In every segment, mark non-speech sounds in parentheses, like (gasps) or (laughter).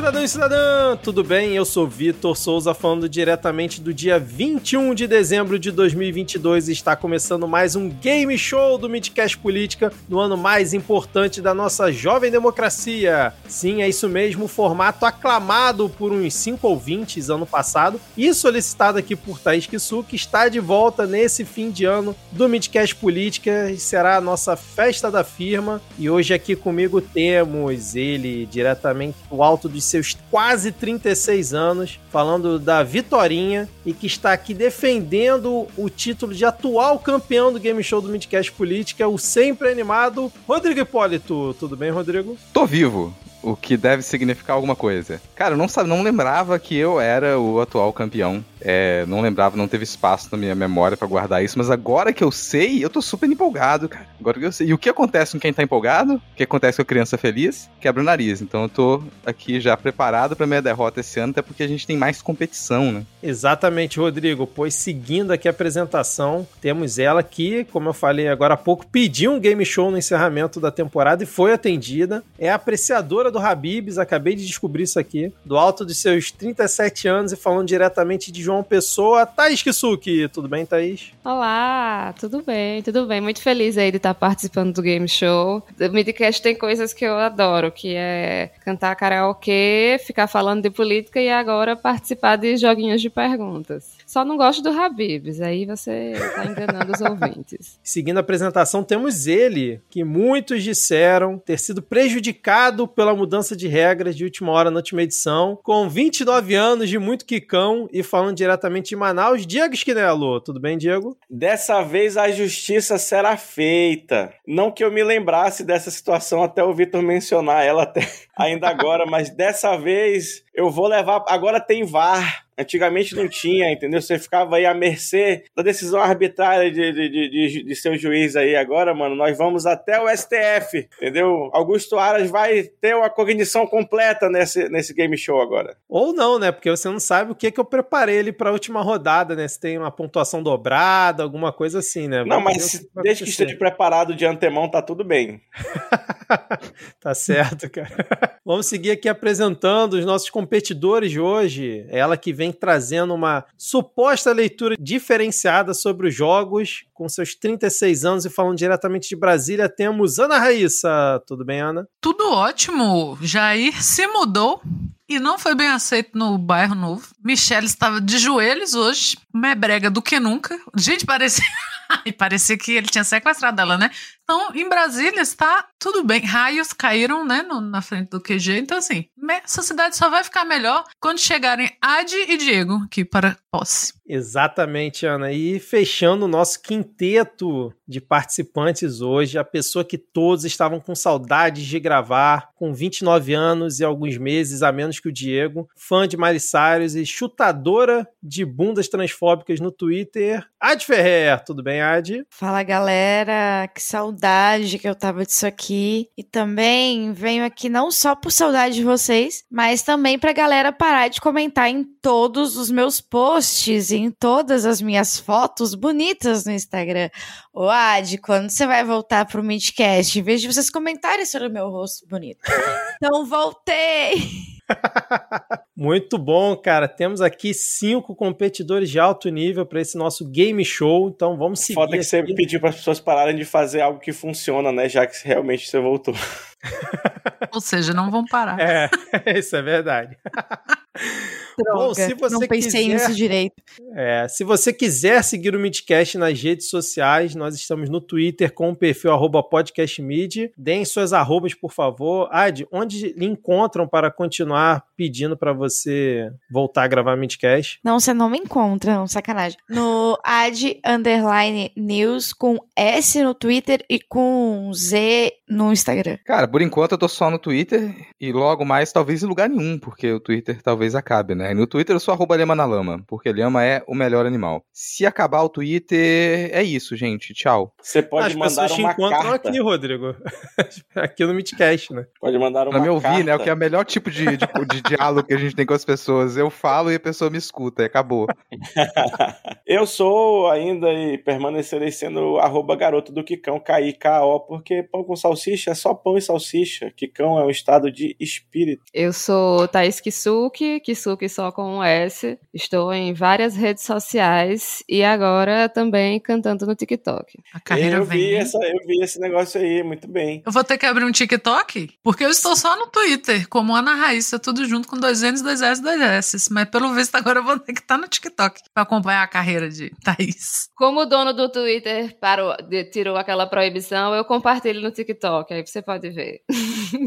Cidadão e cidadã! Tudo bem? Eu sou Vitor Souza, falando diretamente do dia 21 de dezembro de 2022 e está começando mais um Game Show do Midcast Política no ano mais importante da nossa jovem democracia. Sim, é isso mesmo, formato aclamado por uns 5 ouvintes ano passado e solicitado aqui por Thaís Kisu, que está de volta nesse fim de ano do Midcast Política e será a nossa festa da firma. E hoje aqui comigo temos ele diretamente do alto dos seus quase 36 anos, falando da Vitorinha e que está aqui defendendo o título de atual campeão do Game Show do Midcast Política, o sempre animado Rodrigo Hipólito. Tudo bem, Rodrigo? Tô vivo o que deve significar alguma coisa. Cara, eu não, não lembrava que eu era o atual campeão. É, não lembrava, não teve espaço na minha memória para guardar isso, mas agora que eu sei, eu tô super empolgado, cara. Agora que eu sei. E o que acontece com quem tá empolgado? O que acontece com a criança feliz? Quebra o nariz. Então eu tô aqui já preparado para minha derrota esse ano, até porque a gente tem mais competição, né? Exatamente, Rodrigo. Pois seguindo aqui a apresentação, temos ela que, como eu falei agora há pouco, pediu um game show no encerramento da temporada e foi atendida. É apreciadora do Habibs, acabei de descobrir isso aqui, do alto dos seus 37 anos e falando diretamente de João Pessoa, Thaís Kisuki. Tudo bem, Thaís? Olá, tudo bem, tudo bem. Muito feliz aí de estar participando do Game Show. O Midcast tem coisas que eu adoro, que é cantar karaokê, ficar falando de política e agora participar de joguinhos de perguntas. Só não gosto do Habibs, aí você está enganando os ouvintes. (laughs) Seguindo a apresentação, temos ele, que muitos disseram ter sido prejudicado pela mudança de regras de última hora na última edição, com 29 anos de muito quicão e falando diretamente de Manaus, Diego Esquinelo. Tudo bem, Diego? Dessa vez a justiça será feita. Não que eu me lembrasse dessa situação até o Vitor mencionar ela até (laughs) ainda agora, mas dessa vez eu vou levar. Agora tem VAR. Antigamente não tinha, entendeu? Você ficava aí à mercê da decisão arbitrária de, de, de, de, seu juiz aí. Agora, mano, nós vamos até o STF, entendeu? Augusto Aras vai ter uma cognição completa nesse, nesse game show agora. Ou não, né? Porque você não sabe o que, que eu preparei ele pra última rodada, né? Se tem uma pontuação dobrada, alguma coisa assim, né? Não, mas que desde que esteja preparado de antemão, tá tudo bem. (laughs) tá certo, cara. (laughs) Vamos seguir aqui apresentando os nossos competidores de hoje. Ela que vem trazendo uma suposta leitura diferenciada sobre os jogos, com seus 36 anos e falando diretamente de Brasília, temos Ana Raíssa. Tudo bem, Ana? Tudo ótimo. Jair se mudou e não foi bem aceito no bairro novo. Michelle estava de joelhos hoje, mais brega do que nunca. Gente, parecia. (laughs) e parecia que ele tinha sequestrado ela, né? Então, em Brasília está tudo bem. Raios caíram, né, no, na frente do QG. Então, assim, essa cidade só vai ficar melhor quando chegarem Adi e Diego aqui para posse. Exatamente, Ana. E fechando o nosso quinteto de participantes hoje, a pessoa que todos estavam com saudades de gravar, com 29 anos e alguns meses a menos que o Diego, fã de Marissários e chutadora de bundas transfóbicas no Twitter, Ad Ferrer. Tudo bem, Ad? Fala, galera. Que saudade que eu tava disso aqui. E também venho aqui não só por saudade de vocês, mas também pra galera parar de comentar em todos os meus posts, em todas as minhas fotos bonitas no Instagram. Ô, Ad, quando você vai voltar pro Midcast? Vejo vocês comentarem sobre o meu rosto bonito. (laughs) Então, voltei! Muito bom, cara. Temos aqui cinco competidores de alto nível para esse nosso game show. Então vamos seguir. Foda que você pediu para as pessoas pararem de fazer algo que funciona, né? Já que realmente você voltou. Ou seja, não vão parar. É, (laughs) isso é verdade. (laughs) Droga, Bom, se você não pensei quiser, nisso direito. É, se você quiser seguir o Midcast nas redes sociais, nós estamos no Twitter com o perfil podcastmid. Deem suas arrobas, por favor. Ad, onde lhe encontram para continuar pedindo para você voltar a gravar Midcast? Não, você não me encontra, não, sacanagem. No ad underline news com S no Twitter e com Z no Instagram. Cara, por enquanto eu tô só no Twitter e logo mais talvez em lugar nenhum, porque o Twitter talvez acabe, né? No Twitter eu sou arroba Lema na Lama, porque Lema é o melhor animal. Se acabar o Twitter, é isso, gente. Tchau. Você pode As mandar pessoas uma te encontram carta. aqui, Rodrigo. (laughs) aqui no Midcast, né? Pode mandar uma Pra me ouvir, carta. né? O que é o melhor tipo de, de, de diálogo que a gente tem com as pessoas. Eu falo e a pessoa me escuta e acabou. (laughs) eu sou ainda e permanecerei sendo arroba garoto do Kikão, K-I-K-O, porque pão com salsicha salsicha, é só pão e salsicha. Kikão é um estado de espírito. Eu sou Thaís Kisuki, Kisuki só com um S. Estou em várias redes sociais e agora também cantando no TikTok. A carreira eu vem. vi, essa, eu vi esse negócio aí, muito bem. Eu vou ter que abrir um TikTok, porque eu estou só no Twitter, como Ana Raíssa, tudo junto com dois N's, dois S, dois S. Mas pelo visto agora eu vou ter que estar no TikTok pra acompanhar a carreira de Thaís. Como o dono do Twitter parou, de- tirou aquela proibição, eu compartilho no TikTok, aí você pode ver.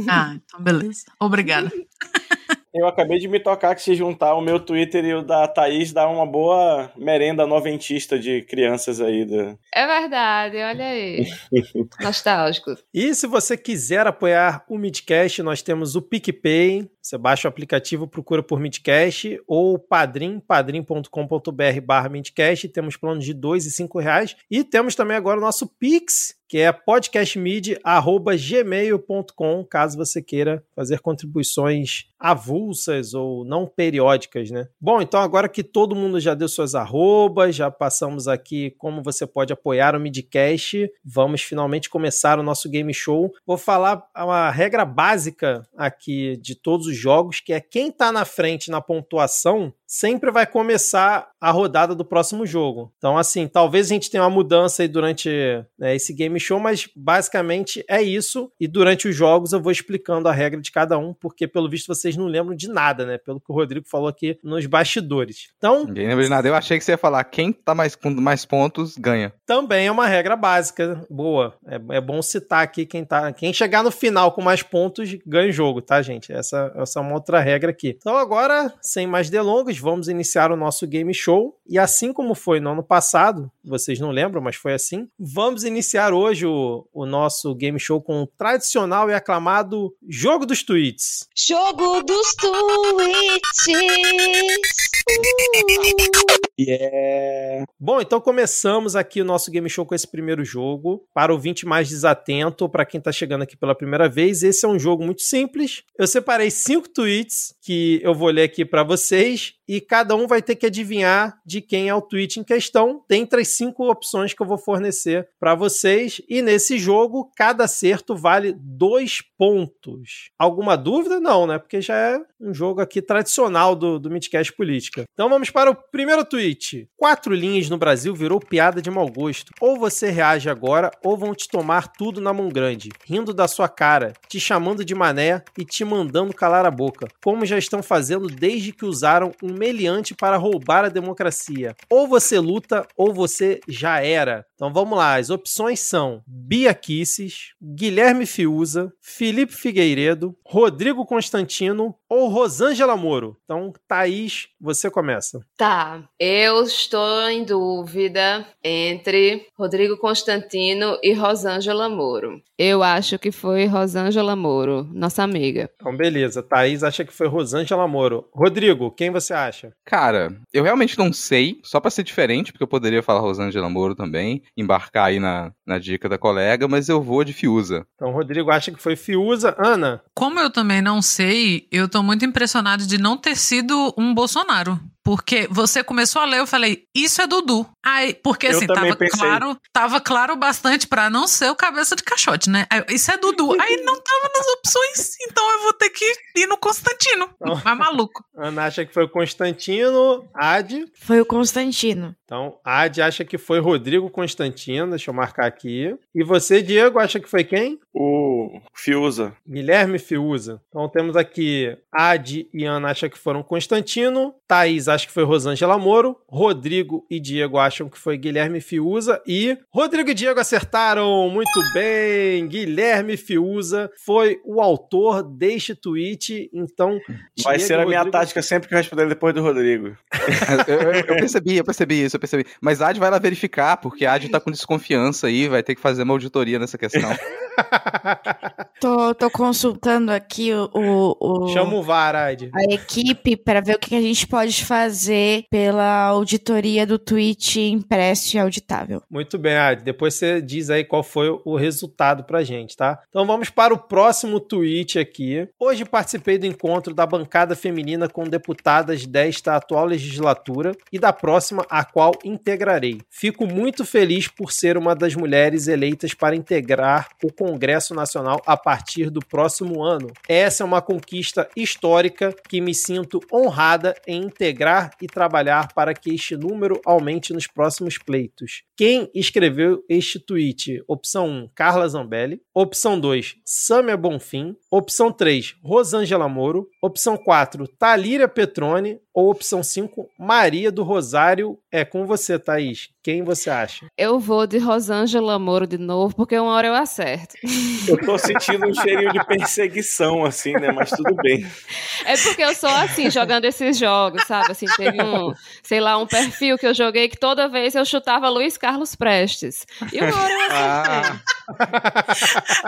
Ah, então beleza. Obrigada. (laughs) Eu acabei de me tocar que se juntar o meu Twitter e o da Thaís dá uma boa merenda noventista de crianças aí. Do... É verdade, olha aí. (laughs) Nostálgico. E se você quiser apoiar o Midcast, nós temos o PicPay. Você baixa o aplicativo, procura por Midcast ou Padrim, padrim.com.br barra Midcast. Temos planos de 2 e 5 reais. E temos também agora o nosso Pix, que é podcastmid.gmail.com, caso você queira fazer contribuições avulsas ou não periódicas, né? Bom, então agora que todo mundo já deu suas arrobas, já passamos aqui como você pode apoiar o Midcast, vamos finalmente começar o nosso game show. Vou falar uma regra básica aqui de todos os jogos, que é quem tá na frente na pontuação sempre vai começar a rodada do próximo jogo. Então, assim, talvez a gente tenha uma mudança aí durante né, esse game show, mas basicamente é isso. E durante os jogos eu vou explicando a regra de cada um, porque pelo visto vocês não lembram de nada, né? Pelo que o Rodrigo falou aqui nos bastidores. Então, Ninguém lembra de nada. Eu achei que você ia falar quem tá mais, com mais pontos ganha. também é uma regra básica, boa. É, é bom citar aqui quem tá. Quem chegar no final com mais pontos ganha o jogo, tá, gente? Essa, essa é uma outra regra aqui. Então, agora, sem mais delongas, vamos iniciar o nosso game show. E assim como foi no ano passado, vocês não lembram, mas foi assim. Vamos iniciar hoje o, o nosso game show com o tradicional e aclamado Jogo dos Tweets. Jogo dos tweets. Yeah. Bom, então começamos aqui o nosso game show com esse primeiro jogo. Para o ouvinte mais desatento, para quem está chegando aqui pela primeira vez, esse é um jogo muito simples. Eu separei cinco tweets que eu vou ler aqui para vocês e cada um vai ter que adivinhar de quem é o tweet em questão, dentre as cinco opções que eu vou fornecer para vocês. E nesse jogo, cada acerto vale dois pontos. Alguma dúvida? Não, né? Porque já é um jogo aqui tradicional do, do Midcast Política. Então vamos para o primeiro tweet. Quatro linhas no Brasil virou piada de mau gosto. Ou você reage agora, ou vão te tomar tudo na mão grande, rindo da sua cara, te chamando de mané e te mandando calar a boca, como já estão fazendo desde que usaram um meliante para roubar a democracia. Ou você luta, ou você já era. Então vamos lá, as opções são Bia Kisses, Guilherme Fiuza, Felipe Figueiredo, Rodrigo Constantino ou Rosângela Moro. Então, Thaís, você começa. Tá, eu estou em dúvida entre Rodrigo Constantino e Rosângela Moro. Eu acho que foi Rosângela Moro, nossa amiga. Então, beleza. Thaís acha que foi Rosângela Moro. Rodrigo, quem você acha? Cara, eu realmente não sei, só pra ser diferente, porque eu poderia falar Rosângela Moro também, embarcar aí na, na dica da colega, mas eu vou de Fiuza. Então, Rodrigo acha que foi Fiuza. Ana, Como eu também não sei, eu tô muito impressionado de não ter sido um Bolsonaro. Porque você começou a ler, eu falei, isso é Dudu. Aí, porque Eu assim, tava pensei. claro, tava claro bastante pra não ser o cabeça de caixote, né? Aí, isso é Dudu. Aí não tava nas opções, então eu vou ter que ir no Constantino. Não. Mas maluco. Ana acha que foi Constantino. Ad. Foi o Constantino. Então, Ad acha que foi Rodrigo Constantino. Deixa eu marcar aqui. E você, Diego, acha que foi quem? O Fiuza. Guilherme Fiuza. Então temos aqui Ad e Ana acham que foram Constantino, Thaís acha que foi Rosângela Moro, Rodrigo e Diego acham que foi Guilherme Fiuza e Rodrigo e Diego acertaram muito bem. Guilherme Fiuza foi o autor deste tweet, então Vai Diego ser a e minha Rodrigo- tática sempre que eu responder depois do Rodrigo. (laughs) eu, eu- eu percebi, eu percebi isso, eu percebi. Mas a Ad vai lá verificar, porque a Ad tá com desconfiança aí, vai ter que fazer uma auditoria nessa questão. (laughs) Tô, tô consultando aqui o, o- o- Chama o VAR, Ad. a equipe para ver o que a gente pode fazer. Fazer pela auditoria do tweet impresso e auditável. Muito bem, Adi. Depois você diz aí qual foi o resultado pra gente, tá? Então vamos para o próximo tweet aqui. Hoje participei do encontro da bancada feminina com deputadas desta atual legislatura e da próxima, a qual integrarei. Fico muito feliz por ser uma das mulheres eleitas para integrar o Congresso Nacional a partir do próximo ano. Essa é uma conquista histórica que me sinto honrada em integrar e trabalhar para que este número aumente nos próximos pleitos. Quem escreveu este tweet? Opção 1, Carla Zambelli. Opção 2, Samia Bonfim. Opção 3, Rosângela Moro. Opção 4, Talíria Petrone. Ou opção 5, Maria do Rosário. É com você, Thaís. Quem você acha? Eu vou de Rosângela Moro de novo, porque uma hora eu acerto. Eu tô sentindo um cheirinho de perseguição, assim, né? Mas tudo bem. É porque eu sou assim, jogando esses jogos, sabe? Assim, teve um, sei lá, um perfil que eu joguei que toda vez eu chutava Luiz Carlos Prestes. E uma hora eu acertei.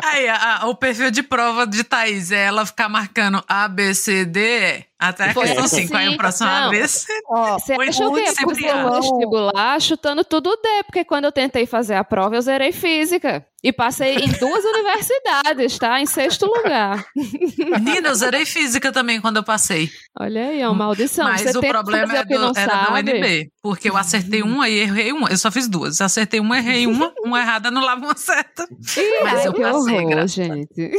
Aí, a- a- o perfil de prova de Thaís é ela ficar marcando A, B, C, D, até a Foi questão assim, 5. Aí o próximo não. C. Ó, (laughs) Você Foi acha o quê? muito Porque sempre no A. vestibular chutando tudo D, porque quando eu tentei fazer a prova, eu zerei física. E passei em duas (laughs) universidades, tá? Em sexto lugar. (laughs) Menina, eu zerei física também quando eu passei. Olha aí, é uma maldição. Mas Você o problema é do- era da sabe. UNB. Porque eu acertei uma e errei uma. Eu só fiz duas. Acertei uma, errei uma. (laughs) Uma errada, anulava uma certa. Mas Ai, eu passei, horror, gente.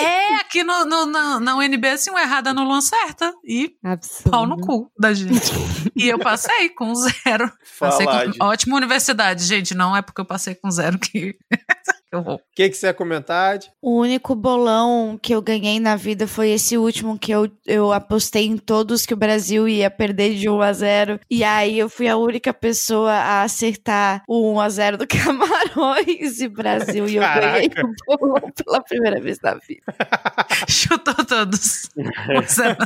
É, aqui no, no- na, na UNB, assim, uma errada anulou uma certa. E Absurdo. pau no cu da gente. e eu passei com zero. Passei Fala, com... Adi. Ótima universidade, gente. Não é porque eu passei com zero que. Que eu vou. O que, que você ia comentar, Adi? O único bolão que eu ganhei na vida foi esse último que eu, eu apostei em todos que o Brasil ia perder de 1 a 0 E aí eu fui a única pessoa a acertar o 1 a 0 do (laughs) Camarões e Brasil. E eu ganhei Caraca. o bolão pela primeira vez na vida. (laughs) Chutou todos. (laughs) Zero.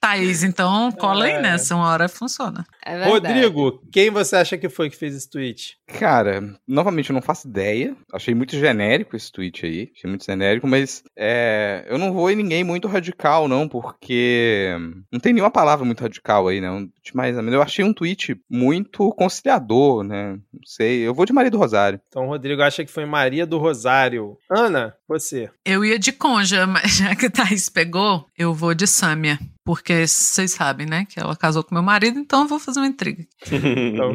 Thaís, então cola aí É. nessa. Uma hora funciona. É. Rodrigo, quem você acha que foi que fez esse tweet? Cara, novamente eu não faço ideia. Achei muito genérico esse tweet aí. Achei muito genérico, mas é, eu não vou em ninguém muito radical, não, porque não tem nenhuma palavra muito radical aí, tweet mais. Eu achei um tweet muito conciliador, né? Não sei. Eu vou de Maria do Rosário. Então o Rodrigo acha que foi Maria do Rosário. Ana, você. Eu ia de conja, (laughs) mas já que Thaís pegou, eu vou de Sâmia. Porque vocês sabem, né? Que ela casou com meu marido, então eu vou fazer uma intriga. (laughs) (laughs) Então,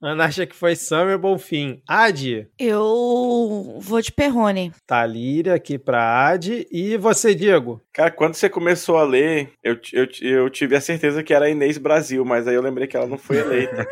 Ana acha que foi Summer Bonfim. Adi, Eu vou de Perrone. Talíria aqui pra Adi. E você, Diego? Cara, quando você começou a ler, eu, eu, eu tive a certeza que era a Inês Brasil, mas aí eu lembrei que ela não foi eleita.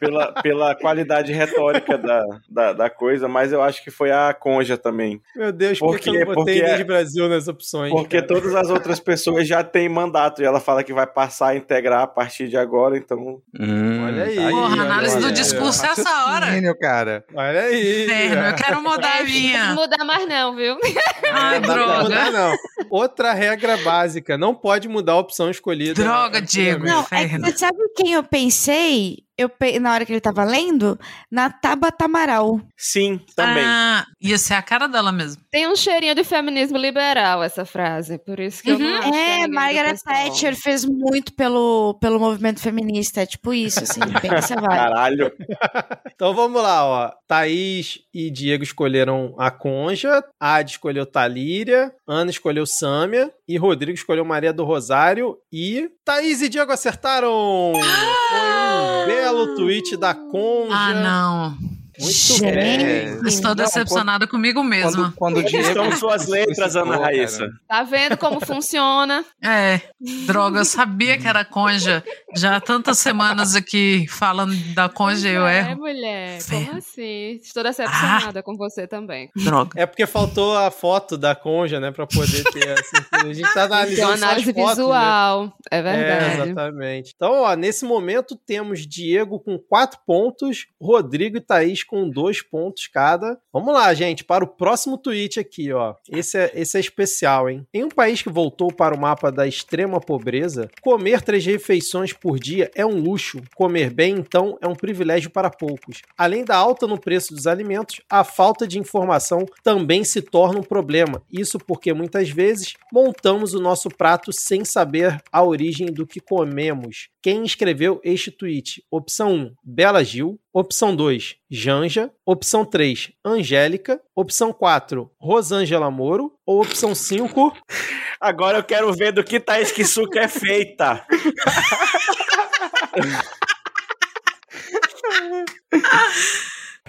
pela, pela qualidade retórica da, da, da coisa, mas eu acho que foi a Conja também. Meu Deus, por que eu Porque- não botei porque- Inês Brasil nas opções? Porque cara? todas as outras pessoas já têm mandato e ela fala que vai passar a integrar a partir de agora, então. Hum, Olha aí, tá Porra, olha análise aí, do olha. discurso é essa hora. Cara. Olha aí. Inferno, eu quero mudar a Não minha. muda mais não, viu? Ai, Não droga. mudar, não. Outra regra básica: não pode mudar a opção escolhida. Droga, Diego. Não, é que sabe quem eu pensei? Eu, pe- na hora que ele tava lendo? Na Tabata Amaral. Sim, também. Ah, ia ser a cara dela mesmo. Tem um cheirinho de feminismo liberal essa frase, por isso que eu não Uhum. É, do Margaret. Thatcher fez muito pelo, pelo movimento feminista. É tipo isso, assim. (laughs) Pensa, vai. Caralho. Então vamos lá, ó. Thaís e Diego escolheram a Conja, Adi escolheu Talíria, Ana escolheu Sâmia e Rodrigo escolheu Maria do Rosário e Thaís e Diego acertaram! Foi um belo tweet da Conja. Ah, não. Muito bem. Estou Não, decepcionada comigo mesma. Quando, quando o Diego Estão suas (laughs) letras, Ana. Raíssa. Tá vendo como funciona? (laughs) É, droga, eu sabia que era conja. Já há tantas semanas aqui falando da conja eu é, erro. mulher. Inferno. Como assim? Estou decepcionada com você também. Droga. É porque faltou a foto da Conja, né, pra poder ter a certeza. A gente tá Tem analisando as análise fotos, né? visual. É É, verdade. exatamente. Então, ó, nesse momento temos Diego com quatro pontos, Rodrigo e Thaís com dois pontos cada. Vamos lá, gente, para o próximo tweet aqui, ó. Esse é, esse é especial, hein? Em um país que voltou para o mapa da extrema pobreza, comer três refeições por dia é um luxo. Comer bem, então, é um privilégio para poucos. Além da alta no preço dos alimentos, a falta de informação também se torna um problema. Isso porque muitas vezes montamos o nosso prato sem saber a origem do que comemos. Quem escreveu este tweet? Opção 1, Bela Gil. Opção 2, Janja. Opção 3, Angélica. Opção 4, Rosângela Moro. Ou opção 5, Agora eu quero ver do que Thaís Kisuka é feita.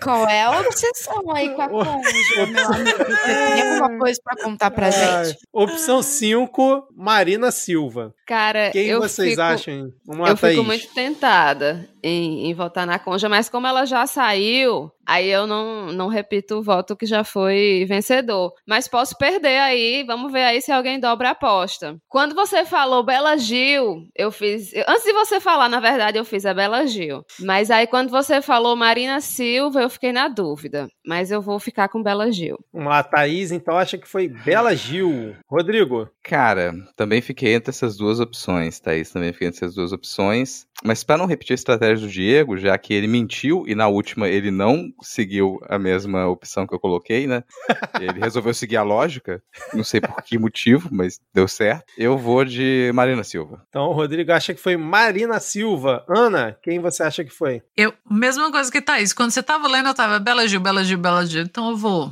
Qual é a obsessão aí com a (laughs) cônjuge, meu amigo? Você tem alguma (laughs) coisa pra contar pra gente? opção 5, Marina Silva. Cara, Quem eu vocês fico... acham? Lá, Eu fico Thaís. muito tentada em, em votar na Conja, mas como ela já saiu, aí eu não, não repito o voto que já foi vencedor. Mas posso perder aí, vamos ver aí se alguém dobra a aposta. Quando você falou Bela Gil, eu fiz. Antes de você falar, na verdade, eu fiz a Bela Gil. Mas aí quando você falou Marina Silva, eu fiquei na dúvida. Mas eu vou ficar com Bela Gil. Vamos lá, Thaís, então acha que foi Bela Gil. Rodrigo, Cara, também fiquei entre essas duas opções, Thaís. Também fiquei entre essas duas opções. Mas para não repetir a estratégia do Diego, já que ele mentiu e na última ele não seguiu a mesma opção que eu coloquei, né? (laughs) Ele resolveu seguir a lógica. Não sei por que motivo, mas deu certo. Eu vou de Marina Silva. então o Rodrigo acha que foi Marina Silva. Ana, quem você acha que foi? Eu, mesma coisa que Thaís. Quando você tava lendo, eu tava Bela Gil, Bela Gil, Bela Gil. Então eu vou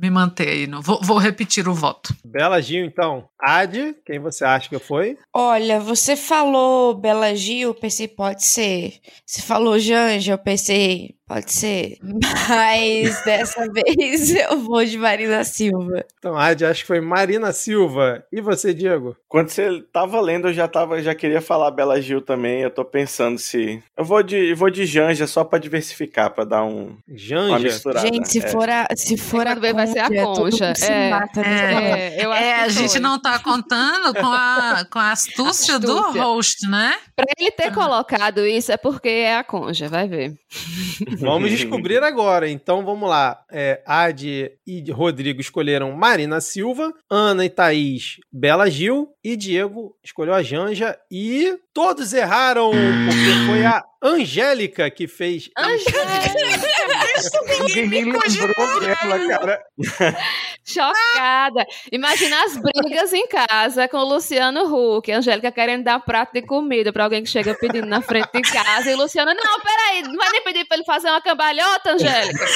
me manter aí. Não, vou, vou repetir o voto. Bela Gil, então. Ad, quem você acha que foi? Olha, você falou Bela Gil, eu pensei, pode ser. Você falou Janja, eu pensei, pode ser. (laughs) Mas dessa (laughs) vez eu vou de Marina Silva. Então, Ad, acho que foi Marina Silva. E você, Diego? Quando você tava lendo, eu já tava, já queria falar Bela Gil também. Eu tô pensando se. Eu vou de, eu vou de Janja só pra diversificar, pra dar um, uma Janja. misturada. Gente, se É. for a, se for a vai ser a é. mata, É. né? É, eu acho É, que a gente foi. não tá contando com a, com a astúcia, do Astúcia. host, né? Pra ele ter colocado isso é porque é a Conja, vai ver. Vamos descobrir agora. Então vamos lá. É, Ad e Rodrigo escolheram Marina Silva, Ana e Thaís Bela Gil e Diego escolheu a Janja e todos erraram porque foi a Angélica que fez. (laughs) Ninguém nem lembrou dela, cara. Chocada. Imagina as brigas em casa com o Luciano Huck. A Angélica querendo dar prato de comida pra alguém que chega pedindo na frente de casa. E o Luciano, não, peraí, não vai nem pedir pra ele fazer uma cambalhota, Angélica.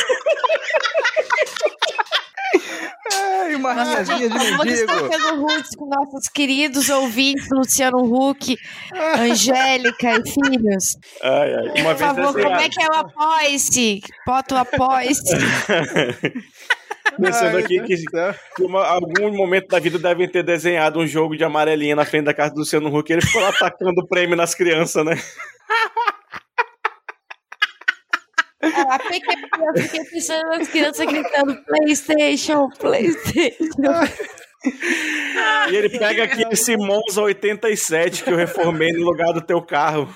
Ai, uma risadinha de Vamos mendigo. com nossos queridos ouvintes, Luciano Huck, Angélica e filhos. Ai, ai. Uma Por favor, vez como é que é o apoie-se? Bota o apoie-se. (laughs) Pensando aqui que, que uma- algum momento da vida devem ter desenhado um jogo de amarelinha na frente da casa do Luciano Huck e ele ficou lá atacando o prêmio nas crianças, né? (laughs) Ah, fiquei, eu fiquei pensando nas crianças gritando Playstation, Playstation. E ele pega aqui esse Monza 87 que eu reformei no lugar do teu carro.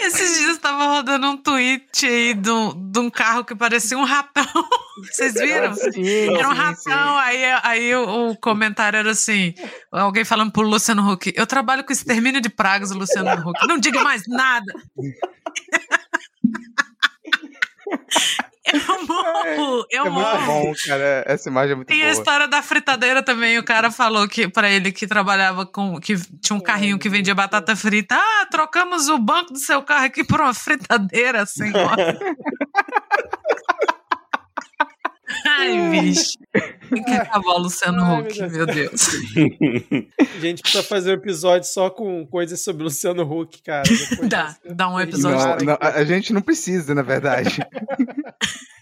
Esses dias tava rodando um tweet aí do- de um carro que parecia um ratão. (laughs) Vocês viram? Sim, Era um sim, sim. ratão, aí, aí o, o comentário era assim: alguém falando pro Luciano Huck, eu trabalho com extermínio de pragas, Luciano Huck. Não diga mais nada. (laughs) Eu morro, eu É muito bom, cara. Essa imagem é muito Tem a boa. história da fritadeira também. O cara falou que para ele que trabalhava com. que tinha um carrinho que vendia batata frita. Ah, trocamos o banco do seu carro aqui por uma fritadeira, senhora. (laughs) Ai, bicho. Tem que acabar o Luciano Ai, Huck, meu Deus. A (laughs) gente precisa fazer um episódio só com coisas sobre o Luciano Huck, cara. (laughs) Depois Dá, dá um episódio. Não, não, a gente não precisa, na verdade. (laughs)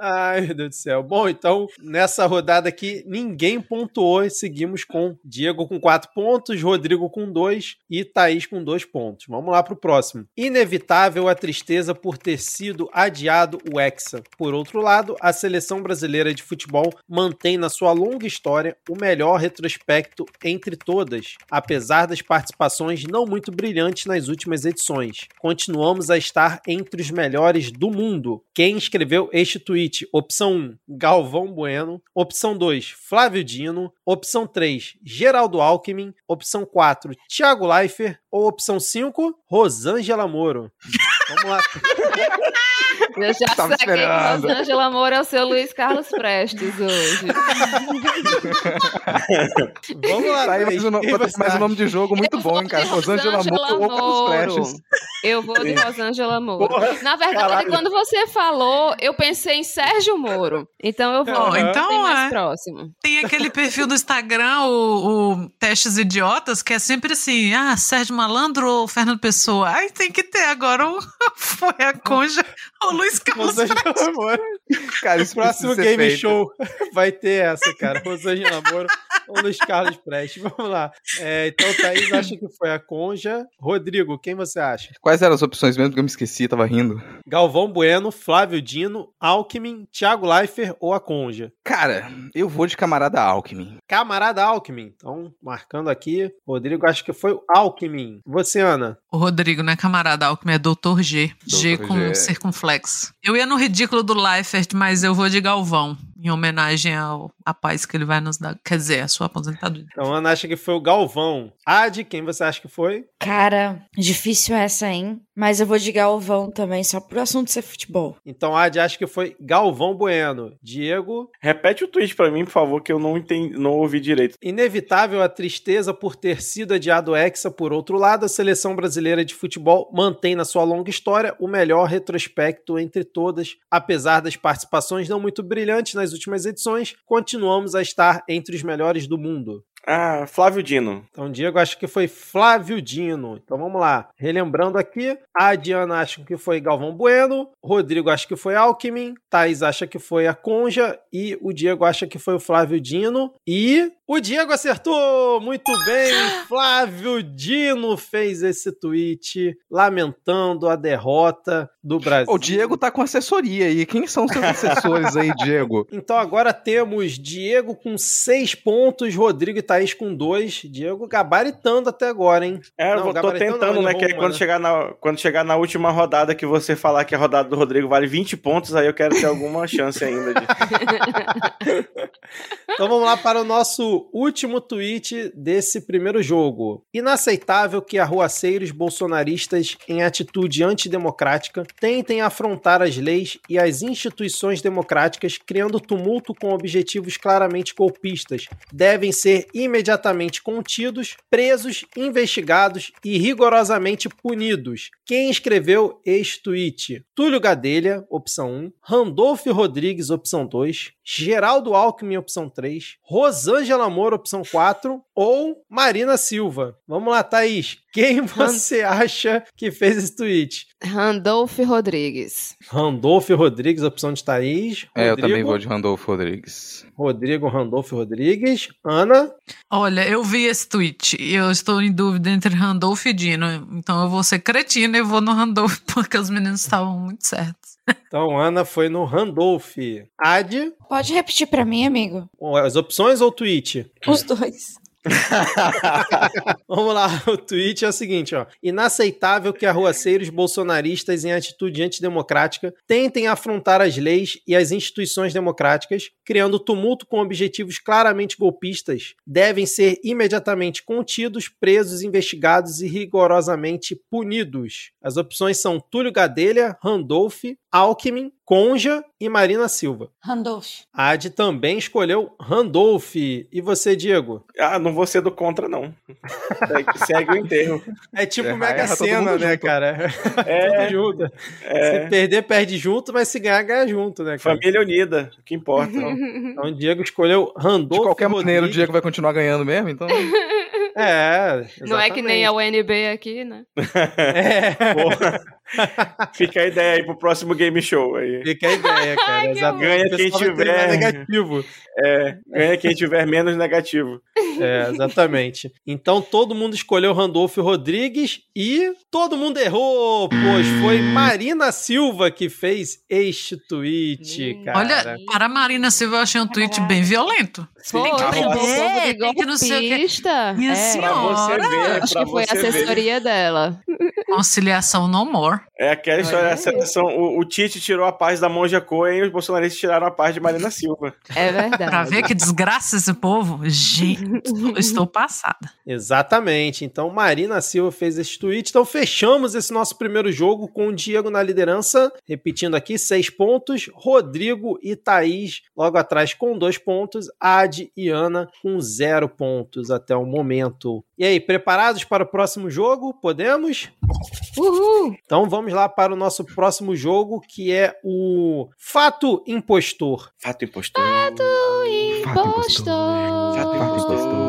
Ai, meu Deus do céu. Bom, então, nessa rodada aqui, ninguém pontuou e seguimos com Diego com 4 pontos, Rodrigo com 2 e Thaís com 2 pontos. Vamos lá pro próximo. Inevitável a tristeza por ter sido adiado o Hexa. Por outro lado, a seleção brasileira de futebol mantém na sua longa história o melhor retrospecto entre todas, apesar das participações não muito brilhantes nas últimas edições. Continuamos a estar entre os melhores do mundo. Quem escreveu este tweet? Opção 1, Galvão Bueno. Opção 2, Flávio Dino. Opção 3, Geraldo Alckmin. Opção 4, Thiago Leifert. Ou opção 5, Rosângela Moro. (laughs) Vamos lá. Eu já Tava saquei que esperando. Rosângela Moura é o seu Luiz Carlos Prestes hoje. (laughs) Vamos lá. Tá aí mais um, mais um nome de jogo muito bom, hein, cara? Rosângela Moro ou Carlos Prestes. Eu vou de Rosângela Moro. Porra, Na verdade, caralho. quando você falou, eu pensei em Sérgio Moro. Então eu vou bem então mais é. próximo. Tem aquele perfil do Instagram, o, o Testes Idiotas, que é sempre assim: ah, Sérgio Malandro ou Fernando Pessoa? Aí tem que ter agora o (laughs) Foi a Conja ou Luiz Rosângela (laughs) Moro. Cara, isso Próximo game feito. show vai ter essa, cara. Rosângela Moro ou Luiz Carlos Prestes. Vamos lá. É, então, Thaís acha que foi a Conja. Rodrigo, quem você acha? Quais eram as opções mesmo que eu me esqueci, tava rindo? Galvão Bueno, Flávio Dino, Alckmin, Thiago Leifert ou a Conja? Cara, eu vou de camarada Alckmin. Camarada Alckmin. Então, marcando aqui. Rodrigo, acho que foi o Alckmin. Você, Ana? O Rodrigo, né, camarada Alckmin, é Dr. G. G com G. circunflexo. Eu ia no ridículo do Leifert, mas eu vou de Galvão, em homenagem ao a paz que ele vai nos dar. Quer dizer, a sua aposentadoria. Então, Ana acha que foi o Galvão. Ad, quem você acha que foi? Cara, difícil essa, hein? Mas eu vou de Galvão também, só por assunto ser futebol. Então, Ad acha que foi Galvão Bueno. Diego, Repete o tweet pra mim, por favor, que eu não entendi, não ouvi direito. Inevitável a tristeza por ter sido adiado o Hexa. Por outro lado, a seleção brasileira de futebol mantém na sua longa história o melhor retrospecto entre todas. Apesar das participações não muito brilhantes nas últimas edições, continuamos a estar entre os melhores do mundo. Ah, Flávio Dino. Então, Diego acho que foi Flávio Dino. Então vamos lá. Relembrando aqui, a Diana acha que foi Galvão Bueno, Rodrigo acha que foi Alckmin, Thaís acha que foi a Conja e o Diego acha que foi o Flávio Dino. E o Diego acertou! Muito bem! Flávio Dino fez esse tweet lamentando a derrota do Brasil. O Diego tá com assessoria aí. Quem são seus (laughs) assessores aí, Diego? Então agora temos Diego com seis pontos, Rodrigo e Thaís com dois. Diego gabaritando até agora, hein? É, eu Não, tô tentando, não, né? Que quando, né? chegar na, quando chegar na última rodada que você falar que a rodada do Rodrigo vale 20 pontos, aí eu quero ter alguma chance ainda de. (laughs) (laughs) Então vamos lá para o nosso último tweet desse primeiro jogo. Inaceitável que arruaceiros bolsonaristas em atitude antidemocrática tentem afrontar as leis e as instituições democráticas, criando tumulto com objetivos claramente golpistas. Devem ser imediatamente contidos, presos, investigados e rigorosamente punidos. Quem escreveu este tweet? Túlio Gadelha, opção 1, Randolfo Rodrigues, opção 2, Geraldo Alckmin, opção 3, Rosângela Moura, opção 4, ou Marina Silva. Vamos lá, Thaís. Quem você acha que fez esse tweet? Randolph Rodrigues. Randolfo Rodrigues, opção de Thaís. É, eu Rodrigo, também vou de Randolfo Rodrigues. Rodrigo Randolfo Rodrigues. Ana. Olha, eu vi esse tweet e eu estou em dúvida entre Randolph e Dino. Então eu vou ser cretina e vou no Randolph (laughs) porque os meninos estavam muito certos. Então, Ana foi no Randolph. Ad. Pode repetir pra mim, amigo? As opções ou tweet? Os dois. (laughs) Vamos lá, o tweet é o seguinte, ó. Inaceitável que arruaceiros bolsonaristas em atitude antidemocrática tentem afrontar as leis e as instituições democráticas, criando tumulto com objetivos claramente golpistas, devem ser imediatamente contidos, presos, investigados e rigorosamente punidos. As opções são Túlio Gadelha, Randolph, Alckmin, Conja e Marina Silva. Randolph. A Ad também escolheu Randolph. E você, Diego? Ah, não vou ser do contra, não. Segue, segue o enterro. É tipo É, Mega Sena, né, junto. cara? É, (laughs) Tudo junto. é. Se perder, perde junto, mas se ganhar, ganha junto, né, cara? Família unida, o que importa. Então, o Diego escolheu De Randolph qualquer maneira, o. Diego vai continuar ganhando mesmo, então. (laughs) É, Não é que nem a UNB aqui, né? (laughs) É. Porra. Fica a ideia aí pro próximo game show aí. Fica a ideia, (laughs) cara. Exatamente. Ganha quem tiver. negativo. É, ganha quem tiver menos negativo. (laughs) É, exatamente. Então todo mundo escolheu Randolfo Rodrigues e todo mundo errou, pois foi Marina Silva que fez este tweet, Hum. cara. Olha, para a Marina Silva eu achei um tweet bem violento. Foi, que chamou o aprender, tem que não sei o quê. golpista. Senhora. Pra você ver, Acho pra que foi a você ver. assessoria dela. Conciliação no more. É aquela história da seleção. O, o Tite tirou a paz da Monja Coen e os bolsonaristas tiraram a paz de Marina Silva. É verdade. Pra ver que desgraça esse povo. Gente, eu estou passada. Exatamente. Então, Marina Silva fez esse tweet. Então, fechamos esse nosso primeiro jogo com o Diego na liderança. Repetindo aqui, seis pontos. Rodrigo e Thaís logo atrás com dois pontos. Ad e Ana com zero pontos até o momento. E aí, preparados para o próximo jogo? Podemos? Uhul. Então, vamos lá para o nosso próximo jogo, que é o Fato Impostor. Fato impostor. Fato Impostor. Fato Fato impostor.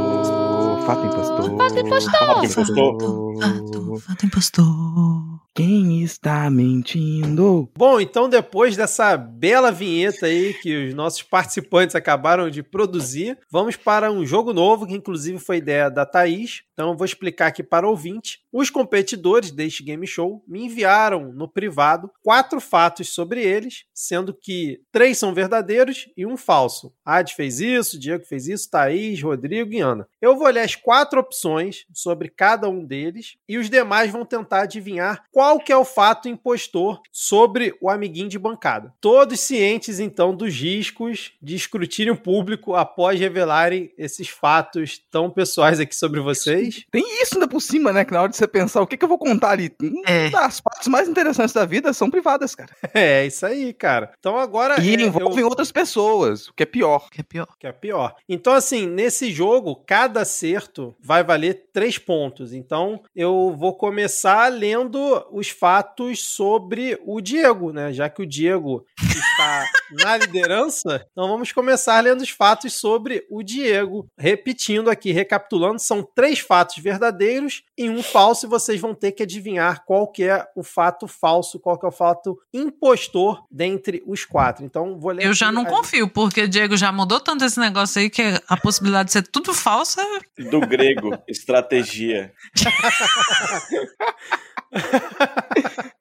Fato impostor. Fato impostor. Fato impostor. Fato, fato impostor. Quem está mentindo? Bom, então depois dessa bela vinheta aí que os nossos participantes acabaram de produzir, vamos para um jogo novo, que inclusive foi ideia da Thaís. Então eu vou explicar aqui para o ouvinte. Os competidores deste game show me enviaram no privado quatro fatos sobre eles, sendo que três são verdadeiros e um falso. Ad fez isso, Diego fez isso, Thaís, Rodrigo e Ana. Eu vou ler as quatro opções sobre cada um deles e os demais vão tentar adivinhar qual que é o fato impostor sobre o amiguinho de bancada. Todos cientes, então, dos riscos de escrutínio público após revelarem esses fatos tão pessoais aqui sobre vocês. (laughs) Tem isso ainda por cima, né? Que na hora de você pensar o que, que eu vou contar ali. É. As partes mais interessantes da vida são privadas, cara. (laughs) É, isso aí, cara. Então agora... E é, envolvem eu- outras pessoas, o que é pior. Que é pior. que é pior. Então, assim, nesse jogo, cada acerto vai valer três pontos. Então, eu vou começar lendo os fatos sobre o Diego, né? Já que o Diego está (laughs) na liderança, então vamos começar lendo os fatos sobre o Diego. Repetindo aqui, recapitulando, são três fatos verdadeiros e um falso, e vocês vão ter que adivinhar qual que é o fato falso, qual que é o fato impostor dentre os quatro. Então, vou ler Eu já não confio, porque Diego já mudou tanto esse negócio aí que a possibilidade de ser tudo falso é Do grego, estratégia. (laughs)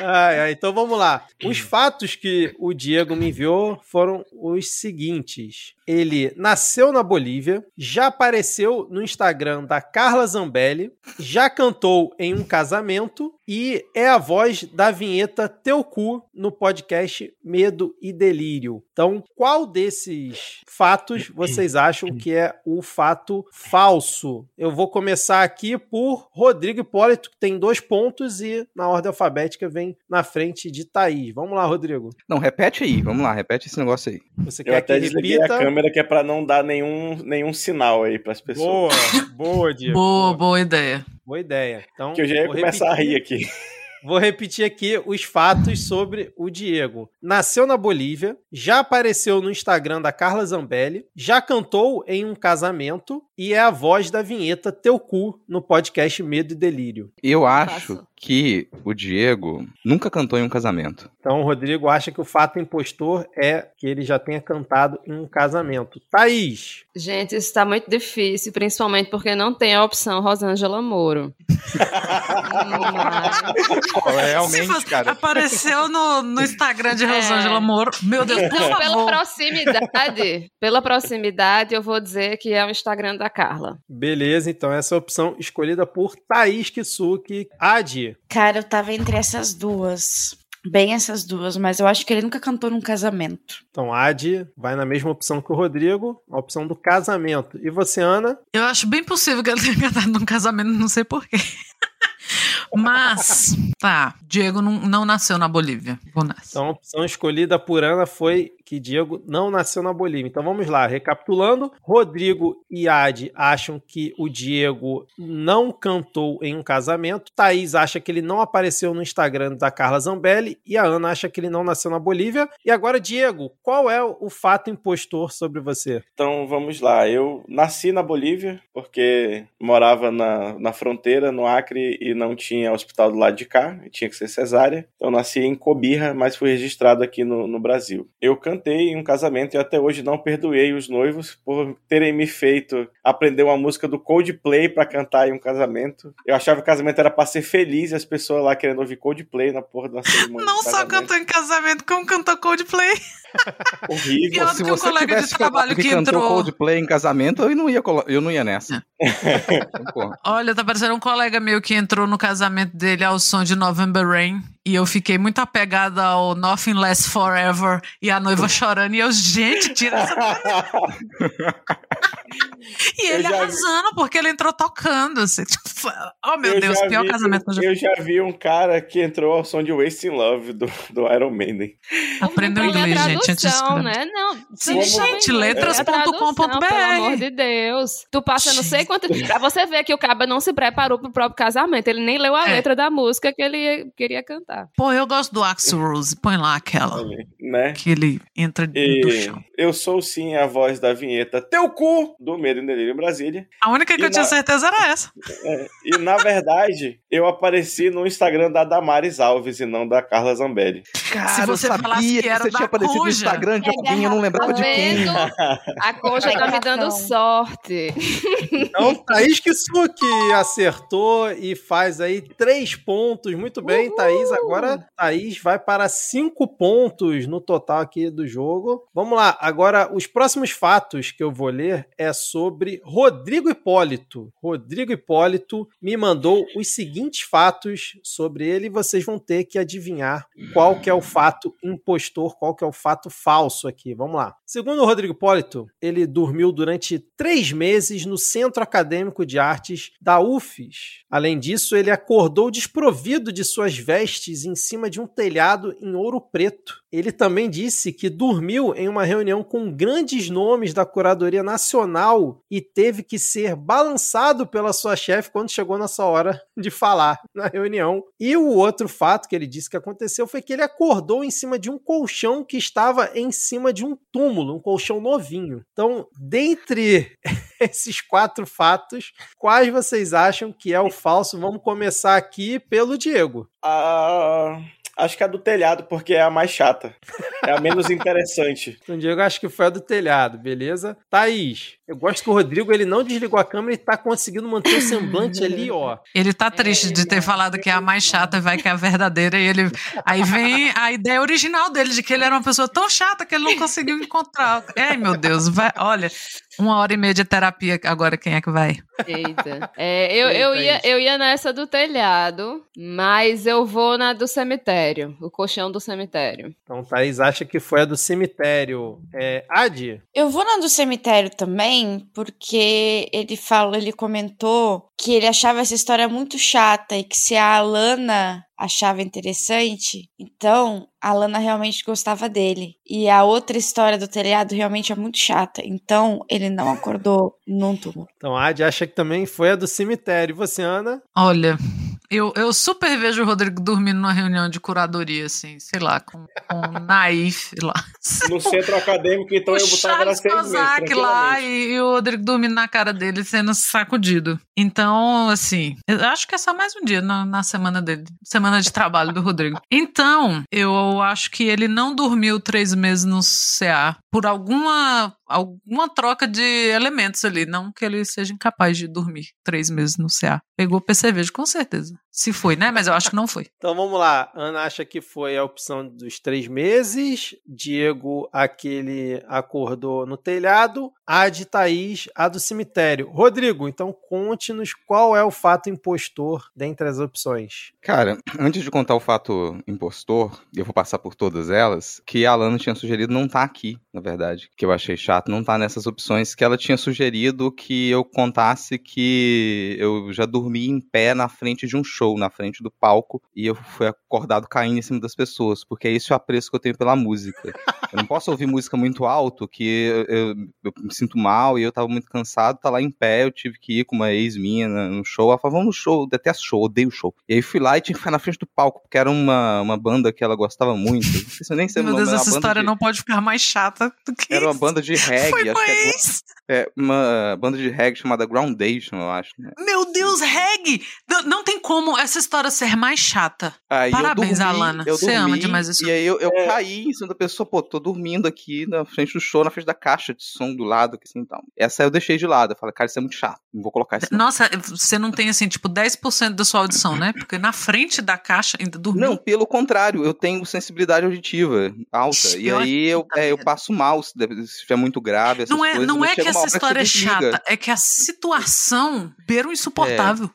Ai, ai, então vamos lá. Os fatos que o Diego me enviou foram os seguintes. Ele nasceu na Bolívia, já apareceu no Instagram da Carla Zambelli, já cantou em um casamento e é a voz da vinheta Teu Cu no podcast Medo e Delírio. Então, qual desses fatos vocês acham que é o fato falso? Eu vou começar aqui por Rodrigo Hipólito, que tem dois pontos e na ordem alfabética vem na frente de Thaís. Vamos lá, Rodrigo. Não, repete aí, vamos lá, repete esse negócio aí. Você Eu quer até que repita? a câmera que é pra não dar nenhum, nenhum sinal aí pras pessoas. Boa, boa, Diego. boa, boa ideia. Boa ideia. Então, Que eu já ia começar repetir- a rir aqui. (laughs) Vou repetir aqui os fatos sobre o Diego. Nasceu na Bolívia, já apareceu no Instagram da Carla Zambelli, já cantou em um casamento e é a voz da vinheta Teu Cu no podcast Medo e Delírio. Eu acho Faço. que o Diego nunca cantou em um casamento. Então o Rodrigo acha que o fato impostor é que ele já tenha cantado em um casamento. Thaís, Gente, isso tá muito difícil, principalmente porque não tem a opção Rosângela Moro. Mas- Se fosse- Apareceu no, no Instagram de É. Rosângela Moro. Meu Deus, por Não, pela proximidade, pela proximidade, eu vou dizer que é o Instagram da Carla. beleza, então essa é a opção escolhida por Thaís Kisuki. Adi, Cara, eu tava entre essas duas. Bem essas duas, mas eu acho que ele nunca cantou num casamento. Então, Adi vai na mesma opção que o Rodrigo, a opção do casamento. E você, Ana? Eu acho bem possível que ele tenha cantado num casamento, não sei porquê. Mas, tá, Diego não, não nasceu na Bolívia. Então a opção escolhida por Ana foi que Diego não nasceu na Bolívia. Então vamos lá, recapitulando. Rodrigo e Adi acham que o Diego não cantou em um casamento. Thaís acha que ele não apareceu no Instagram da Carla Zambelli. E a Ana acha que ele não nasceu na Bolívia. E agora, Diego, qual é o fato impostor sobre você? Então vamos lá. Eu nasci na Bolívia, porque morava na, na fronteira, no Acre, e não tinha hospital do lado de cá, tinha que ser cesárea. Então nasci em Cobirra, mas fui registrado aqui no, no Brasil. Eu cantei em um casamento e até hoje não perdoei os noivos por terem me feito aprender uma música do Coldplay para cantar em um casamento. Eu achava que o casamento era pra ser feliz e as pessoas lá querendo ouvir Coldplay na porra da cerimônia. Não só cantou em casamento, como cantou Coldplay. Horrível. Pior Se que um colega de trabalho que, que cantou entrou- Coldplay em casamento, eu não ia, colo- eu não ia nessa. Porra. Olha, tá parecendo um colega meu que entrou no casamento dele ao som de November Rain. E eu fiquei muito apegada ao Nothing Lasts Forever e a noiva (laughs) chorando. E eu, gente, tira essa. (laughs) e ele já vi- arrasando, porque ele entrou tocando. Assim. (laughs) Oh, meu Eu Deus, pior vi- casamento que eu já Eu já vi um cara que entrou ao som de Wasting Love do, do Iron Maiden. Aprendeu inglês, a gente, antes de tradução, né? Não, Sim, gente, letras.com.br. tradução, Pelo amor de Deus. Tu passa não sei Gente. quanto. Pra você ver que o Caba não se preparou pro próprio casamento. Ele nem leu a É. letra da música que ele queria cantar. Pô, eu gosto do Axl Rose. Põe lá aquela. Né? Que ele entra do E chão. eu sou sim a voz da vinheta Teu cu do Medo e Delírio em Brasília. A única que E eu tinha na- certeza era essa. (laughs) E na verdade, eu apareci no Instagram da Damares Alves e não da Carla Zambelli. Cara, você eu falasse sabia que que era você da tinha aparecido no Conja. Instagram de É alguém, eu não lembrava Tá de quem. vendo? (laughs) A coxa tá me dando sorte. Então, Thaís Kisuki acertou e faz aí três pontos. Muito bem, Thaís. Agora, Thaís vai para cinco pontos no total aqui do jogo. Vamos lá. Agora, os próximos fatos que eu vou ler é sobre Rodrigo Hipólito. Rodrigo Hipólito me mandou os seguintes fatos sobre ele e vocês vão ter que adivinhar qual que é o fato impostor, qual que é o fato falso aqui. Vamos lá. Segundo o Rodrigo Hipólito, ele dormiu durante três meses no Centro Acadêmico de Artes da UFES. Além disso, ele acordou desprovido de suas vestes em cima de um telhado em Ouro Preto. Ele também disse que dormiu em uma reunião com grandes nomes da Curadoria Nacional e teve que ser balançado pela sua chefe quando chegou na sua hora de falar na reunião. E o outro fato que ele disse que aconteceu foi que ele acordou em cima de um colchão que estava em cima de um túmulo, um colchão novinho. Então, dentre (laughs) esses quatro fatos, quais vocês acham que é o falso? Vamos começar aqui pelo Diego. Ah, acho que é do telhado, porque é a mais chata. É a menos interessante. (laughs) Então, Diego, acho que foi a do telhado, beleza? Thaís, eu gosto que o Rodrigo ele não desligou a câmera e tá conseguindo manter o semblante (laughs) ali, ó. Ele tá triste de ter falado que é a mais chata e vai que é a verdadeira. E ele. Aí vem a ideia original dele, de que ele era uma pessoa tão chata que ele não conseguiu encontrar. Ai, meu Deus, vai, olha, uma hora e meia de terapia agora, quem é que vai? Eita. É, eu, Eita, eu, ia, eu ia nessa do telhado, mas eu vou na do cemitério. O colchão do cemitério. Então, Thaís acha que foi a do cemitério. É, Adi? Eu vou na do cemitério também, porque ele falou, ele comentou que ele achava essa história muito chata e que se a Alana achava interessante, então a Alana realmente gostava dele. E a outra história do telhado realmente é muito chata, então ele não acordou num túmulo. Então, a Adi acha que também foi a do cemitério. E você, Ana? Olha, eu, eu super vejo o Rodrigo dormindo numa reunião de curadoria, assim, sei lá, com, com Naif lá. No centro acadêmico, então o eu botava na. Kozak lá e, e o Rodrigo dormindo na cara dele, sendo sacudido. Então, assim, eu acho que é só mais um dia na, na semana dele, semana de trabalho do Rodrigo. Então, eu acho que ele não dormiu três meses no CA por alguma, alguma troca de elementos ali. Não que ele seja incapaz de dormir três meses no CA. Pegou percevejo, com certeza. Se foi, né? Mas eu acho que não foi. (laughs) Então vamos lá. Ana acha que foi a opção dos três meses. Diego, aquele acordou no telhado. A de Thaís, a do cemitério. Rodrigo, então conte-nos qual é o fato impostor dentre as opções. Cara, antes de contar o fato impostor, eu vou passar por todas elas, que a Alana tinha sugerido não tá aqui, na verdade, que eu achei chato, não tá nessas opções, que ela tinha sugerido que eu contasse que eu já dormi em pé na frente de um show, na frente do palco, e eu fui acordado caindo em cima das pessoas, porque é esse o apreço que eu tenho pela música. Eu não posso ouvir música muito alto, que eu, eu, eu me sinto mal e eu tava muito cansado, tá lá em pé, eu tive que ir com uma ex minha no show, ela falou, vamos no show, detesto show, odeio show. E aí fui lá e tinha que ficar na frente do palco, porque era uma, uma banda que ela gostava muito, eu nem sei Meu Deus, essa história de- não pode ficar mais chata do que Era uma banda de reggae, Foi acho que é, é uma banda de reggae chamada Groundation, eu acho. Né? Meu Deus, reggae! Não, não tem como essa história ser mais chata. Aí eu Parabéns, dormi, Alana. eu Você ama dormi, demais isso. E aí eu, eu É. caí em cima da pessoa, pô, tô dormindo aqui na frente do show, na frente da caixa de som do lado, assim, então. Essa eu deixei de lado, eu falei, cara, isso é muito chato, não vou colocar isso não. Nossa, você não tem assim, tipo, 10% da sua audição, né? Porque na frente da caixa ainda dormiu. Não, pelo contrário, eu tenho sensibilidade auditiva alta. Ixi, e aí eu, é, eu passo mal se estiver muito grave, essas Não é, coisas. não é que essa história é chata, é que a situação beira o insuportável.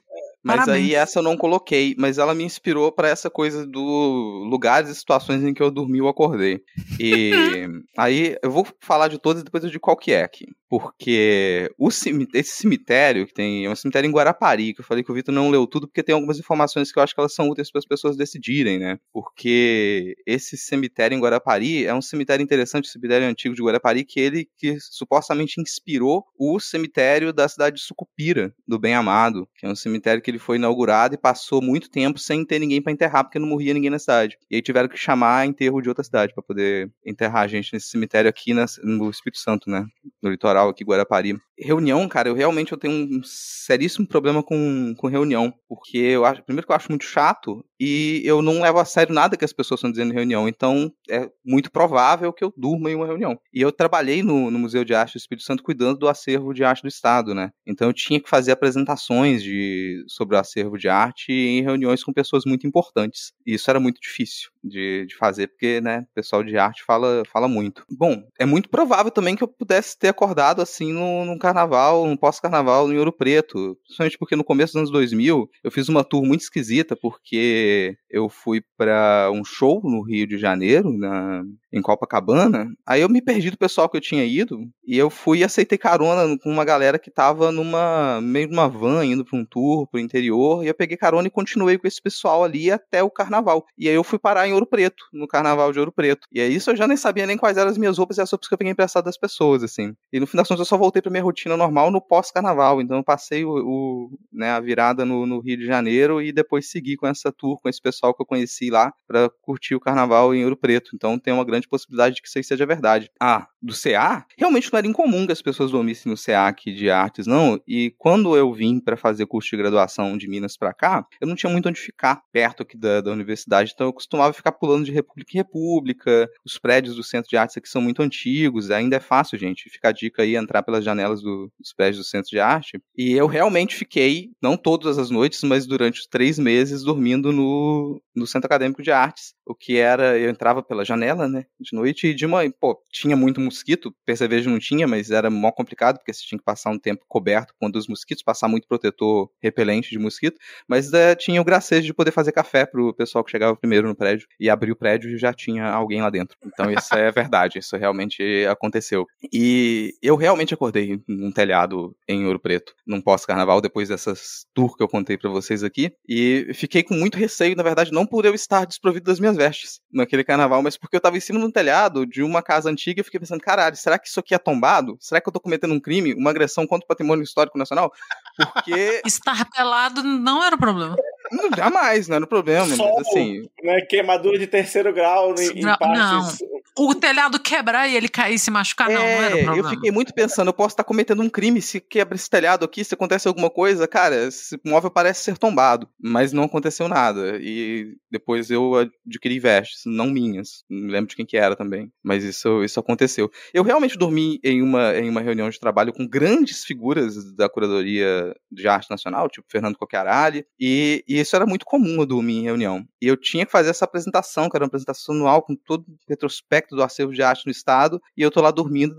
Mas Parabéns. aí essa eu não coloquei, mas ela me inspirou pra essa coisa do lugares e situações em que eu dormi ou acordei. E (laughs) aí eu vou falar de todas e depois eu digo qual que é aqui. Porque o cemi- esse cemitério que tem, é um cemitério em Guarapari, que eu falei que o Vitor não leu tudo porque tem algumas informações que eu acho que elas são úteis para as pessoas decidirem, né? Porque esse cemitério em Guarapari é um cemitério interessante, um cemitério antigo de Guarapari, que ele que supostamente inspirou o cemitério da cidade de Sucupira, do Bem Amado, que é um cemitério que ele foi inaugurado e passou muito tempo sem ter ninguém para enterrar, porque não morria ninguém na cidade. E aí tiveram que chamar enterro de outra cidade para poder enterrar a gente nesse cemitério aqui nas- no Espírito Santo, né? No litoral aqui, Guarapari. Reunião, cara, eu realmente eu tenho um seríssimo problema com, com reunião, porque eu acho, primeiro que eu acho muito chato e eu não levo a sério nada que as pessoas estão dizendo em reunião, então é muito provável que eu durma em uma reunião. E eu trabalhei no, no Museu de Arte do Espírito Santo cuidando do acervo de arte do Estado, né? Então eu tinha que fazer apresentações de, sobre o acervo de arte em reuniões com pessoas muito importantes. E isso era muito difícil de, de fazer, porque, né, o pessoal de arte fala, fala muito. Bom, é muito provável também que eu pudesse ter acordado assim no, num carnaval, num pós-carnaval em Ouro Preto. Principalmente porque no começo dos anos 2000 eu fiz uma tour muito esquisita, porque eu fui para um show no Rio de Janeiro, na, em Copacabana. Aí eu me perdi do pessoal que eu tinha ido e eu fui e aceitei carona com uma galera que tava numa meio numa van indo para um tour pro interior e eu peguei carona e continuei com esse pessoal ali até o carnaval. E aí eu fui parar em Ouro Preto, no carnaval de Ouro Preto. E aí isso eu já nem sabia nem quais eram as minhas roupas e as roupas que eu peguei emprestado das pessoas, assim. E no fim das contas eu só voltei pra minha rotina normal no pós-carnaval. Então eu passei o, o, né, a virada no, no Rio de Janeiro e depois segui com essa tour, com esse pessoal que eu conheci lá pra curtir o carnaval em Ouro Preto. Então tem uma grande possibilidade de que isso aí seja verdade. Ah, do CA, realmente não era incomum que as pessoas dormissem no CA aqui de artes, não. E quando eu vim para fazer curso de graduação de Minas pra cá, eu não tinha muito onde ficar perto aqui da, da universidade, então eu costumava ficar pulando de república em república. Os prédios do centro de artes aqui são muito antigos, ainda é fácil, gente. Fica a dica aí, entrar pelas janelas do- dos prédios do centro de arte. E eu realmente fiquei, não todas as noites, mas durante os três meses, dormindo no, no Centro Acadêmico de Artes. O que era, eu entrava pela janela, né, de noite, e de manhã, pô, tinha muito mosquito, percevejo não tinha, mas era mó complicado, porque você tinha que passar um tempo coberto com dos mosquitos, passar muito protetor repelente de mosquito, mas eh, tinha o gracejo de poder fazer café pro pessoal que chegava primeiro no prédio, e abrir o prédio e já tinha alguém lá dentro. Então isso é verdade, isso realmente aconteceu. E eu realmente acordei num telhado em Ouro Preto, num pós-carnaval, depois dessas tour que eu contei pra vocês aqui, e fiquei com muito receio, na verdade, não por eu estar desprovido das minhas vestes naquele carnaval, mas porque eu tava em cima de um telhado de uma casa antiga e fiquei pensando, caralho, será que isso aqui é tombado? Será que eu tô cometendo um crime, uma agressão contra o patrimônio histórico nacional? Porque (laughs) Estar pelado não era o problema. Não, jamais, não era o problema, mas Sol, assim, né, queimadura de terceiro grau em, em Não, partes. O telhado quebrar e ele cair e se machucar, não, não era o É, problema. eu fiquei muito pensando, eu posso estar cometendo um crime se quebra esse telhado aqui, se acontece alguma coisa, cara, esse móvel parece ser tombado, mas não aconteceu nada. E depois eu adquiri vestes, não minhas, não lembro de quem que era também, mas isso, isso aconteceu. Eu realmente dormi em uma, em uma reunião de trabalho com grandes figuras da curadoria de arte nacional, tipo Fernando Coquaralli, e, e isso era muito comum eu dormir em reunião. E eu tinha que fazer essa apresentação, que era uma apresentação anual com todo o retrospecto do acervo de arte no estado, e eu tô lá dormindo,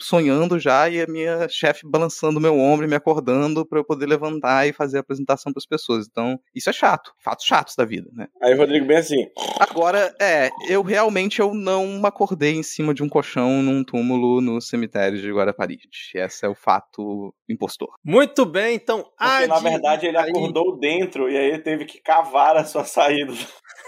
sonhando já, e a minha chefe balançando o meu ombro e me acordando para eu poder levantar e fazer a apresentação para as pessoas. Então, isso é chato, fatos chatos da vida, né? Aí o Rodrigo bem assim. Agora, é, eu realmente eu não acordei em cima de um colchão num túmulo no cemitério de Guarapari. Esse é o fato impostor. Muito bem, então. Porque, Adi, na verdade, ele aí- acordou dentro e aí ele teve que cavar a sua saída.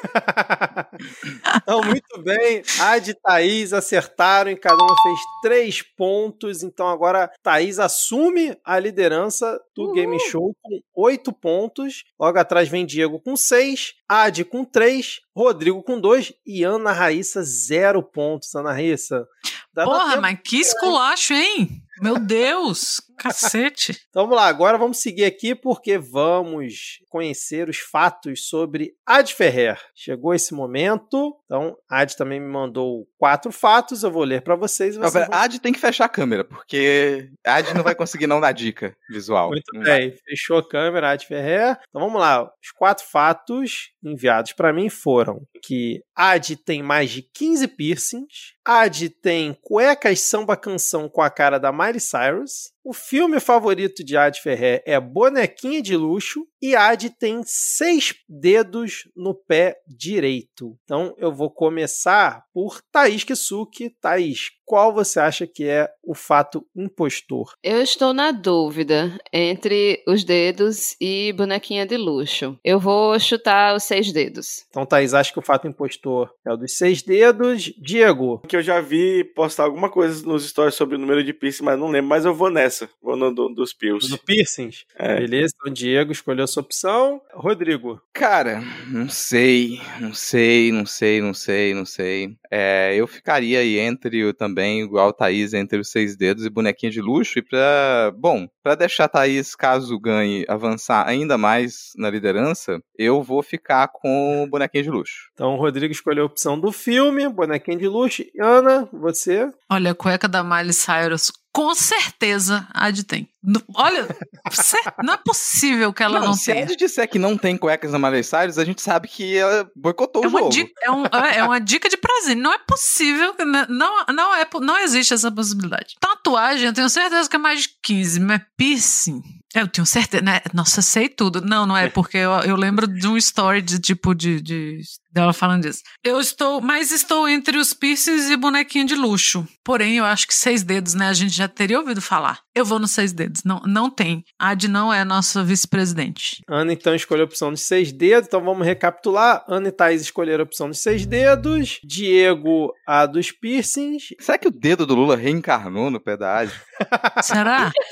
(laughs) então, muito bem. Ad e Thaís acertaram e cada uma fez três pontos. Então, agora Thaís assume a liderança do Game Show com oito pontos. Logo atrás vem Diego com seis, Ad com três, Rodrigo com dois e Ana Raíssa, zero pontos. Ana Raíssa. Porra, mas que esculacho, hein? Meu Deus, cacete. Então vamos lá, agora vamos seguir aqui porque vamos conhecer os fatos sobre Ad Ferrer. Chegou esse momento, então Ad também me mandou quatro fatos, eu vou ler para vocês. e Não, vocês pera, Ad tem que fechar a câmera, porque Ad não vai conseguir não dar dica visual. Muito Não vai. bem, fechou a câmera, Ad Ferrer. Então vamos lá, os quatro fatos enviados para mim foram que Ad tem mais de 15 piercings, Ad tem cuecas samba canção com a cara da Miley Cyrus, o filme favorito de Ad Ferrer é Bonequinha de Luxo e Ad tem seis dedos no pé direito. Então eu vou começar por Thaís Kisuki. Thaís, qual você acha que é o fato impostor? Eu estou na dúvida entre os dedos e bonequinha de luxo. Eu vou chutar os seis dedos. Então, Thaís acha que o fato impostor é o dos seis dedos. Diego, Que eu já vi postar alguma coisa nos stories sobre o número de piercing, mas não lembro. Mas eu vou nessa. Vou no do- dos pills. do piercings. É. Beleza, então Diego escolheu a sua opção. Rodrigo, Cara, não sei, não sei, não sei, não sei, não sei. É, eu ficaria aí entre o também, igual a Thaís, entre os seis dedos e bonequinha de luxo. E pra. Bom, pra deixar a Thaís, caso ganhe, avançar ainda mais na liderança, eu vou ficar com o bonequinha de luxo. então o Rodrigo escolheu a opção do filme, bonequinho de luxo. Ana, você? Olha, a cueca da Miley Cyrus, com certeza a de tem. Olha, não é possível que ela não, se a tenha. Ed disser que não tem cuecas na Miley Cyrus, a gente sabe que ela boicotou É o jogo. dica, é, um- é- é uma dica de prazer. Não é possível. que Não, não, não, é, não existe essa possibilidade. Tatuagem, eu tenho certeza que é mais de 15, mas piercing. Eu tenho certeza, né? Nossa, sei tudo. Não, não é, porque eu, eu lembro de um story de tipo de, de dela falando disso. Eu estou, mas estou entre os piercings e bonequinho de luxo. Porém, eu acho que seis dedos, né? A gente já teria ouvido falar. Eu vou nos seis dedos. Não, não tem. A Ad não é nossa vice-presidente. Ana então escolheu a opção dos seis dedos, então vamos recapitular. Ana e Thaís escolheram a opção dos seis dedos, Diego a dos piercings. Será que o dedo do Lula reencarnou no pé da Adi? Será? (laughs)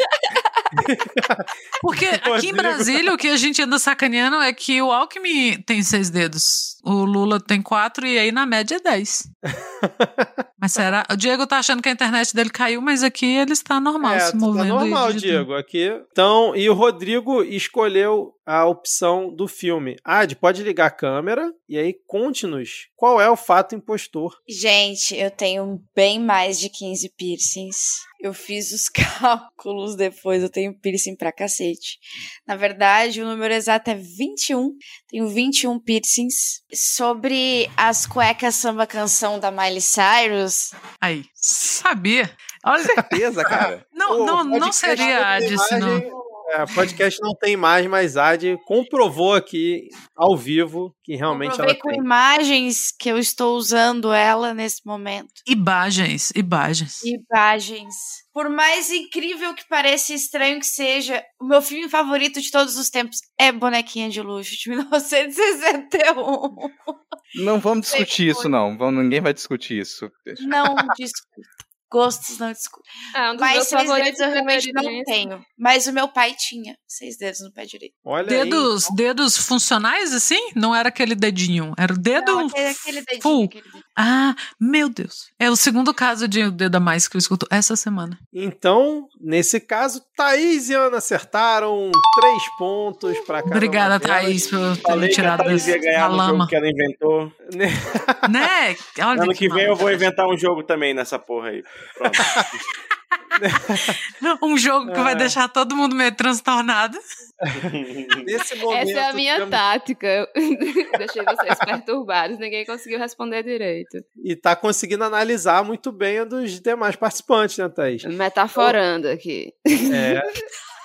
(laughs) Porque aqui em. Brasília o que a gente anda sacaneando é que o Alckmin tem seis dedos, o Lula tem quatro e aí na média é dez. (laughs) mas será? O Diego tá achando que a internet dele caiu, mas aqui ele está normal é, se tu movendo. tá normal. Diego, aqui. Então, e o Rodrigo escolheu a opção do filme. Ad, pode ligar a câmera e aí conte-nos qual é o fato impostor. Gente, eu tenho bem mais de 15 piercings. Eu fiz os (laughs) cálculos depois, eu tenho piercing pra cacete. Na verdade, o número exato é 21. Tenho 21 piercings. Sobre as cuecas samba canção da Miley Cyrus, Aí, sabia? Olha, Certeza, cara. (laughs) não, não, não seria não a tem Ad, senão. imagem, É, podcast não tem imagem, mas Ad comprovou aqui ao vivo que realmente ela Comprovei com tem. imagens que eu estou usando ela nesse momento. Imagens, imagens. Imagens. Por mais incrível que pareça e estranho que seja, o meu filme favorito de todos os tempos é Bonequinha de Luxo, de (laughs) 1961. Não vamos discutir isso, não. Ninguém vai discutir isso. Não discuto. Gostos não discuto. Ah, um dos Mas meus seis favoritos dedos eu realmente é não esse. tenho. Mas o meu pai tinha seis dedos no pé direito. Olha Dedos, aí. dedos funcionais assim? Não era aquele dedinho, era o dedo. Não, aquele, aquele dedinho. full. aquele dedinho. Ah, meu Deus. É o segundo caso de dedo a mais que eu escuto essa semana. Então, nesse caso, Thaís e Ana acertaram três pontos para cada Obrigada, uma. Thaís, por ter me que a tirado Thaís ia da ganhar no jogo lama. que ela inventou. Né? (laughs) Olha Ano que vem eu vou inventar um jogo também nessa porra aí. Pronto. (laughs) Um jogo que vai É. deixar todo mundo meio transtornado. (laughs) Nesse momento. Essa é a minha temos- tática. (laughs) Deixei vocês perturbados, ninguém conseguiu responder direito. E tá conseguindo analisar muito bem a dos demais participantes, né, Thaís? Metaforando aqui. É.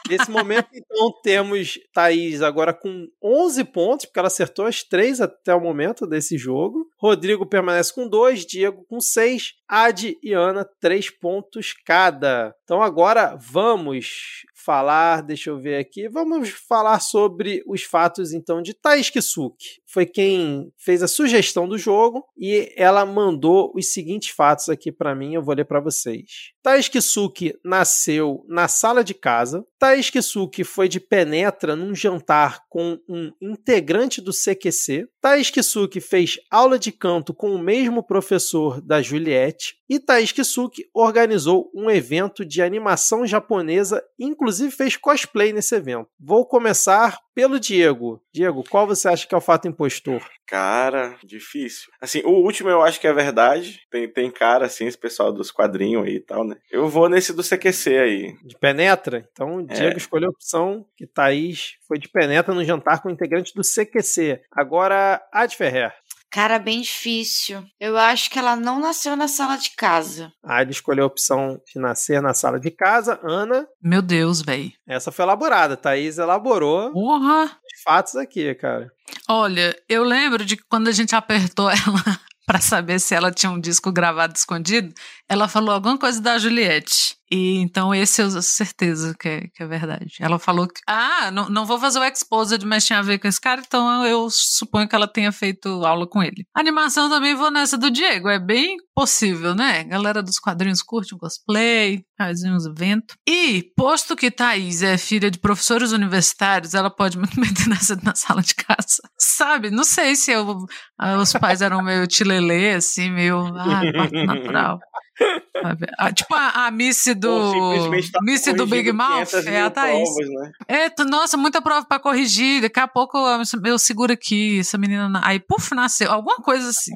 Nesse momento, então, temos Thaís agora com 11 pontos, porque ela acertou as três até o momento desse jogo. Rodrigo permanece com 2, Diego com 6, Ad e Ana, 3 pontos cada. Então agora vamos falar, deixa eu ver aqui, vamos falar sobre os fatos então de Thaís Kisuki. Foi quem fez a sugestão do jogo e ela mandou os seguintes fatos aqui para mim, eu vou ler para vocês. Thaís Kisuki nasceu na sala de casa. Thaís Kisuki foi de penetra num jantar com um integrante do CQC. Thaís Kisuki fez aula de canto com o mesmo professor da Juliette. E Thaís Kisuki organizou um evento de animação japonesa, inclusive fez cosplay nesse evento. Vou começar pelo Diego. Diego, qual você acha que é o fato impostor? Cara, difícil. Assim, o último eu acho que é verdade. Tem, tem cara, assim, esse pessoal dos quadrinhos aí e tal, né? Eu vou nesse do CQC aí. De penetra? Então, o Diego escolheu a opção que Thaís foi de penetra no jantar com o integrante do CQC. Agora, Ad Ferrer. Cara, bem difícil. Eu acho que ela não nasceu na sala de casa. A Ad escolheu a opção de nascer na sala de casa. Ana, Meu Deus, velho. essa foi elaborada. Thaís elaborou Porra! os fatos aqui, cara. Olha, eu lembro de que quando a gente apertou (laughs) ela pra saber se ela tinha um disco gravado escondido, ela falou alguma coisa da Juliette. E então esse eu certeza que é, que é verdade. Ela falou que, ah, não, não vou fazer o Exposed, mas tinha a ver com esse cara, então eu suponho que ela tenha feito aula com ele. Animação também vou nessa do Diego, é bem possível, né? Galera dos quadrinhos curte um cosplay, faz uns eventos. E, posto que Thaís é filha de professores universitários, ela pode muito (laughs) meter nessa na sala de casa. Sabe? Não sei se eu, ah, os pais eram meio (laughs) tilelê, assim, meio, ah, natural. Sabe? Ah, tipo a, a Missy do. Tá Missy do Big Mouth 500 é a Thaís. provas, né? É, tu- nossa, muita prova pra corrigir. Daqui a pouco eu, eu seguro aqui, essa menina. na- Aí, puf, nasceu. Alguma coisa assim.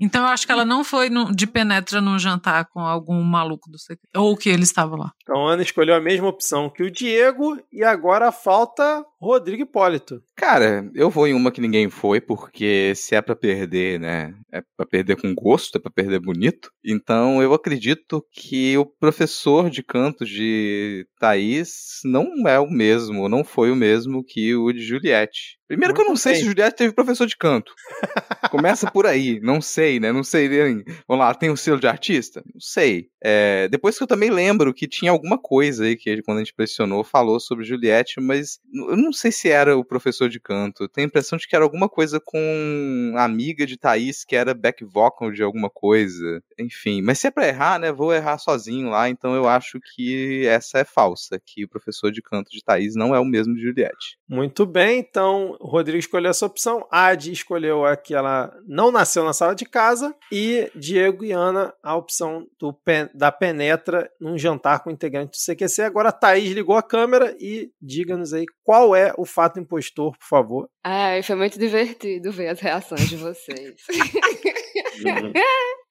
Então eu acho que ela não foi no- de penetra num jantar com algum maluco do. Ou que ele estava lá. Então, a Ana escolheu a mesma opção que o Diego. E agora falta Rodrigo Hipólito. Cara, eu vou em uma que ninguém foi, porque se é pra perder, né? É pra perder com gosto, é pra perder bonito. Então eu acredito que o professor de canto de Thaís não é o mesmo, não foi o mesmo que o de Juliette. Primeiro que eu não Muito sei bem. se Juliette teve professor de canto. Começa por aí, não sei, né? Não sei. nem- Vamos lá, tem um selo de artista? Não sei. É, depois que eu também lembro que tinha alguma coisa aí que quando a gente pressionou falou sobre Juliette, mas eu não sei se era o professor de canto. Eu tenho a impressão de que era alguma coisa com a amiga de Thaís que era back vocal de alguma coisa. Enfim, mas se é pra errar, né? Vou errar sozinho lá, então eu acho que essa é falsa, que o professor de canto de Thaís não é o mesmo de Juliette. Muito bem, então o Rodrigo escolheu essa opção. A Adi escolheu a que ela não nasceu na sala de casa. E Diego e Ana a opção do, da penetra num jantar com integrante do CQC. Agora a Thaís ligou a câmera e diga-nos aí qual é o fato impostor, por favor. Ai, foi muito divertido ver as reações de vocês. (laughs) (laughs)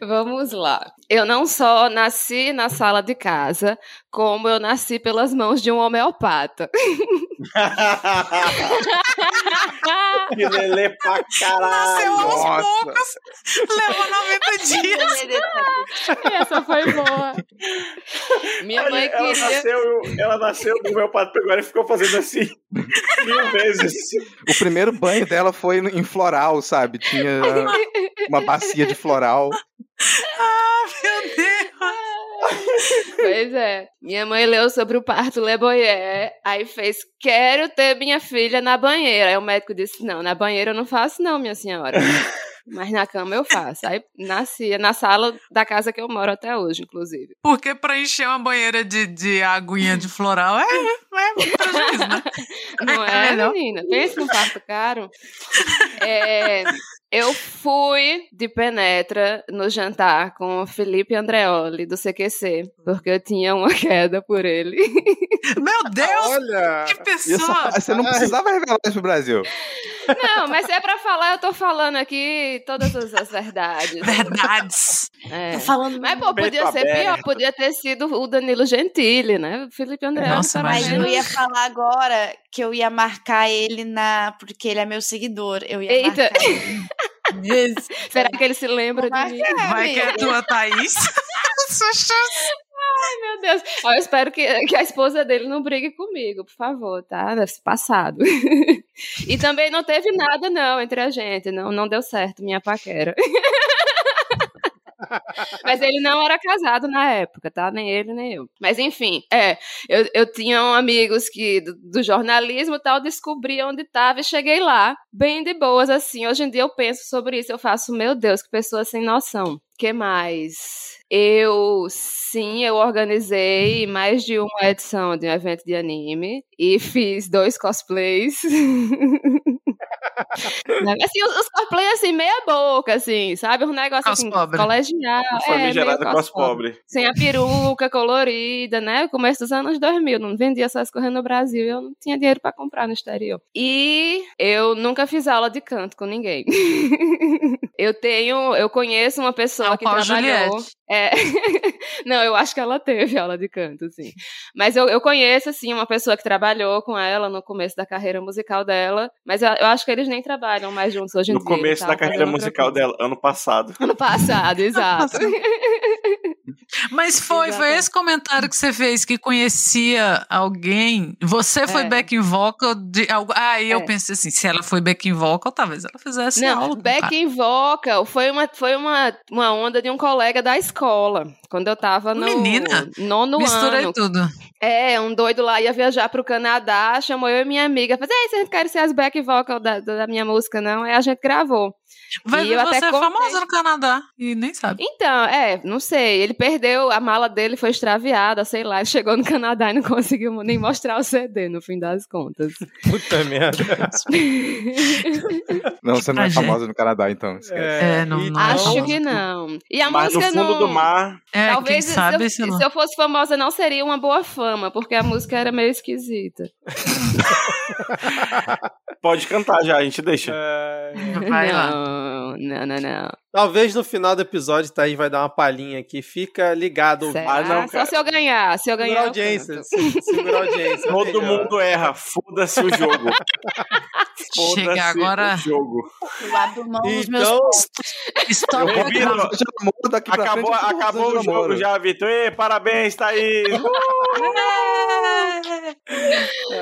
Vamos lá. Eu não só nasci na sala de casa, como eu nasci pelas mãos de um homeopata. (laughs) que lelê pra caralho. Nasceu aos Nossa. poucos, levou 90 (laughs) dias. Essa foi boa. Minha mãe ela, queria. nasceu, ela nasceu, o meu pato pegou ela e ficou fazendo assim mil vezes. O primeiro banho dela foi em floral, sabe? Tinha (laughs) uma bacia de floral. (laughs) Ah, meu Deus. Pois é. Minha mãe leu sobre o parto Le Boyer, aí fez: Quero ter minha filha na banheira. Aí o médico disse: Não, na banheira eu não faço, não, minha senhora. Mas na cama eu faço. Aí nascia na sala da casa que eu moro até hoje, inclusive. Porque pra encher uma banheira de, de aguinha de floral é, é prejuízo, né? Não É é, melhor. menina? Pensa no parto caro. É, Eu fui de penetra no jantar com o Felipe Andreoli, do CQC, porque eu tinha uma (laughs) queda por ele. Meu Deus! Olha! Que pessoa! você não precisava revelar isso pro Brasil. Não, mas se é pra falar, eu tô falando aqui todas as, verdades. Verdades. É. Tô falando Mas, pô, podia ser pior, aberto. podia ter sido o Danilo Gentili, né? O Felipe Andreoli. Nossa, tá Mas eu ia falar agora que eu ia marcar ele na. Porque ele é meu seguidor. Eu ia Eita. marcar ele. (laughs) Será que ele se lembra de mim? Vai que é tua, Thaís. (laughs) Sua chance. Meu Deus. Ó, eu espero que, que a esposa dele não brigue comigo, por favor, tá? Deve ser passado. (laughs) e também não teve nada, não, entre a gente. Não, não deu certo minha paquera. Mas ele não era casado na época, tá? Nem ele, nem eu. Mas enfim, é. Eu, eu tinha amigos que do, do jornalismo e tal, descobri onde tava e cheguei lá, bem de boas, assim. Hoje em dia eu penso sobre isso, eu faço, meu Deus, que pessoa sem noção. que mais? Eu, sim, eu organizei mais de uma edição de um evento de anime e fiz dois cosplays. (laughs) assim, os, os cosplays, assim, meia boca, assim, sabe? Um negócio, assim, colegial. É, cos pobre. Sem a peruca colorida, né? Começo dos anos 2000, não vendia essas coisas no Brasil, eu não tinha dinheiro pra comprar no exterior. E eu nunca fiz aula de canto com ninguém. (laughs) eu tenho, eu conheço uma pessoa É o que Paulo trabalhou. É. não, eu acho que ela teve aula de canto, sim. Mas eu, eu conheço, assim, uma pessoa que trabalhou com ela no começo da carreira musical dela, mas eu, eu acho que eles nem trabalham mais juntos hoje em No dia. ele começo tava da carreira musical dela, ano passado. Ano passado, (laughs) exato. (laughs) Mas foi, foi esse comentário que você fez que conhecia alguém. Você foi É. backing vocal de algo. Aí eu É. pensei assim: se ela foi backing vocal, talvez ela fizesse Não, aula. com o back cara. in vocal foi uma, foi uma, uma onda de um colega da escola. Quando eu tava no Menina, nono Misturei ano. tudo. É, um doido lá ia viajar pro Canadá, chamou eu e minha amiga. Falei, ei, vocês não querem ser as back vocal da, da minha música, não? Aí a gente gravou. Vai E você é famosa no Canadá e nem sabe. Então, é, não sei. Ele perdeu, a mala dele foi extraviada, sei lá. Ele chegou no Canadá e não (laughs) conseguiu nem mostrar o CD, no fim das contas. Puta merda. (laughs) Não, você não é tragédia. famosa no Canadá, então. esquece. É, não- não é Acho que não. E a Mas no música fundo não... do mar, É, Talvez quem sabe, se, sei eu, lá. se eu fosse famosa não seria uma boa fama, porque a música era meio esquisita. pode cantar já, a gente deixa. É, Vai lá. não, não, não, não. Talvez no final do episódio, Thaís vai dar uma palhinha aqui. Fica ligado. Será? Ah, não, Só se eu ganhar, se eu ganhar. audiência. se- Segura a audiência. Todo melhor. mundo erra, foda-se o jogo. (laughs) Foda-se Chega agora. o jogo. Eu abro mão dos meus Então, de namoro daqui pra Acabou, frente, acabou o jogo namoro. já, Vitor. Ê, Parabéns, Thaís. (laughs)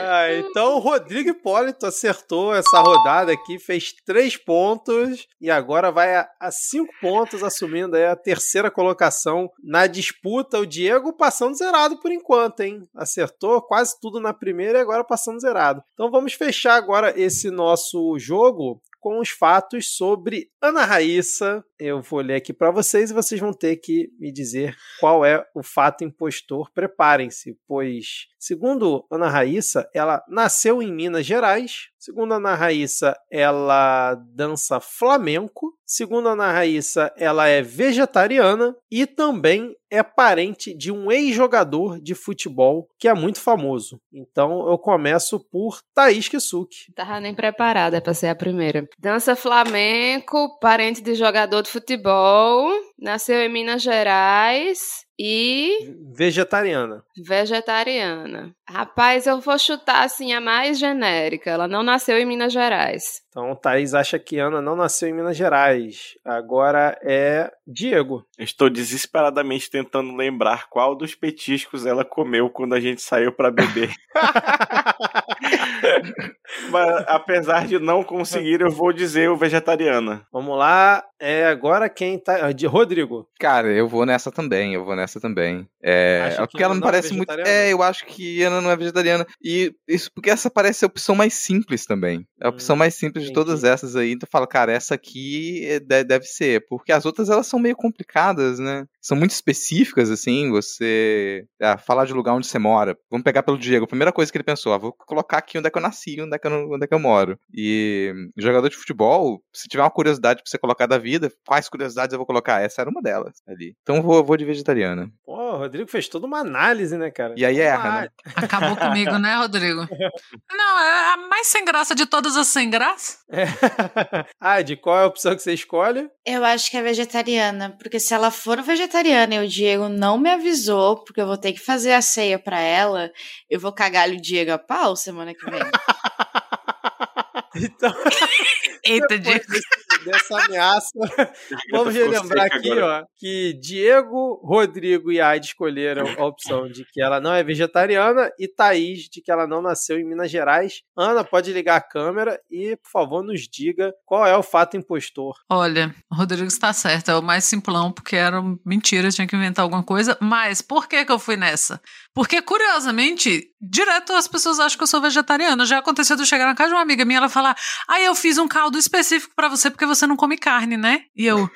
ah, então o Rodrigo Hipólito acertou essa rodada aqui, fez três pontos e agora vai a, a cinco pontos, assumindo aí a terceira colocação na disputa. O Diego passando zerado por enquanto, hein? Acertou quase tudo na primeira e agora passando zerado. Então vamos fechar agora esse nosso jogo com os fatos sobre Ana Raíssa. Eu vou ler aqui para vocês e vocês vão ter que me dizer qual é o fato impostor. Preparem-se, pois, segundo Ana Raíssa, ela nasceu em Minas Gerais. Segundo Ana Raíssa, ela dança flamenco. Segundo Ana Raíssa, ela é vegetariana e também é parente de um ex-jogador de futebol que é muito famoso. Então eu começo por Thaís Kisuki. Tava nem preparada pra ser a primeira. Dança flamenco, parente de jogador de futebol, nasceu em Minas Gerais e Vegetariana. vegetariana. Rapaz, eu vou chutar assim a mais genérica. Ela não nasceu em Minas Gerais. Então, Thaís acha que Ana não nasceu em Minas Gerais. Agora é Diego. Estou desesperadamente tentando lembrar qual dos petiscos ela comeu quando a gente saiu pra beber. (laughs) Mas apesar de não conseguir, eu vou dizer o vegetariana. Vamos lá. É agora quem tá. De Rodrigo. Cara, eu vou nessa também, eu vou nessa também. É, é porque ela não é parece muito. vegetariana? É, eu acho que Ana não é vegetariana. E isso porque essa parece a opção mais simples também. É a opção Hum, mais simples de entendi. todas essas aí. Então fala, cara, essa aqui é- de- deve ser. Porque as outras elas são meio complicadas, né? São muito específicas, assim, você ah, falar de lugar onde você mora. Vamos pegar pelo Diego. A primeira coisa que ele pensou, ah, vou colocar aqui onde é que eu nasci, onde é que eu, onde é que eu moro. E jogador de futebol, se tiver uma curiosidade pra você colocar da vida, quais curiosidades eu vou colocar? Essa era uma delas ali. Então vou, vou de vegetariana. Pô, o Rodrigo fez toda uma análise, né, cara? E aí erra, né? (laughs) Acabou comigo, né, Rodrigo? (laughs) Não, é a mais sem graça de todas as sem graça. É. (laughs) ah, de qual é a opção que você escolhe? Eu acho que é vegetariana, porque se ela for vegetariana e o Diego não me avisou, porque eu vou ter que fazer a ceia pra ela, eu vou cagar o Diego a pau semana que vem. (laughs) Então, (laughs) Eita, Diego. desse- dessa ameaça, (laughs) vamos relembrar aqui, ó, que Diego, Rodrigo e Aide escolheram a opção de que ela não é vegetariana e Thaís de que ela não nasceu em Minas Gerais. Ana, pode ligar a câmera e, por favor, nos diga qual é o fato impostor. Olha, o Rodrigo está certo, é o mais simplão, porque era mentira, tinha que inventar alguma coisa. Mas por que, que eu fui nessa? Porque, curiosamente, direto as pessoas acham que eu sou vegetariana. Já aconteceu de eu chegar na casa de uma amiga minha e ela falar: Ah, eu fiz um caldo específico pra você porque você não come carne, né? E eu.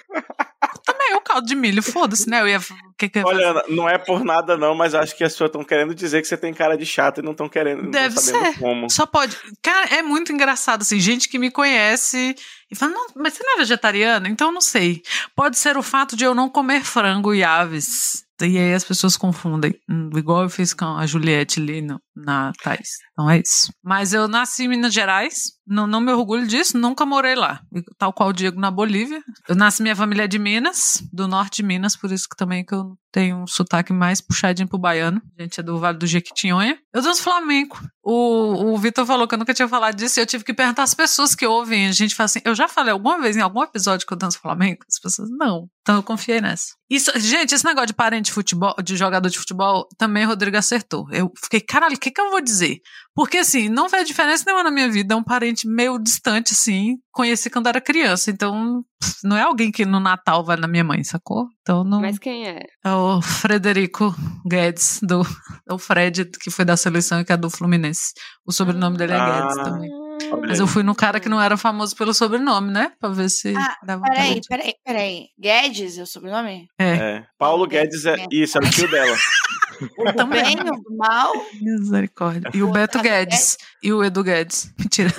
Também o caldo de milho, foda-se, né? Eu ia. Que, que eu ia fazer? Olha, não é por nada não, mas acho que as pessoas estão querendo dizer que você tem cara de chato e não estão querendo, não Deve sabendo ser. como. Só pode. Cara, é muito engraçado, assim, gente que me conhece e fala, não, mas você não é vegetariana? Então eu não sei. Pode ser o fato de eu não comer frango e aves. E aí as pessoas confundem. Hum, Igual eu fiz com a Juliette ali no, na Thais. Então é isso. Mas eu nasci em Minas Gerais. Não, não me orgulho disso, nunca morei lá. Tal qual o Diego na Bolívia. Eu nasci, minha família é de Minas, do norte de Minas, por isso que também que eu tenho um sotaque mais puxadinho pro baiano. A gente é do Vale do Jequitinhonha. Eu danço flamenco. O, o Vitor falou que eu nunca tinha falado disso e eu tive que perguntar às pessoas que ouvem. A gente fala assim, eu já falei alguma vez em algum episódio que eu danço flamenco? As pessoas, não. Então eu confiei nessa. Isso, gente, esse negócio de parente de futebol, de jogador de futebol, também o Rodrigo acertou. Eu fiquei, caralho, o que, que eu vou dizer? Porque, assim, não fez diferença nenhuma na minha vida. É um parente meio distante, assim. Conheci quando era criança. Então, não é alguém que no Natal vai na minha mãe, sacou? Então, não. Mas quem é? É o Frederico Guedes, do, o Fred, que foi da seleção e que é do Fluminense. O sobrenome dele é Ah. Guedes também. Mas eu fui no cara que não era famoso pelo sobrenome, né? Pra ver se Ah, dava Peraí, parente. peraí, peraí. Guedes é o sobrenome? É, É. Paulo Guedes é. Isso, é o tio dela. (laughs) O Também. o mal. misericórdia. E o O Beto Otávio Guedes. E o Edu Guedes. Mentira. (laughs)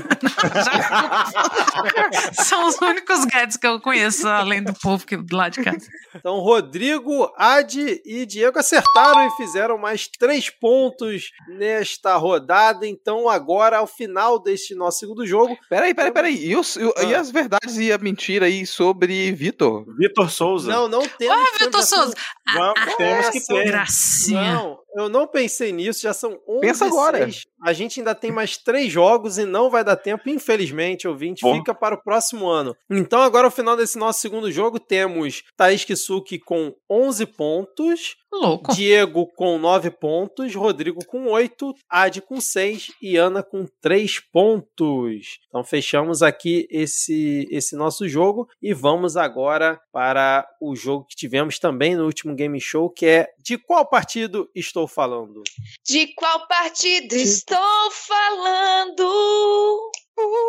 São os únicos Guedes que eu conheço, além do povo que lá de casa. Então, Rodrigo, Adi e Diego acertaram e fizeram mais três pontos nesta rodada. Então, agora, ao final deste nosso segundo jogo, Peraí, peraí, peraí. E, os- e- Ah. e as verdades e a mentira aí sobre Vitor? Vitor Souza. não, não temos. Ué, Vitor Souza. Vamos, temos que ter. Gracinha. Não, eu não pensei nisso, já são 11 Pensa agora. A gente ainda tem mais três jogos e não vai dar tempo, infelizmente, ouvinte, Pô. fica para o próximo ano. Então, agora, ao final desse nosso segundo jogo, temos Thaís Kisuki com 11 pontos, Louco. Diego com 9 pontos, Rodrigo com 8, Adi com 6 e Ana com 3 pontos. Então fechamos aqui esse, esse nosso jogo e vamos agora para o jogo que tivemos também no último Game Show, que é de qual partido estou falando? De qual partido estou falando?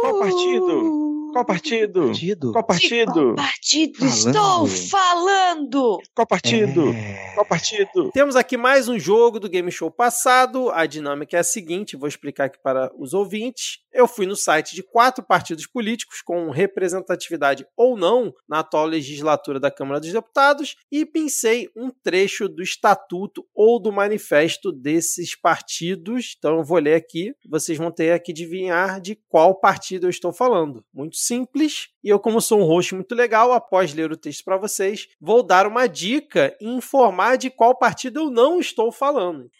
Qual partido? Qual partido? Partido? Qual partido? qual partido estou Falando. falando? Qual partido? É... Qual partido? Temos aqui mais um jogo do Game Show passado. A dinâmica é a seguinte: vou explicar aqui para os ouvintes. Eu fui no site de quatro partidos políticos com representatividade ou não na atual legislatura da Câmara dos Deputados e pensei um trecho do estatuto ou do manifesto desses partidos. Então eu vou ler aqui. Vocês vão ter que adivinhar de qual partido eu estou falando. Muito simples. E eu, como sou um host muito legal, após ler o texto para vocês, vou dar uma dica e informar de qual partido eu não estou falando.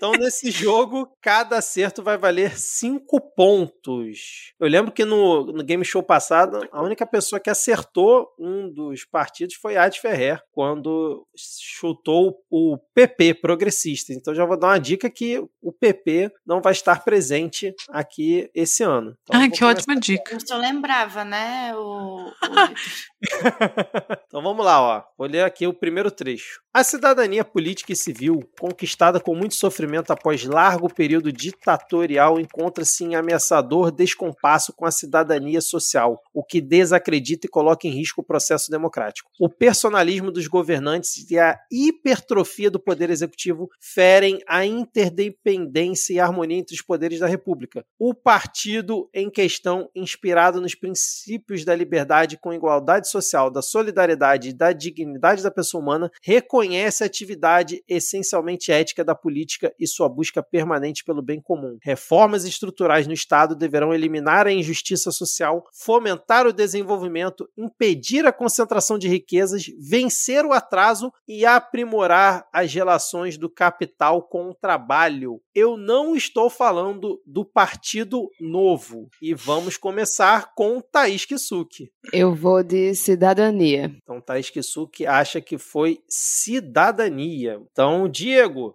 Então, nesse jogo, cada acerto vai valer 5 pontos. Eu lembro que no, no game show passado, a única pessoa que acertou um dos partidos foi Ad Ferrer, quando chutou o PP progressista. Então, já vou dar uma dica que o PP não vai estar presente aqui esse ano. Então, vou que começar ótima dica. Eu só lembrava, né? O, o- (laughs) então vamos lá, ó. Vou ler aqui o primeiro trecho. A cidadania política e civil, conquistada com muito sofrimento movimento após largo período ditatorial encontra-se em ameaçador descompasso com a cidadania social, o que desacredita e coloca em risco o processo democrático. O personalismo dos governantes e a hipertrofia do poder executivo ferem a interdependência e harmonia entre os poderes da República. O partido em questão, inspirado nos princípios da liberdade com igualdade social, da solidariedade e da dignidade da pessoa humana, reconhece a atividade essencialmente ética da política e sua busca permanente pelo bem comum. Reformas estruturais no Estado deverão eliminar a injustiça social, fomentar o desenvolvimento, impedir a concentração de riquezas, vencer o atraso e aprimorar as relações do capital com o trabalho. Eu não estou falando do Partido Novo. E vamos começar com Thaís Kisuki. Eu vou de cidadania. Então, Thaís Kisuki acha que foi cidadania. Então, Diego,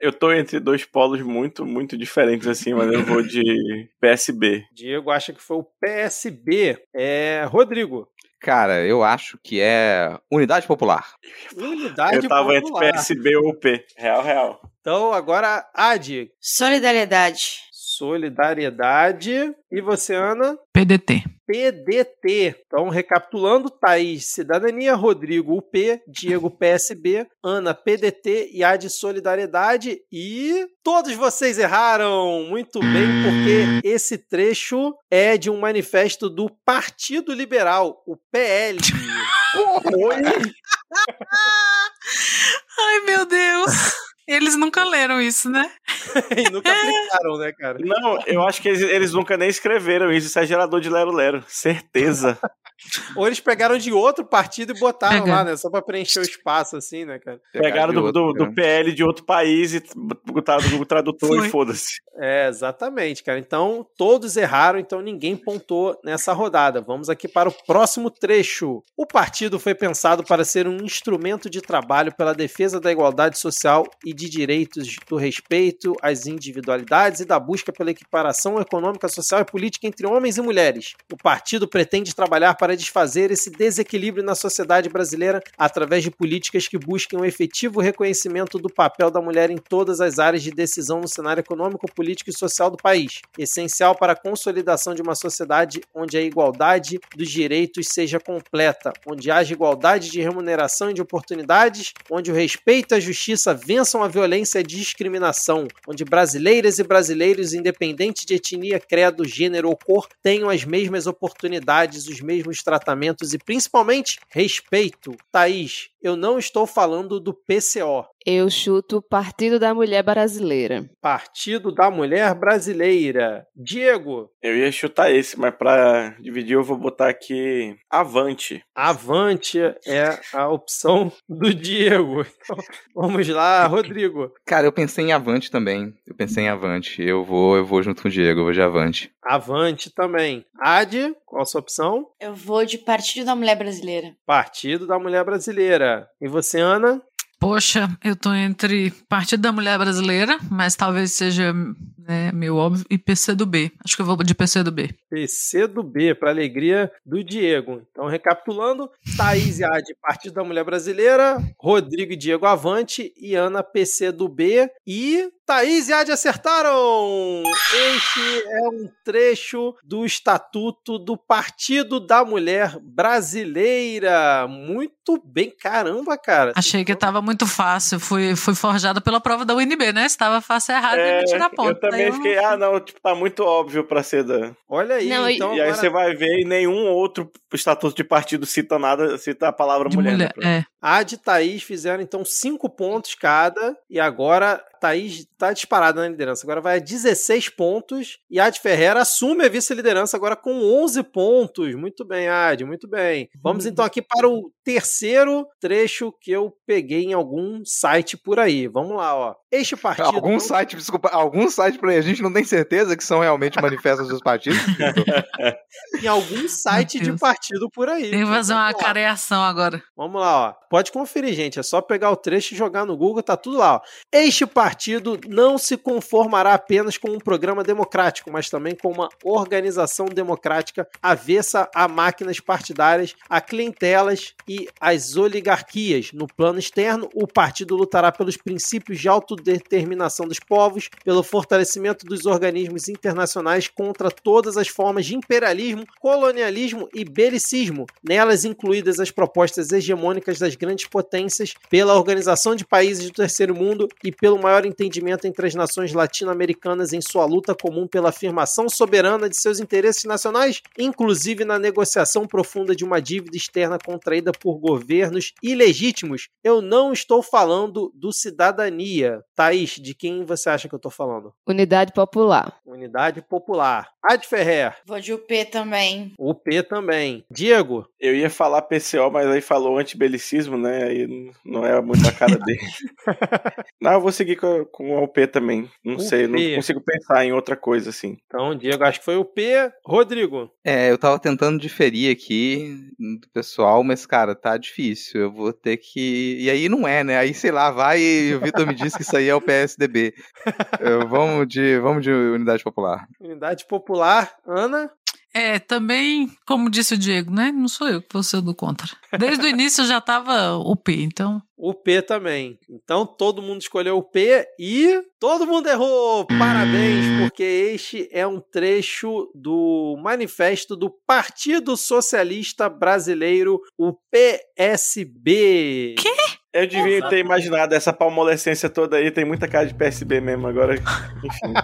Eu tô entre dois polos muito, muito diferentes, assim, mas eu vou de PSB. Diego acha que foi o PSB. É, Rodrigo, Cara, eu acho que é Unidade Popular. Unidade eu tava entre Popular. PSB ou P. Real, real. Então, agora, Adi, Solidariedade. Solidariedade. E você, Ana? PDT. PDT. Então, recapitulando, Thaís, Cidadania, Rodrigo, UP, Diego, (laughs) PSB, Ana, PDT e A de Solidariedade. E todos vocês erraram muito bem, porque esse trecho é de um manifesto do Partido Liberal, o PL. (laughs) (laughs) Ai, meu Deus. Eles nunca leram isso, né? (laughs) e nunca aplicaram, né, cara? Não, eu acho que eles, eles nunca nem escreveram isso. Isso é gerador de lero-lero. Certeza. (laughs) Ou eles pegaram de outro partido e botaram Pegaram. lá, né? Só pra preencher o espaço, assim, né, cara? Pegaram do, do, do né? PL de outro país e botaram no Google Tradutor Foi. e foda-se. É, exatamente, cara. Então, todos erraram, então ninguém pontou nessa rodada. Vamos aqui para o próximo trecho. O partido foi pensado para ser um instrumento de trabalho pela defesa da igualdade social e de direitos do respeito às individualidades e da busca pela equiparação econômica, social e política entre homens e mulheres. O partido pretende trabalhar para desfazer esse desequilíbrio na sociedade brasileira através de políticas que busquem o efetivo reconhecimento do papel da mulher em todas as áreas de decisão no cenário econômico, político e social do país, essencial para a consolidação de uma sociedade onde a igualdade dos direitos seja completa, onde haja igualdade de remuneração e de oportunidades, onde o respeito a justiça vençam a violência e discriminação, onde brasileiras e brasileiros, independente de etnia, credo, gênero ou cor, tenham as mesmas oportunidades, os mesmos tratamentos e principalmente respeito. Thaís, eu não estou falando do PCO, Eu chuto Partido da Mulher Brasileira. Partido da Mulher Brasileira. Diego, Eu ia chutar esse, mas pra dividir eu vou botar aqui Avante. Avante é a opção do Diego. Então, (laughs) vamos lá, Rodrigo. Cara, eu pensei em Avante também. Eu pensei em Avante. Eu vou, eu vou junto com o Diego, eu vou de Avante. Avante também. Adi, qual a sua opção? Eu vou de Partido da Mulher Brasileira. Partido da Mulher Brasileira. E você, Ana? Poxa, eu tô entre Partido da Mulher Brasileira, mas talvez seja né, meio óbvio, e PCdoB. Acho que eu vou de PCdoB. PC do B, para alegria do Diego. Então, recapitulando: Thaís e Adi, Partido da Mulher Brasileira, Rodrigo e Diego Avante e Ana PC do B. E Thaís e Adi acertaram! Este é um trecho do Estatuto do Partido da Mulher Brasileira. Muito bem, caramba, cara. Achei que tava muito fácil. Fui, fui forjada pela prova da UNB, né? Se tava fácil errado, É, ia me tirar ponto. eu também Aí eu- fiquei, ah, não, tipo, tá muito óbvio pra ser da. Olha aí, Não, e- então. e aí agora- você vai ver e nenhum outro estatuto de partido cita nada, cita a palavra de mulher. mulher. né? É. Adi e Thaís fizeram então cinco pontos cada. E agora Thaís tá disparada na liderança. Agora vai a 16 pontos. E Adi Ferreira assume a vice-liderança agora com 11 pontos. Muito bem, Adi, muito bem. Vamos então aqui para o terceiro trecho que eu peguei em algum site por aí. Vamos lá, ó. Este partido. Algum site, desculpa, algum site pra a gente não tem certeza que são realmente manifestos dos partidos. (laughs) Em algum site de partido por aí. Tem que fazer uma careação agora. Vamos lá, ó. Pode conferir, gente. É só pegar o trecho e jogar no Google, tá tudo lá. Ó. Este partido não se conformará apenas com um programa democrático, mas também com uma organização democrática avessa a máquinas partidárias, a clientelas e às oligarquias. No plano externo, o partido lutará pelos princípios de autodeterminação dos povos, pelo fortalecimento dos organismos internacionais contra todas as formas de imperialismo, colonialismo e belicismo, nelas incluídas as propostas hegemônicas das grandes potências, pela organização de países do terceiro mundo e pelo maior entendimento entre as nações latino-americanas em sua luta comum pela afirmação soberana de seus interesses nacionais, inclusive na negociação profunda de uma dívida externa contraída por governos ilegítimos. Eu não estou falando do cidadania. Thaís, de quem você acha que eu estou falando? Unidade Popular. Unidade Popular. Ad Ferrer. Vou de UP também. O P também. Diego. Eu ia falar PCO, mas aí falou antibelicismo, né? Aí não é muito a cara dele. (laughs) não, eu vou seguir com, com o UP também. Não UP. sei, não consigo pensar em outra coisa assim. Então, Diego, acho que foi o P. Rodrigo. É, eu tava tentando diferir aqui do pessoal, mas, cara, tá difícil. Eu vou ter que. E aí não é, né? Aí, sei lá, vai e o Vitor me disse que isso aí é o PSDB. (laughs) Eu- vamos, de, vamos de Unidade Popular. Unidade Popular. Ana. É, também, como disse o Diego, né? Não sou eu que vou ser do contra. Desde o início já tava o P, então. O P também. Então todo mundo escolheu o P e todo mundo errou. Parabéns, porque este é um trecho do manifesto do Partido Socialista Brasileiro, o PSB. Que? Eu devia ter imaginado essa palmolescência toda aí, tem muita cara de PSB mesmo agora. (laughs) Enfim.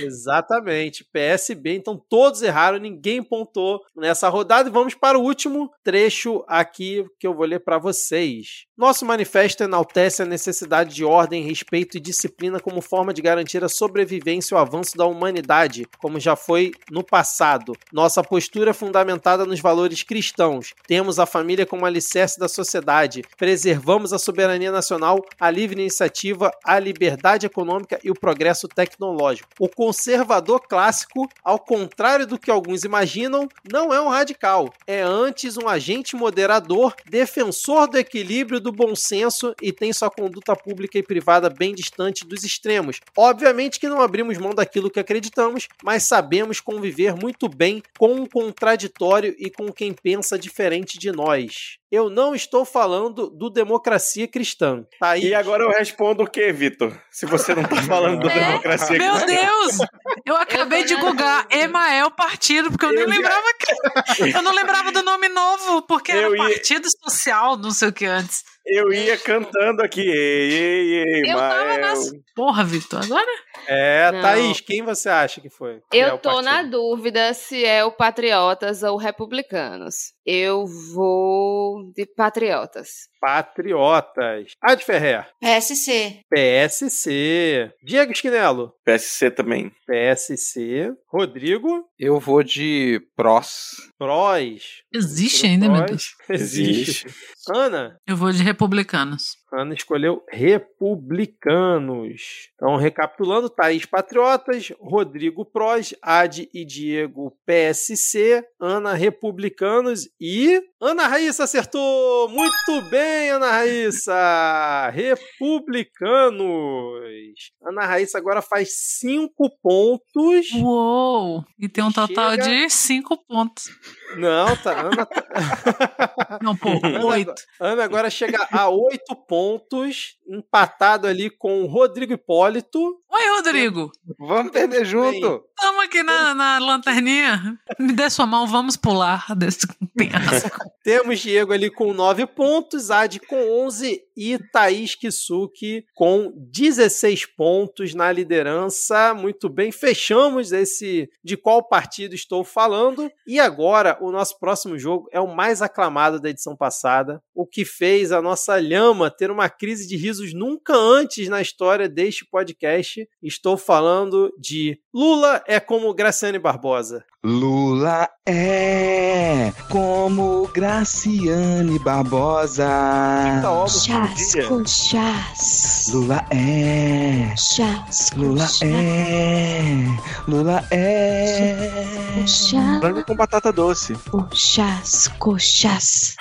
Exatamente, PSB. Então todos erraram, ninguém pontou nessa rodada. E vamos para o último trecho aqui que eu vou ler para vocês. Nosso manifesto enaltece a necessidade de ordem, respeito e disciplina como forma de garantir a sobrevivência e o avanço da humanidade, como já foi no passado. Nossa postura é fundamentada nos valores cristãos. Temos a família como alicerce da sociedade. Preservamos a soberania nacional, a livre iniciativa, a liberdade econômica e o progresso tecnológico. O conservador clássico, ao contrário do que alguns imaginam, não é um radical. É antes um agente moderador, defensor do equilíbrio do bom senso e tem sua conduta pública e privada bem distante dos extremos. Obviamente que não abrimos mão daquilo que acreditamos, mas sabemos conviver muito bem com o contraditório e com quem pensa diferente de nós. Eu não estou falando do democracia cristã. Tá aí. E agora eu respondo o que, Vitor? Se você não tá falando do (laughs) É? democracia Meu cristã. Deus! Eu acabei de googar Emael Partido, porque eu nem Eu ia- lembrava que. Eu não lembrava do nome novo, porque era Eu ia- Partido Social, não sei o que antes. Eu ia cantando aqui. Ei, ei, ei, Eu tava Mael. nas. Porra, Vitor, agora. É, Não. Thaís, quem você acha que foi? Que é Eu o tô na dúvida se é o Patriotas ou Republicanos. Eu vou de Patriotas. Patriotas. Ad Ferrer. PSC. PSC. Diego Esquinelo. PSC também. PSC. Rodrigo. Eu vou de Pros. Prós. Existe ainda, meu Deus. Existe. Ana. Eu vou de Republicanos. Ana escolheu republicanos. Então, recapitulando, Thaís Patriotas, Rodrigo Prós, Ad e Diego PSC, Ana Republicanos e Ana Raíssa acertou! Muito bem, Ana Raíssa! (laughs) Republicanos. Ana Raíssa agora faz cinco pontos. Uou! E tem um total Chega. de cinco pontos. Não, tá. Ana, tá- (laughs) Não, pô, (laughs) oito. Ana agora chega a oito pontos, empatado ali com o Rodrigo Hipólito. Oi, Rodrigo. Vamos perder junto! Tamo aqui na, na lanterninha. Me dê sua mão, vamos pular desse penhasco. (laughs) Temos Diego ali com 9 pontos, Ad com 11 e Thaís Kisuki com 16 pontos na liderança. Muito bem, fechamos esse de qual partido estou falando. E agora, o nosso próximo jogo é o mais aclamado da edição passada, o que fez a nossa lhama ter uma crise de risos nunca antes na história deste podcast. Estou falando de Lula é como Graciane Barbosa. Lula é como Graciane Barbosa. Chás com chás. Lula é. Chás com Lula chás. é. Lula é. Com chás. Frango com batata doce. Chás com chás.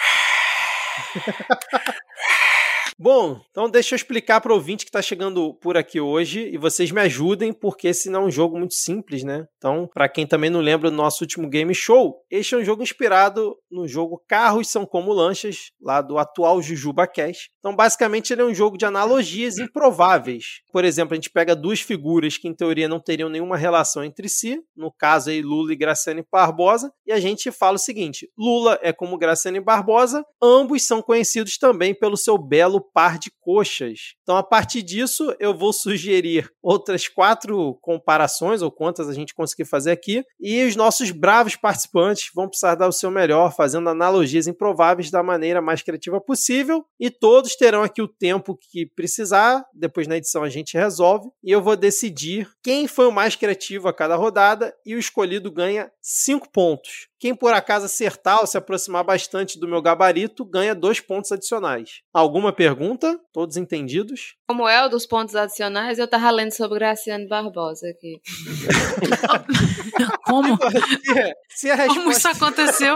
Bom, então deixa eu explicar para o ouvinte que está chegando por aqui hoje e vocês me ajudem, porque esse não é um jogo muito simples, né? Então, para quem também não lembra do nosso último game show, este é um jogo inspirado no jogo Carros São Como Lanchas, lá do atual Jujuba Cash. Então, basicamente, ele é um jogo de analogias improváveis. Por exemplo, a gente pega duas figuras que, em teoria, não teriam nenhuma relação entre si, no caso aí Lula e Graciane Barbosa, e a gente fala o seguinte: Lula é como Graciane Barbosa, ambos são conhecidos também pelo seu belo par de coxas. Então, a partir disso, eu vou sugerir outras quatro comparações, ou quantas a gente conseguir fazer aqui, e os nossos bravos participantes vão precisar dar o seu melhor, fazendo analogias improváveis da maneira mais criativa possível, e todos terão aqui o tempo que precisar, depois na edição a gente resolve, e eu vou decidir quem foi o mais criativo a cada rodada, e o escolhido ganha cinco pontos. Quem por acaso acertar ou se aproximar bastante do meu gabarito ganha dois pontos adicionais. Alguma pergunta? Todos entendidos? Como é o dos pontos adicionais, eu tava lendo sobre Graciane Barbosa aqui. (laughs) Como? Se, é, se a Como isso resposta aconteceu?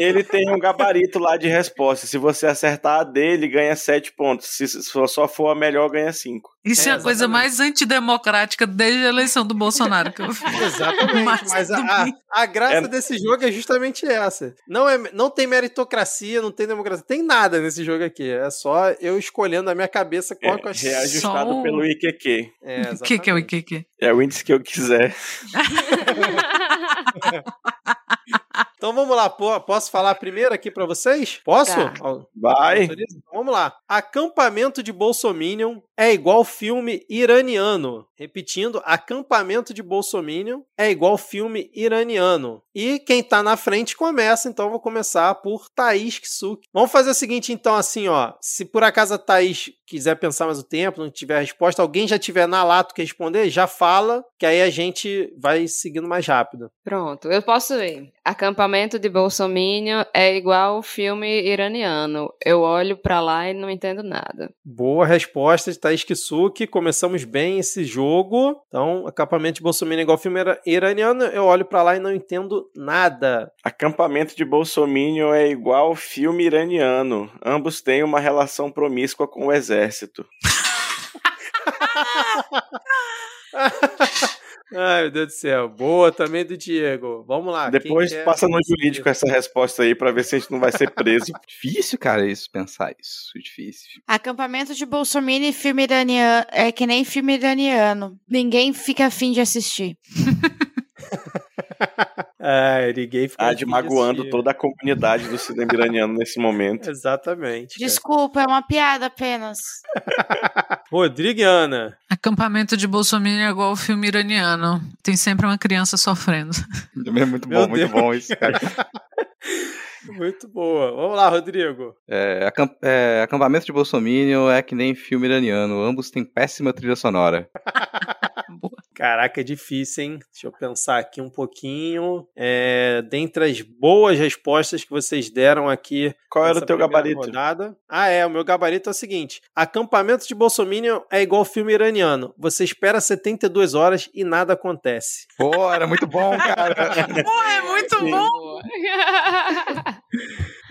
Ele tem um gabarito lá de resposta. Se você acertar a dele, ganha 7 pontos. Se só for a melhor, ganha 5. Isso é, É, a coisa mais antidemocrática desde a eleição do Bolsonaro que eu vi. (laughs) Exatamente, mas, Mas a, a, graça É- desse jogo é justamente essa. Não, é, não tem meritocracia, não tem democracia, tem nada nesse jogo aqui. É só eu escolhendo na minha cabeça qual É, que eu acho. reajustado Só o- pelo IQQ. É, O que, que é o. IQQ? É o índice que eu quiser. (laughs) Então vamos lá, pô, posso falar primeiro aqui pra vocês? Posso? Tá. Vai. vamos lá. Acampamento de Bolsominion é igual filme iraniano. Repetindo, acampamento de Bolsominion é igual filme iraniano. E quem tá na frente começa, então eu vou começar por Thaís Kisuki. Vamos fazer o seguinte, então, assim, ó. Se por acaso a Thaís quiser pensar mais o tempo, não tiver a resposta, alguém já tiver na lato que responder, já fala, que aí a gente vai seguindo mais rápido. Pronto, eu posso ir. Acampamento de Bolsominion é igual filme iraniano. Eu olho pra lá e não entendo nada. Boa resposta de Thaís Kisuki. Começamos bem esse jogo. Então, acampamento de Bolsonaro é igual filme ira- iraniano. Eu olho pra lá e não entendo nada. Acampamento de Bolsominion é igual filme iraniano. Ambos têm uma relação promíscua com o exército. (laughs) Ai, meu Deus do céu. Boa também do Diego. Vamos lá. Depois passa no jurídico essa resposta aí pra ver se a gente não vai ser preso. (laughs) Difícil, cara, isso, pensar isso. Difícil. Acampamento de Bolsonaro e filme iraniano é que nem filme iraniano. Ninguém fica afim de assistir. (laughs) Ai, ninguém fica Ah, de magoando assistir. toda a comunidade do cinema iraniano nesse momento. (laughs) Exatamente. cara. Desculpa, é uma piada apenas. (laughs) Rodrigo e Ana. Acampamento de Bolsonaro é igual o filme iraniano. Tem sempre uma criança sofrendo. É muito (laughs) Meu bom, muito Deus. bom isso, cara. Muito boa. Vamos lá, Rodrigo. É, acamp- é, acampamento de Bolsominion é que nem filme iraniano. Ambos têm péssima trilha sonora. Caraca, é difícil, hein? Deixa eu pensar aqui um pouquinho. É, dentre as boas respostas que vocês deram aqui. Qual era o teu gabarito? Rodada. Ah, é. O meu gabarito é o seguinte: acampamento de Bolsominion é igual filme iraniano. Você espera 72 horas e nada acontece. Pô, era muito bom, cara. (laughs) Pô, é muito Sim. bom!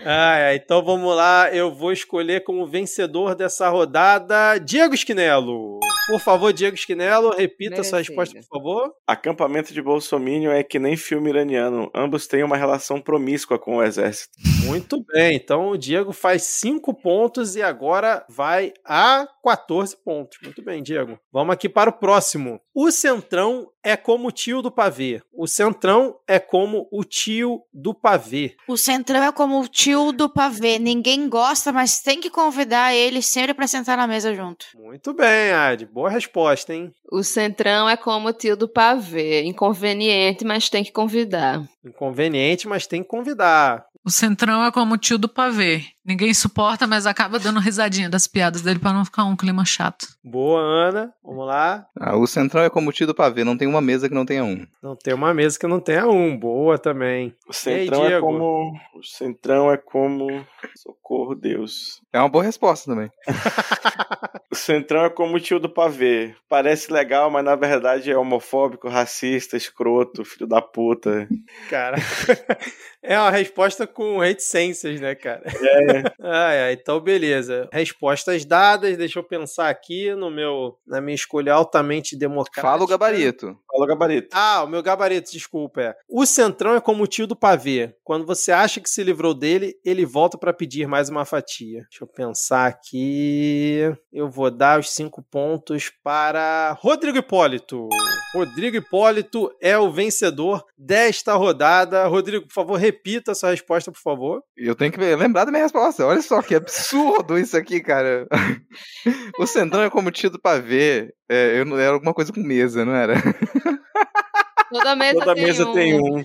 Ah, é. Então vamos lá. Eu vou escolher como vencedor dessa rodada Diego Esquinelo. Por favor, Diego Esquinelo, repita sua Merecido. resposta, por favor. Acampamento de Bolsominion é que nem filme iraniano. Ambos têm uma relação promíscua com o exército. Muito bem, então o Diego faz 5 pontos e agora vai a 14 pontos. Muito bem, Diego. Vamos aqui para o próximo. O Centrão é como o tio do pavê. O Centrão é como o tio do pavê. O Centrão é como o tio do pavê. Ninguém gosta, mas tem que convidar ele sempre pra sentar na mesa junto. Muito bem, Ad. Boa resposta, hein? O Centrão é como o tio do pavê. Inconveniente, mas tem que convidar. Inconveniente, mas tem que convidar. O Centrão é como o tio do pavê. Ninguém suporta, mas acaba dando risadinha das piadas dele pra não ficar um clima chato. Boa, Ana. Vamos lá. Ah, o central é como o tio do pavê, não tem uma mesa que não tenha um. Não tem uma mesa que não tenha um. Boa também. O centrão é Diego? como. O centrão é como. Socorro, Deus. É uma boa resposta também. (laughs) O Centrão é como o tio do pavê. Parece legal, mas na verdade é homofóbico, racista, escroto, filho da puta. Cara, (laughs) é uma resposta com reticências, né, cara? É, Ai, ai, então beleza. Respostas dadas, deixa eu pensar aqui no meu, na minha escolha altamente democrática. Fala o gabarito. fala o gabarito. Ah, o meu gabarito, desculpa, é. O Centrão é como o tio do pavê. Quando você acha que se livrou dele, ele volta pra pedir mais uma fatia. Deixa eu pensar aqui. Eu vou dar os cinco pontos para Rodrigo Hipólito. Rodrigo Hipólito é o vencedor desta rodada. Rodrigo, por favor, repita a sua resposta, por favor. Eu tenho que lembrar da minha resposta. Olha só que absurdo isso aqui, cara. (laughs) O Centrão é como tio do pavê. É, eu era alguma coisa com mesa, não era? (laughs) Toda mesa, Toda tem, mesa um. tem um.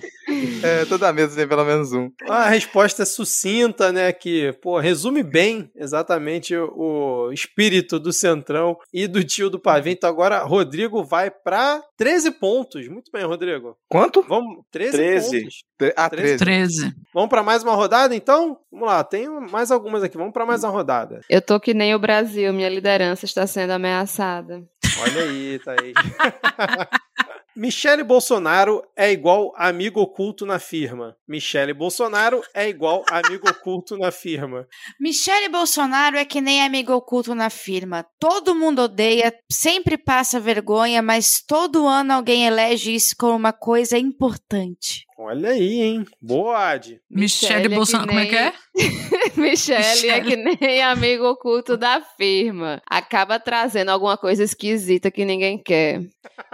É, toda mesa tem pelo menos um. Uma resposta sucinta, né? Que, pô, resume bem exatamente o espírito do Centrão e do tio do Pavê. Então agora Rodrigo vai pra 13 pontos. Muito bem, Rodrigo. Quanto? Vamos, 13, 13. pontos. Ah, 13. 13. 13. Vamos pra mais uma rodada, então? Vamos lá, tem mais algumas aqui. Vamos pra mais uma rodada. Eu tô que nem o Brasil, minha liderança está sendo ameaçada. Olha aí, Thaís. (laughs) Michele Bolsonaro é igual amigo oculto na firma. Michele Bolsonaro é igual amigo oculto na firma. Michele Bolsonaro é que nem amigo oculto na firma. Todo mundo odeia, sempre passa vergonha, mas todo ano alguém elege isso como uma coisa importante. Olha aí, hein? Boa, Ad. Michele é Bolsonaro. Como é nem- que é? Michele é que nem amigo oculto da firma. Acaba trazendo alguma coisa esquisita que ninguém quer.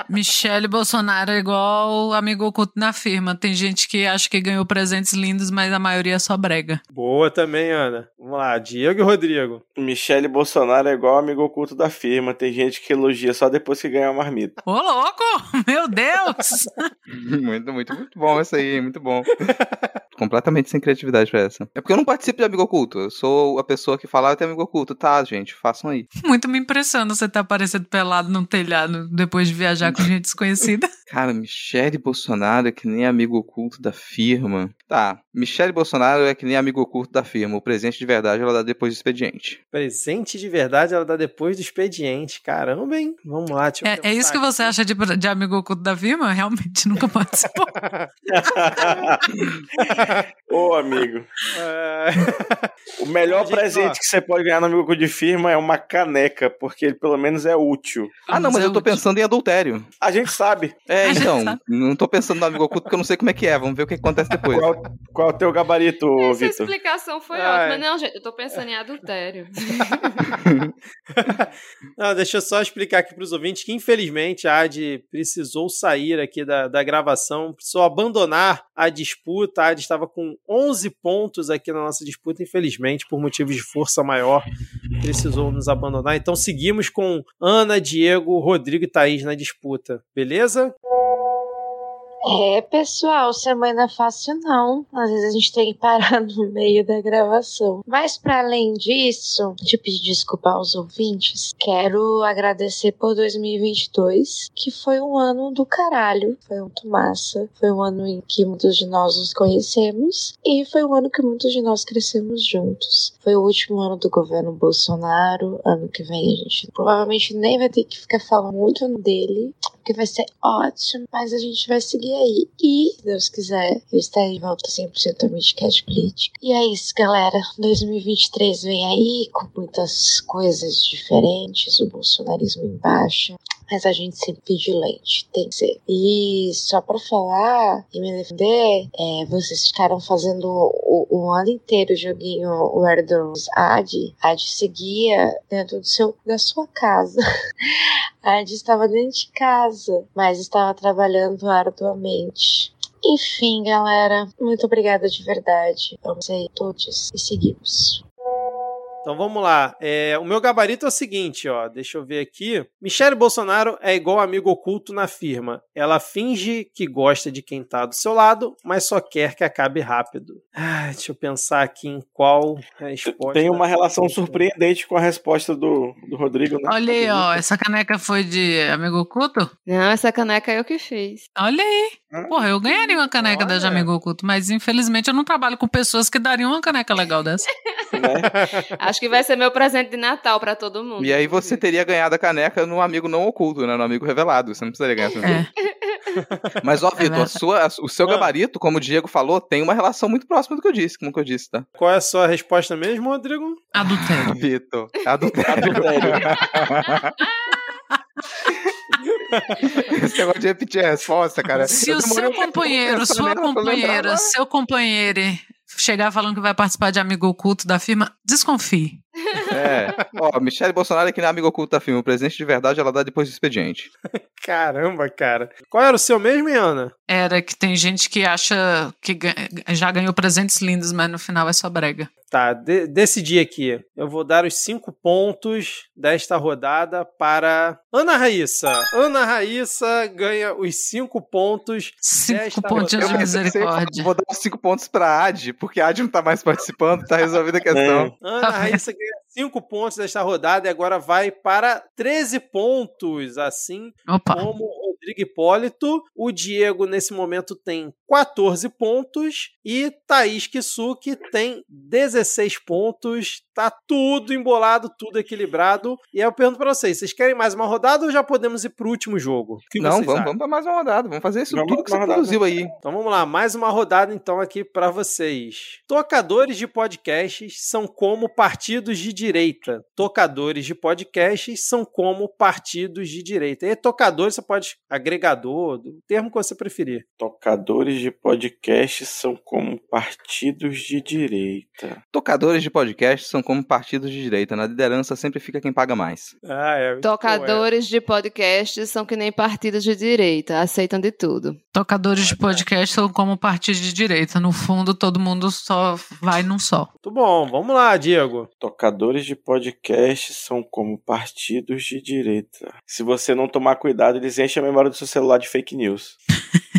Michele Bolsonaro é igual amigo oculto na firma. Tem gente que acha que ganhou presentes lindos, mas a maioria só brega. Boa também, Ana. Vamos lá, Diego e Rodrigo. Michele Bolsonaro é igual amigo oculto da firma. Tem gente que elogia só depois que ganha a marmita. Ô, louco! (laughs) Meu Deus! (laughs) Muito, muito, muito bom essa aí, muito bom. (laughs) Completamente sem criatividade pra essa. É porque eu não participo de amigo oculto. Eu sou a pessoa que fala, ah, tem amigo oculto. Tá, gente, façam aí. (laughs) Muito me impressiona você tá aparecendo pelado num telhado depois de viajar com gente desconhecida. (laughs) Cara, Michele Bolsonaro é que nem amigo oculto da firma. Tá, Michele Bolsonaro é que nem amigo oculto da firma. O presente de verdade ela dá depois do expediente. Presente de verdade ela dá depois do expediente. Caramba, hein? Vamos lá, eu É, é isso que você acha de, de amigo oculto da firma? Realmente nunca (laughs) participou. Ô, amigo. É... O melhor Gente, presente ó. que você pode ganhar no amigo oculto de firma é uma caneca, porque ele pelo menos é útil. Ah, não, mas é eu tô útil. pensando em adultério. A gente sabe. É, A então, sabe. não tô pensando no amigo oculto porque eu não sei como é que é. Vamos ver o que acontece depois. Qual, qual é o teu gabarito, Essa Vitor? explicação foi Ai. ótima. Não, gente, eu tô pensando em adultério. (laughs) Não, deixa eu só explicar aqui para os ouvintes que, infelizmente, a Ad precisou sair aqui da, da gravação, precisou abandonar a disputa. A Ad estava com 11 pontos aqui na nossa disputa, infelizmente, por motivos de força maior, precisou nos abandonar. Então, seguimos com Ana, Diego, Rodrigo e Thaís na disputa, beleza? É, pessoal, semana fácil não. Às vezes a gente tem que parar (laughs) no meio da gravação. Mas para além disso, de pedir desculpa aos ouvintes, quero agradecer por 2022, que foi um ano do caralho. Foi muito massa. Foi um ano em que muitos de nós nos conhecemos e foi um ano que muitos de nós crescemos juntos. Foi o último ano do governo Bolsonaro. Ano que vem a gente provavelmente nem vai ter que ficar falando muito dele, vai ser ótimo. Mas a gente vai seguir aí. E, se Deus quiser, eu estarei de volta 100% ao Midcast Política. E é isso, galera. 2023 vem aí com muitas coisas diferentes. O bolsonarismo em baixa. Mas a gente sempre vigilante, tem que ser. E só pra falar e me defender, é, vocês ficaram fazendo o, o ano inteiro o joguinho Where Dogs Ad. Ad seguia dentro do seu, da sua casa. (laughs) Ad estava dentro de casa, mas estava trabalhando arduamente. Enfim, galera, muito obrigada de verdade. Vamos aí todos e seguimos. Então vamos lá. É, o meu gabarito é o seguinte, ó. Deixa eu ver aqui. Michele Bolsonaro é igual amigo oculto na firma. Ela finge que gosta de quem tá do seu lado, mas só quer que acabe rápido. Ah, deixa eu pensar aqui em qual resposta. Tem uma relação surpreendente com a resposta do, do Rodrigo, né? Olha aí, ó. Essa caneca foi de amigo oculto? Não, essa caneca eu que fiz. Olha aí. Porra, eu ganharia uma caneca da de Olha. amigo oculto, mas infelizmente eu não trabalho com pessoas que dariam uma caneca legal dessa. Né? (laughs) Acho que vai ser meu presente de Natal pra todo mundo. E aí você teria ganhado a caneca no amigo não oculto, né? No amigo revelado. Você não precisaria ganhar essa É. Mas, ó, É Vitor, a verdade. sua- a- o seu Ah. gabarito, como o Diego falou, tem uma relação muito próxima do que eu disse, como que eu disse, tá? Qual é a sua resposta mesmo, Rodrigo? Adultério. Vitor, adultério. Adultério. (laughs) Esse negócio de repetir a resposta, cara. Se eu o seu companheiro, sua companheira, seu companheiro chegar falando que vai participar de amigo oculto da firma, desconfie. É. Ó, Michelle Bolsonaro é que nem amigo oculto da filme. O presente de verdade ela dá depois do expediente. (laughs) Caramba, cara. Qual era o seu mesmo, Ana? Era que tem gente que acha que já ganhou presentes lindos, mas no final é só brega. Tá, de- decidi aqui. Eu vou dar os cinco pontos desta rodada para Ana Raíssa. Ana Raíssa ganha os cinco pontos. Cinco pontinhos de misericórdia. Vou dar os cinco pontos pra Ad, porque a Ad não tá mais participando, tá resolvida a questão. Ana Tá? Raíssa ganha cinco pontos desta rodada e agora vai para 13 pontos. Assim Opa. como Rodrigo Hipólito. O Diego, nesse momento, tem 14 pontos. E Thaís Kisuki tem 16 pontos. Tá tudo embolado, tudo equilibrado. E aí eu pergunto pra vocês: vocês querem mais uma rodada ou já podemos ir pro último jogo? Não, vocês vamos, acham? vamos pra mais uma rodada. Vamos fazer isso Vamos tudo que você rodada. produziu aí. Então vamos lá, mais uma rodada então aqui pra vocês. Tocadores de podcasts são como partidos de direita. Tocadores de podcasts são como partidos de direita. E tocadores você pode agregador, do termo que você preferir. Tocadores de podcast são como partidos de direita. Tocadores de podcast são como partidos de direita. Na liderança sempre fica quem paga mais. Ah, é. Tocadores de podcasts são que nem partidos de direita, aceitam de tudo. Tocadores de podcast são como partido de direita. No fundo, todo mundo só vai num só. Muito bom, vamos lá, Diego. Tocadores de podcast são como partidos de direita. Se você não tomar cuidado, eles enchem a memória do seu celular de fake news. (laughs)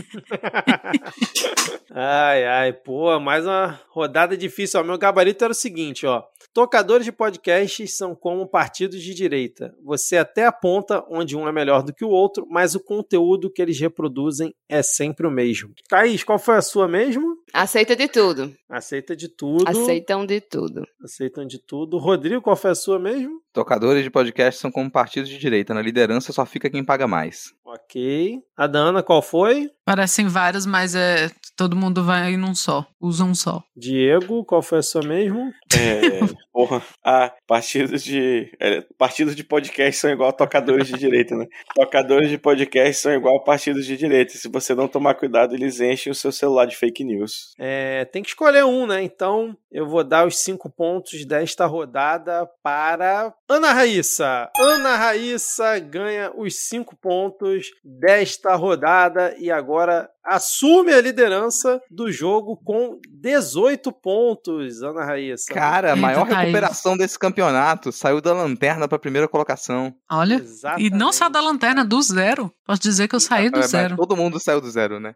Ai, ai, pô, mais uma rodada difícil. Ó, meu gabarito era o seguinte, ó. Tocadores de podcasts são como partidos de direita. Você até aponta onde um é melhor do que o outro, mas o conteúdo que eles reproduzem é sempre o mesmo. Thaís, qual foi a sua mesmo? Aceita de tudo. Aceita de tudo. Aceitam de tudo. Aceitam de tudo. Rodrigo, qual foi a sua mesmo? Tocadores de podcast são como partidos de direita. Na liderança só fica quem paga mais. Ok. A da Ana, qual foi? Parecem vários, mas é todo mundo vai num só. Usa um só. Diego, qual foi a sua mesmo? É, (laughs) porra. Ah, partidos de. é, partidos de podcast são igual a tocadores de direita, né? (laughs) Tocadores de podcast são igual a partidos de direita. Se você não tomar cuidado, eles enchem o seu celular de fake news. É, tem que escolher um, né? Então eu vou dar os cinco pontos desta rodada para Ana Raíssa. Ana Raíssa ganha os cinco pontos desta rodada e agora assume a liderança do jogo com 18 pontos, Ana Raíssa. Cara, a Eita, maior recuperação desse campeonato saiu da lanterna pra primeira colocação. Olha. Exatamente. E não só da lanterna, do zero. Posso dizer que eu saí do É, zero. todo mundo saiu do zero, né?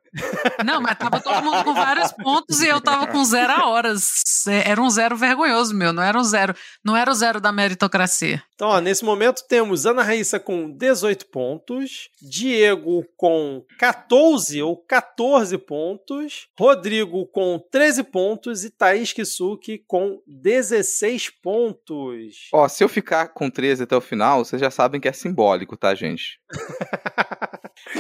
Não, mas tava todo mundo com vários pontos e eu tava com zero a horas. É, Era um zero vergonhoso, meu. Não era um zero. Não era o zero da meritocracia. Então, ó, nesse momento temos Ana Raíssa com 18 pontos, Diego com 14 ou 14 pontos, Rodrigo com 13 pontos e Thaís Kisuki com 16 pontos. Ó, se eu ficar com 13 até o final, vocês já sabem que é simbólico, tá, gente? (laughs)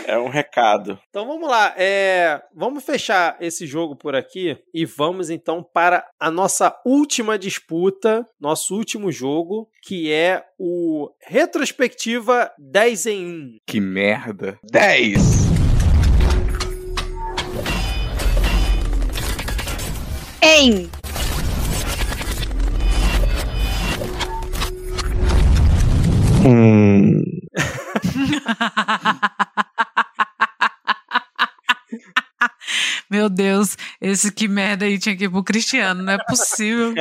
É um recado. Então vamos lá, é, vamos fechar esse jogo por aqui e vamos então para a nossa última disputa, nosso último jogo, que é o Retrospectiva 10 em 1. Que merda. 10! Em Hum. (laughs) Meu Deus, esse que merda aí tinha que ir pro Cristiano, não é possível.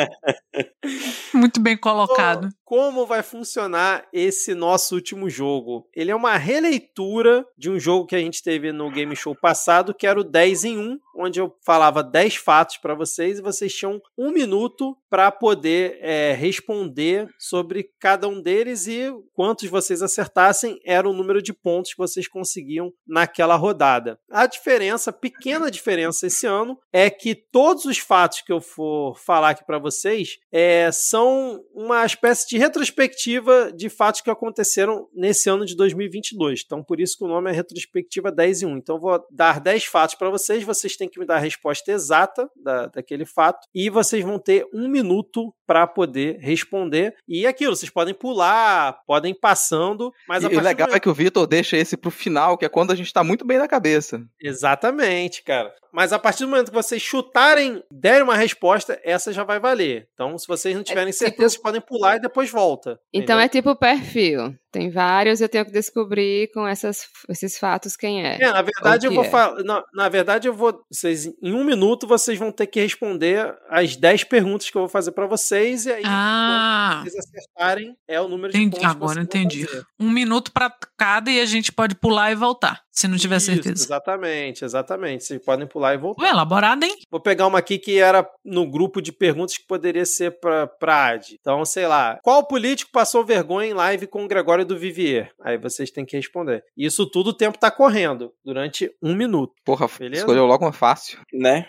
(laughs) Muito bem colocado. Como vai funcionar esse nosso último jogo. Ele é uma releitura de um jogo que a gente teve no Game Show passado, que era o 10 em 1, onde eu falava 10 fatos para vocês e vocês tinham um minuto para poder é, responder sobre cada um deles e quantos vocês acertassem era o número de pontos que vocês conseguiam naquela rodada. A diferença, pequena diferença esse ano, é que todos os fatos que eu for falar aqui para vocês é, são uma espécie de retrospectiva de fatos que aconteceram nesse ano de 2022. Então, por isso que o nome é retrospectiva 10 e 1. Então, eu vou dar 10 fatos para vocês, vocês têm que me dar a resposta exata da, daquele fato e vocês vão ter um minuto para poder responder. E aquilo, vocês podem pular, podem ir passando, mas e a o partir do legal momento- é que o Vitor deixa esse pro final, que é quando a gente tá muito bem na cabeça. Exatamente, cara. Mas a partir do momento que vocês chutarem, derem uma resposta, essa já vai valer. Então, se vocês não tiverem tipo- certeza, vocês podem pular e depois volta. Então entendeu? é tipo perfil. Tem vários, eu tenho que descobrir com essas, esses fatos quem é. É, na verdade, eu vou é? falar. Na, na verdade, eu vou. Vocês, em um minuto, vocês vão ter que responder as 10 perguntas que eu vou fazer pra vocês. E aí, Ah, vocês acertarem, é o número de entendi. pontos. que Agora entendi. fazer. Um minuto pra cada e a gente pode pular e voltar, se não tiver Isso, certeza. Exatamente, exatamente. Vocês podem pular e voltar. Ué, elaborado, hein? Vou pegar uma aqui que era no grupo de perguntas que poderia ser pra, pra Ad. Então, sei lá. Qual político passou vergonha em live com o Gregório do Vivier? Aí vocês têm que responder. Isso tudo o tempo tá correndo durante um minuto. Porra, Beleza? escolheu logo uma fácil. Né?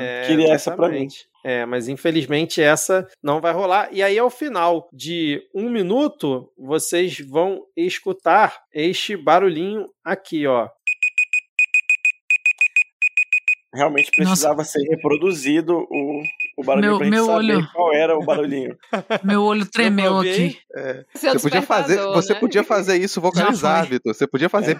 É, Queria essa pra mim. É, mas infelizmente essa não vai rolar. E aí, ao final de um minuto, vocês vão escutar este barulhinho aqui, ó. Realmente precisava ser reproduzido o, o barulhinho meu, pra gente saber olho... qual era o barulhinho. meu olho tremeu aqui. É. Você, podia fazer, você podia fazer isso vocalizar, Vitor. Você podia fazer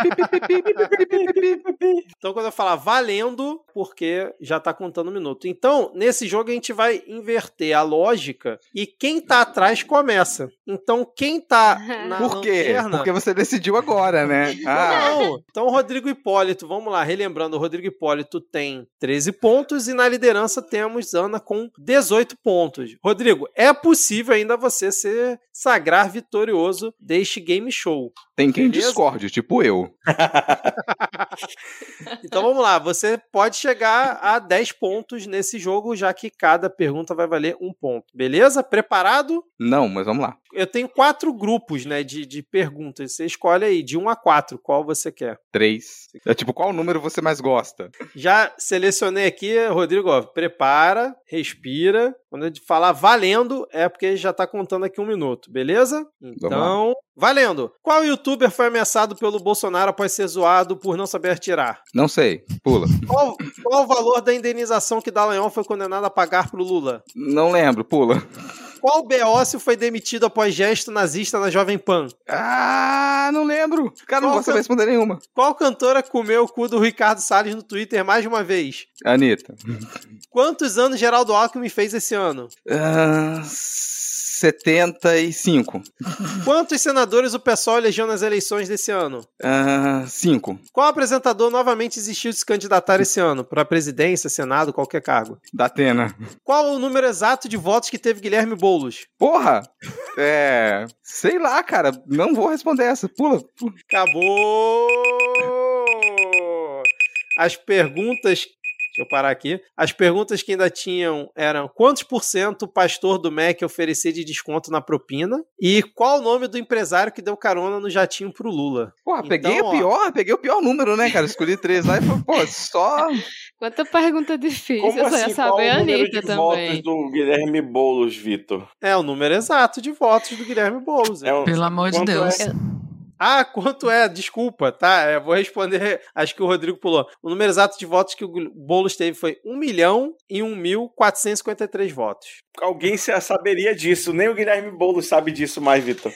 Então quando eu falar valendo, porque já tá contando um minuto. Então, nesse jogo a gente vai inverter a lógica e quem tá atrás começa. Então quem tá na Por quê? Lanterna... Porque você decidiu agora, né? Ah. Não. Então Rodrigo Hipólito, vamos lá, relembrando, o Rodrigo Hipólito tem 13 pontos e na liderança temos Ana com 18 pontos. Rodrigo, é possível ainda você se sagrar vitorioso deste game show. tem quem Beleza? discorde, tipo eu. (laughs) Então vamos lá, você pode chegar a 10 pontos nesse jogo, já que cada pergunta vai valer um ponto. Beleza? Preparado? Não, mas vamos lá. Eu tenho quatro grupos né, de, de perguntas. Você escolhe aí, de 1 a 4, qual você quer. Três. É tipo, qual número você mais gosta? Já selecionei aqui, Rodrigo, ó, prepara, respira. Quando eu falar valendo, é porque já tá contando aqui um minuto, beleza? Então, valendo. Qual youtuber foi ameaçado pelo Bolsonaro após ser zoado por não saber atirar? Não sei. Pula. (laughs) Qual, qual o valor da indenização que Dallagnol foi condenado a pagar pro Lula? Não lembro. Pula. Qual Beócio foi demitido após gesto nazista na Jovem Pan? Ah, não lembro. Cara, não Qual vou saber responder nenhuma. Qual cantora comeu o cu do Ricardo Salles no Twitter mais de uma vez? Anitta. Quantos anos Geraldo Alckmin fez esse ano? Ah, 75. Quantos senadores o PSOL elegeu nas eleições desse ano? Ah, 5. Qual apresentador novamente existiu de se candidatar esse ano? Para presidência, senado, qualquer cargo? Da Atena. Qual o número exato de votos que teve Guilherme Boulos? Porra! É. Sei lá, cara. Não vou responder essa. Pula. pula. Acabou! As perguntas. Deixa eu parar aqui. As perguntas que ainda tinham eram quantos por cento o pastor do MEC oferecia de desconto na propina? E qual o nome do empresário que deu carona no jatinho pro Lula? Porra, Então, peguei ó. o pior, peguei o pior número, né, cara? Escolhi três lá e falei, pô, só. (laughs) Quanta pergunta difícil. Como eu só ia assim? Qual saber a número Anitta de também. votos do Guilherme Boulos, Vitor? É o número exato de votos do Guilherme Boulos. É um- Pelo amor de quanto Deus. é? Ah, quanto é? Desculpa, tá? É, vou responder. Acho que o Rodrigo pulou. O número exato de votos que o Boulos teve foi 1 milhão e 1.453 votos. Alguém saberia disso. Nem o Guilherme Boulos sabe disso mais, Vitor.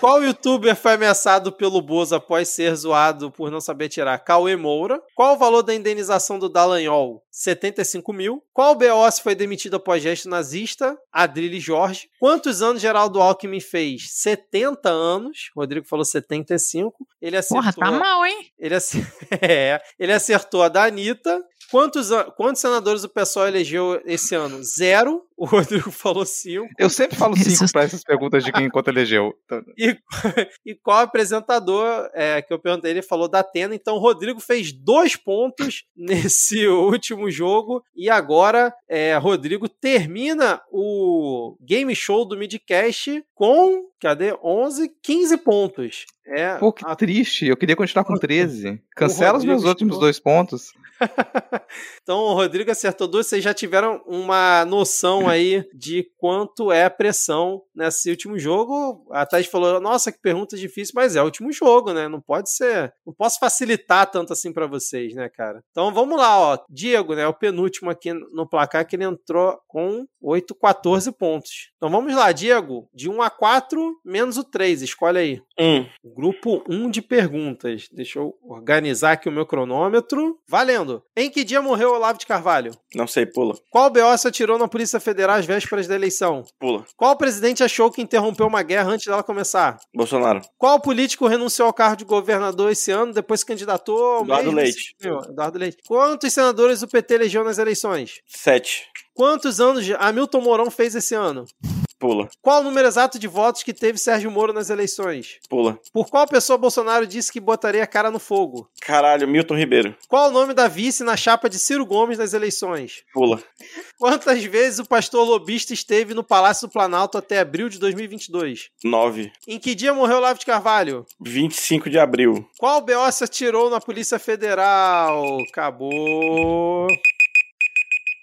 Qual youtuber foi ameaçado pelo Bozo após ser zoado por não saber tirar? Cauê Moura. Qual o valor da indenização do Dallagnol? 75 mil. Qual BOS foi demitido após gesto nazista? Adrilles Jorge. Quantos anos Geraldo Alckmin fez? 70 anos. Rodrigo falou 75. Ele acertou. Porra, tá mal, hein? Ele, ace- (laughs) é, ele acertou a da Anitta Quantos, an- quantos senadores o pessoal elegeu esse ano? Zero. O Rodrigo (laughs) falou cinco. Eu sempre falo Isso. cinco pra essas perguntas de quem conta elegeu. (laughs) E, e qual apresentador é, que eu perguntei? Ele falou da Atena. Então, o Rodrigo fez dois pontos (laughs) nesse último jogo. E agora, é, Rodrigo termina o game show do Midcast com, cadê? 11, 15 pontos. É, Pô, que a- triste. Eu queria continuar com 13. Cancela os meus últimos dois pontos. Então, o Rodrigo acertou duas. Vocês já tiveram uma noção aí de quanto é a pressão nesse último jogo. A Thaís falou: Nossa, que pergunta difícil, mas é o último jogo, né? Não pode ser. Não posso facilitar tanto assim pra vocês, né, cara? Então vamos lá, ó. Diego, né? O penúltimo aqui no placar que ele entrou com 8, 14 pontos. Então vamos lá, Diego. De 1 a 4, menos o 3. Escolhe aí. Um. Grupo 1 de perguntas. Deixa eu organizar aqui o meu cronômetro. Valendo. Em que dia morreu Olavo de Carvalho? Não sei, pula. Qual BO se atirou na Polícia Federal às vésperas da eleição? Pula. Qual presidente achou que interrompeu uma guerra antes dela começar? Bolsonaro. Qual político renunciou ao cargo de governador esse ano, depois se candidatou ao Eduardo Leite. Eduardo Leite. Quantos senadores o PT elegeu nas eleições? Sete. Quantos anos Hamilton Mourão fez esse ano? Pula. Qual o número exato de votos que teve Sérgio Moro nas eleições? Pula. Por qual pessoa Bolsonaro disse que botaria a cara no fogo? Caralho, Milton Ribeiro. Qual o nome da vice na chapa de Ciro Gomes nas eleições? Pula. Quantas vezes o pastor lobista esteve no Palácio do Planalto até abril de 2022? Nove. Em que dia morreu Olavo de Carvalho? 25 de abril. Qual BO se atirou na Polícia Federal? Acabou.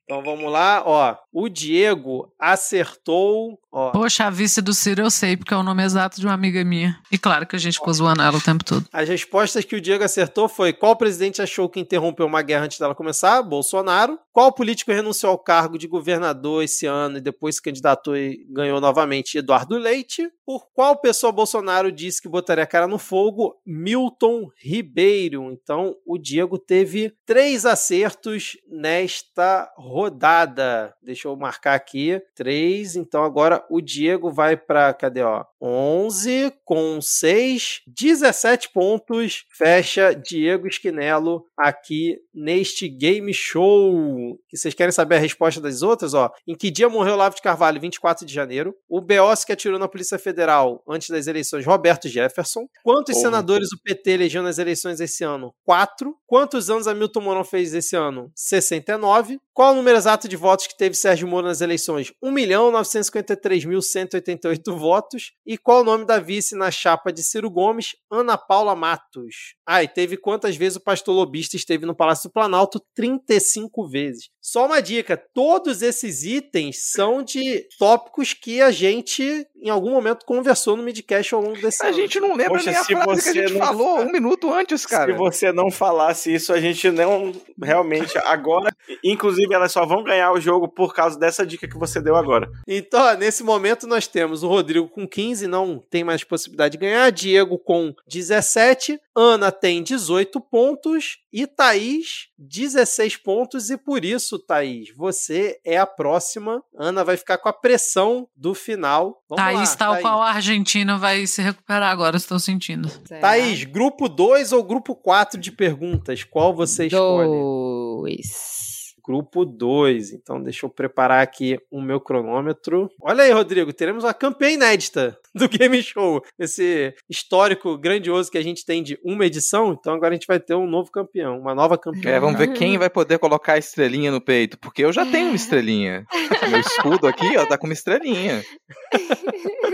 Então vamos lá, ó. O Diego acertou, ó. Poxa, a vice do Ciro eu sei, porque é o nome exato de uma amiga minha. E claro que a gente ficou zoando ela o tempo todo. As respostas que o Diego acertou foi: qual presidente achou que interrompeu uma guerra antes dela começar? Bolsonaro. Qual político renunciou ao cargo de governador esse ano e depois se candidatou e ganhou novamente? Eduardo Leite. Por qual pessoa Bolsonaro disse que botaria a cara no fogo? Milton Ribeiro. Então o Diego teve três acertos nesta rodada. Deixa eu marcar aqui. Três. Então agora o Diego vai para cadê ó? 11 com 6, 17 pontos. Fecha Diego Esquinelo aqui neste game show. Que vocês querem saber a resposta das outras, ó? Em que dia morreu Olavo de Carvalho? 24 de janeiro. O BOS que atirou na Polícia Federal antes das eleições, Roberto Jefferson. Quantos Porra. senadores o PT elegeu nas eleições esse ano? 4. Quantos anos Hamilton Mourão fez esse ano? 69. Qual o número exato de votos que teve Sérgio Moro nas eleições? 1.953.188 votos. E qual o nome da vice na chapa de Ciro Gomes? Ana Paula Matos. Ah, e teve quantas vezes o pastor lobista esteve no Palácio do Planalto? 35 vezes. Só uma dica: todos esses itens são de tópicos que a gente, em algum momento, conversou no midcast ao longo desse A ano. gente não lembra Poxa, nem a se frase que a gente não falou fa- um minuto antes, cara. Se você não falasse isso, a gente não realmente agora, inclusive elas só vão ganhar o jogo por causa dessa dica que você deu agora. Então, ó, nesse momento nós temos o Rodrigo com 15, não tem mais possibilidade de ganhar. Diego com 17. Ana tem 18 pontos. E Thaís, 16 pontos. E por isso, Thaís, você é a próxima. Ana vai ficar com a pressão do final. Vamos Thaís, lá, tal Thaís. qual a Argentina vai se recuperar agora, estou sentindo. Será? Thaís, grupo 2 ou grupo 4 de perguntas? Qual você escolhe? Dois. Grupo 2. Então, deixa eu preparar aqui o meu cronômetro. Olha aí, Rodrigo, teremos uma campanha inédita (laughs) do Game Show. Esse histórico grandioso que a gente tem de uma edição. Então, agora a gente vai ter um novo campeão, uma nova campeã. É, vamos ver quem vai poder colocar a estrelinha no peito, porque eu já tenho uma estrelinha. (laughs) Meu escudo aqui, ó, tá com uma estrelinha. (laughs)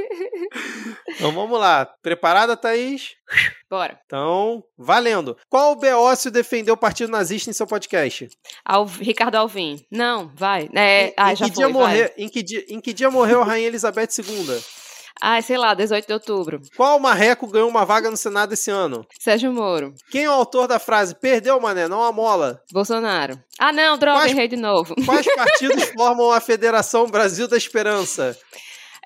Então, vamos lá. Preparada, Thaís? Bora. Então, valendo. Qual Beócio defendeu o partido nazista em seu podcast? Al- Ricardo Alvim. Não, vai. É, em, ah, em já que foi, dia vai. morrer, em, que dia, em que dia morreu a Rainha Elizabeth II? Ah, sei lá, 18 de outubro. Qual marreco ganhou uma vaga no Senado esse ano? Sérgio Moro. Quem é o autor da frase Perdeu, mané, não a mola? Bolsonaro. Ah, não, droga, Quais- errei de novo. Quais (laughs) partidos formam a Federação Brasil da Esperança?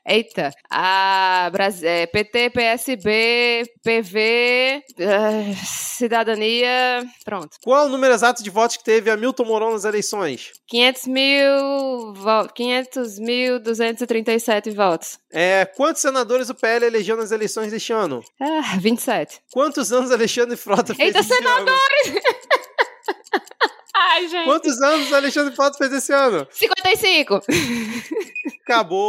Eita. A Bras... é, PT, PSB, PV, eh, Cidadania. Pronto. Qual o número exato de votos que teve Hamilton Mourão nas eleições? 500 mil. vo- 500 mil 237 votos. É, quantos senadores o PL elegeu nas eleições deste ano? Ah, 27. Quantos anos Alexandre Frota fez Eita, esse ano? (laughs) Ai, gente. Quantos anos Alexandre Frota fez esse ano? 55. Acabou!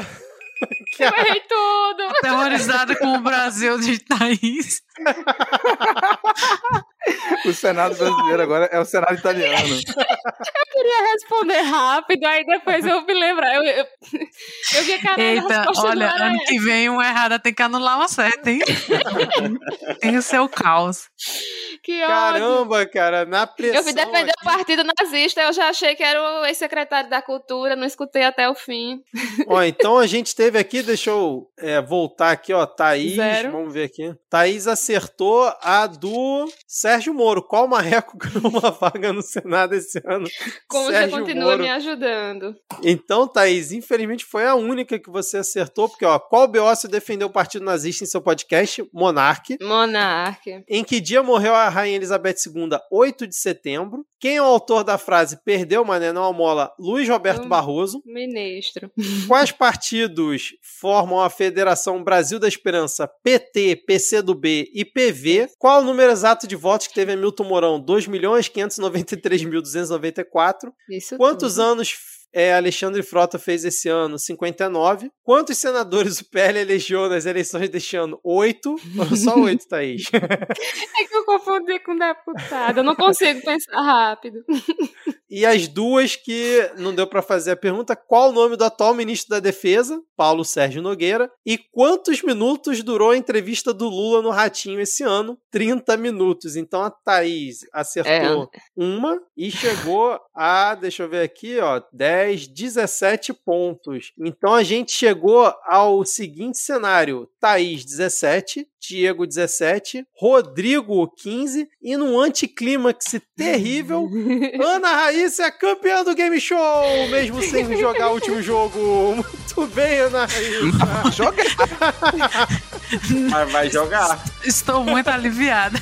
(laughs) Eu errei tudo. Aterrorizada com o Brasil de Thaís. (laughs) (laughs) O Senado brasileiro agora é o Senado italiano. queria responder rápido, aí depois eu me lembrar. Eu, eu, eu vi a cara Eita, olha, ano que vem uma errada tem que anular uma certa, hein? (laughs) tem o seu caos. Que ódio. Caramba, cara, na pressão. Eu fui defender aqui- o partido nazista, eu já achei que era o ex-secretário da cultura, não escutei até o fim. Ó, então a gente teve aqui, deixa eu é, voltar aqui, ó, Thaís, Zero. vamos ver aqui. Thaís acertou a do Sérgio Moro. Qual marreco ganhou (laughs) uma vaga no Senado esse ano? Como você Sérgio continua Moro. me ajudando. Então, Thaís, infelizmente foi a única que você acertou, porque, ó, qual BO você defendeu o partido nazista em seu podcast? Monarque. Monarque. Em que dia morreu a Rainha Elizabeth II? 8 de setembro. Quem é o autor da frase perdeu, mané, não amola? Luiz Roberto Hum. Barroso. Ministro. (laughs) Quais partidos formam a Federação Brasil da Esperança, PT, PCdoB e PV? Qual o número exato de votos que teve Hamilton Mourão? 2.593.294. Isso Quantos tudo. anos é, Alexandre Frota fez esse ano? 59. Quantos senadores o PL elegeu nas eleições deste ano? Oito. Foram só (laughs) oito, Thaís. É que eu confundi com deputado. Eu não consigo pensar rápido. (laughs) E as duas que não deu pra fazer a pergunta, qual o nome do atual ministro da Defesa, Paulo Sérgio Nogueira, e quantos minutos durou a entrevista do Lula no Ratinho esse ano? 30 minutos. Então a Thaís acertou uma e chegou a, deixa eu ver aqui, ó, 10, 17 pontos. Então a gente chegou ao seguinte cenário: Thaís 17, Diego 17, Rodrigo 15 e num anticlímax terrível, (laughs) Ana Raíssa é campeã do Game Show, mesmo sem jogar o último jogo. (laughs) Muito bem, Ana Raíssa. Joga (laughs) Mas vai jogar. Estou muito aliviada.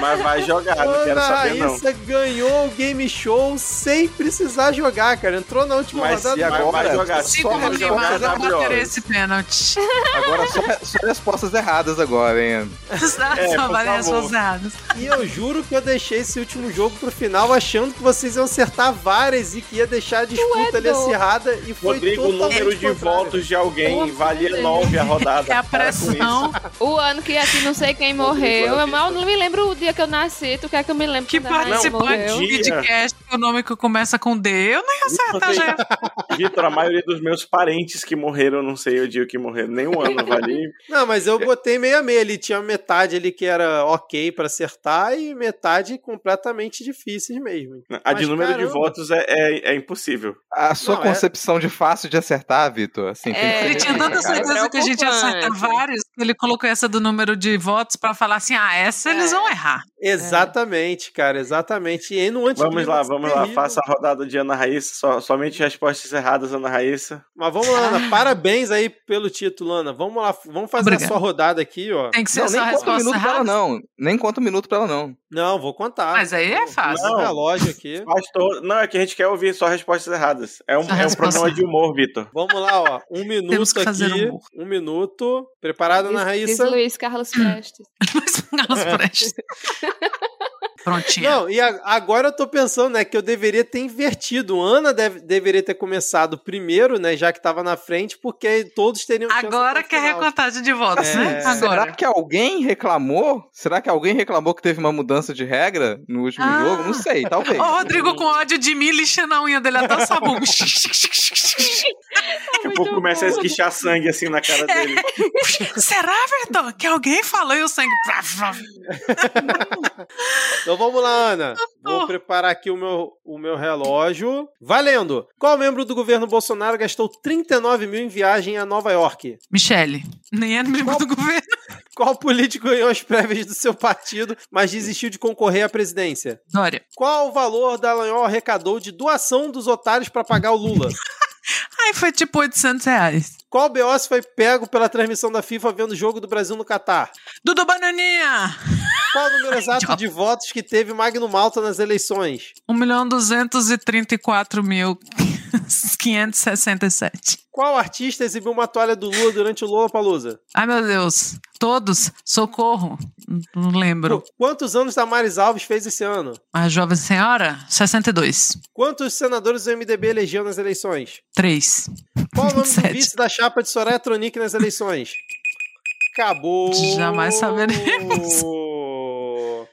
Mas vai jogar, não quero Ana saber não. Raíssa ganhou o Game Show sem precisar jogar, cara. Entrou na última Mas rodada. e agora? vai jogar. Só vai jogar WOs. esse pênalti. agora só, só respostas erradas agora, hein? (laughs) É, Só valem as erradas. E eu juro que eu deixei esse último jogo pro final achando que vocês iam acertar várias e que ia deixar a disputa ali doido. acirrada e foi Rodrigo, o número de votos de alguém Nossa, valia. 9 a rodada. (laughs) É a pressão. O ano que aqui não sei quem morreu. Eu mal não me lembro o dia que eu nasci. Tu quer que eu me lembre Que participante de podcast o nome que começa com D. Eu nem acertar já. (laughs) Vitor, a maioria dos meus parentes que morreram, não sei o dia que morreram, nem um ano valia. Não, mas eu botei meio a meio ali. Tinha metade ali que era ok pra acertar e metade completamente difíceis mesmo. A de Mas, número de caramba. votos é, é, é impossível. A sua Não, é- concepção de fácil de acertar, Vitor, assim, É, Ele tinha tanta certeza que a gente ia acertar vários, que ele colocou essa do número de votos pra falar assim: ah, essa eles É. vão errar. Exatamente, cara, exatamente. E aí no Vamos lá, vamos lá. terrível. Faça a rodada de Ana Raíssa. Só, somente respostas erradas, Ana Raíssa. Mas vamos lá, Ana. Parabéns aí pelo título, Ana. Vamos lá, vamos fazer Obrigada. a sua rodada aqui, ó. Tem que ser Não, só nem a conta um resposta minuto pra ela, não. Nem conta um minuto pra ela, não. Não, vou contar. Mas aí é fácil. Não. Não. relógio aqui. Faz to- Não, é que a gente quer ouvir só respostas erradas. É um, Só é um programa de humor, Vitor. Vamos lá, ó. Um (laughs) minuto Temos que fazer aqui. humor. Um minuto. Preparada, Ana Diz, diz Raíssa? Luiz Carlos (clears throat) Prestes. (laughs) Carlos Prestes. Prontinho. Não, e a- agora eu tô pensando, né, que eu deveria ter invertido. Ana deve- deveria ter começado primeiro, né, já que tava na frente, porque todos teriam Agora que é final. recontagem de votos, É. né? Será Agora. que alguém reclamou? Será que alguém reclamou que teve uma mudança de regra no último Ah. jogo? Não sei, talvez. Ó, o Rodrigo com ódio de mim, lixando a unha dele até o sabão. (laughs) Daqui a pouco começa a esguichar sangue assim na cara dele. (laughs) Será, Vitor? Que alguém falou e o sangue. (laughs) Então vamos lá, Ana. Vou preparar aqui o meu, o meu relógio. Valendo! Qual membro do governo Bolsonaro gastou 39 mil em viagem a Nova York? Michele, nem é membro do governo. (laughs) Qual político ganhou as prévias do seu partido, mas desistiu de concorrer à presidência? Dória. Qual o valor Dallagnol arrecadou de doação dos otários para pagar o Lula? Ai, foi tipo 800 reais. Qual BO foi pego pela transmissão da FIFA vendo o jogo do Brasil no Catar? Dudu Bananinha! Qual o número exato de votos que teve Magno Malta nas eleições? 1 milhão 234 mil 567. Qual artista exibiu uma toalha do Lula durante o Lollapalooza? Ai, meu Deus. Todos. Socorro. Não lembro. Qu- Quantos anos Damares Alves fez esse ano? A jovem senhora? 62. Quantos senadores o MDB elegeu nas eleições? 3. Qual o nome do (laughs) Sete. vice da chapa de Soraya Tronic nas eleições? Acabou. Jamais saberemos.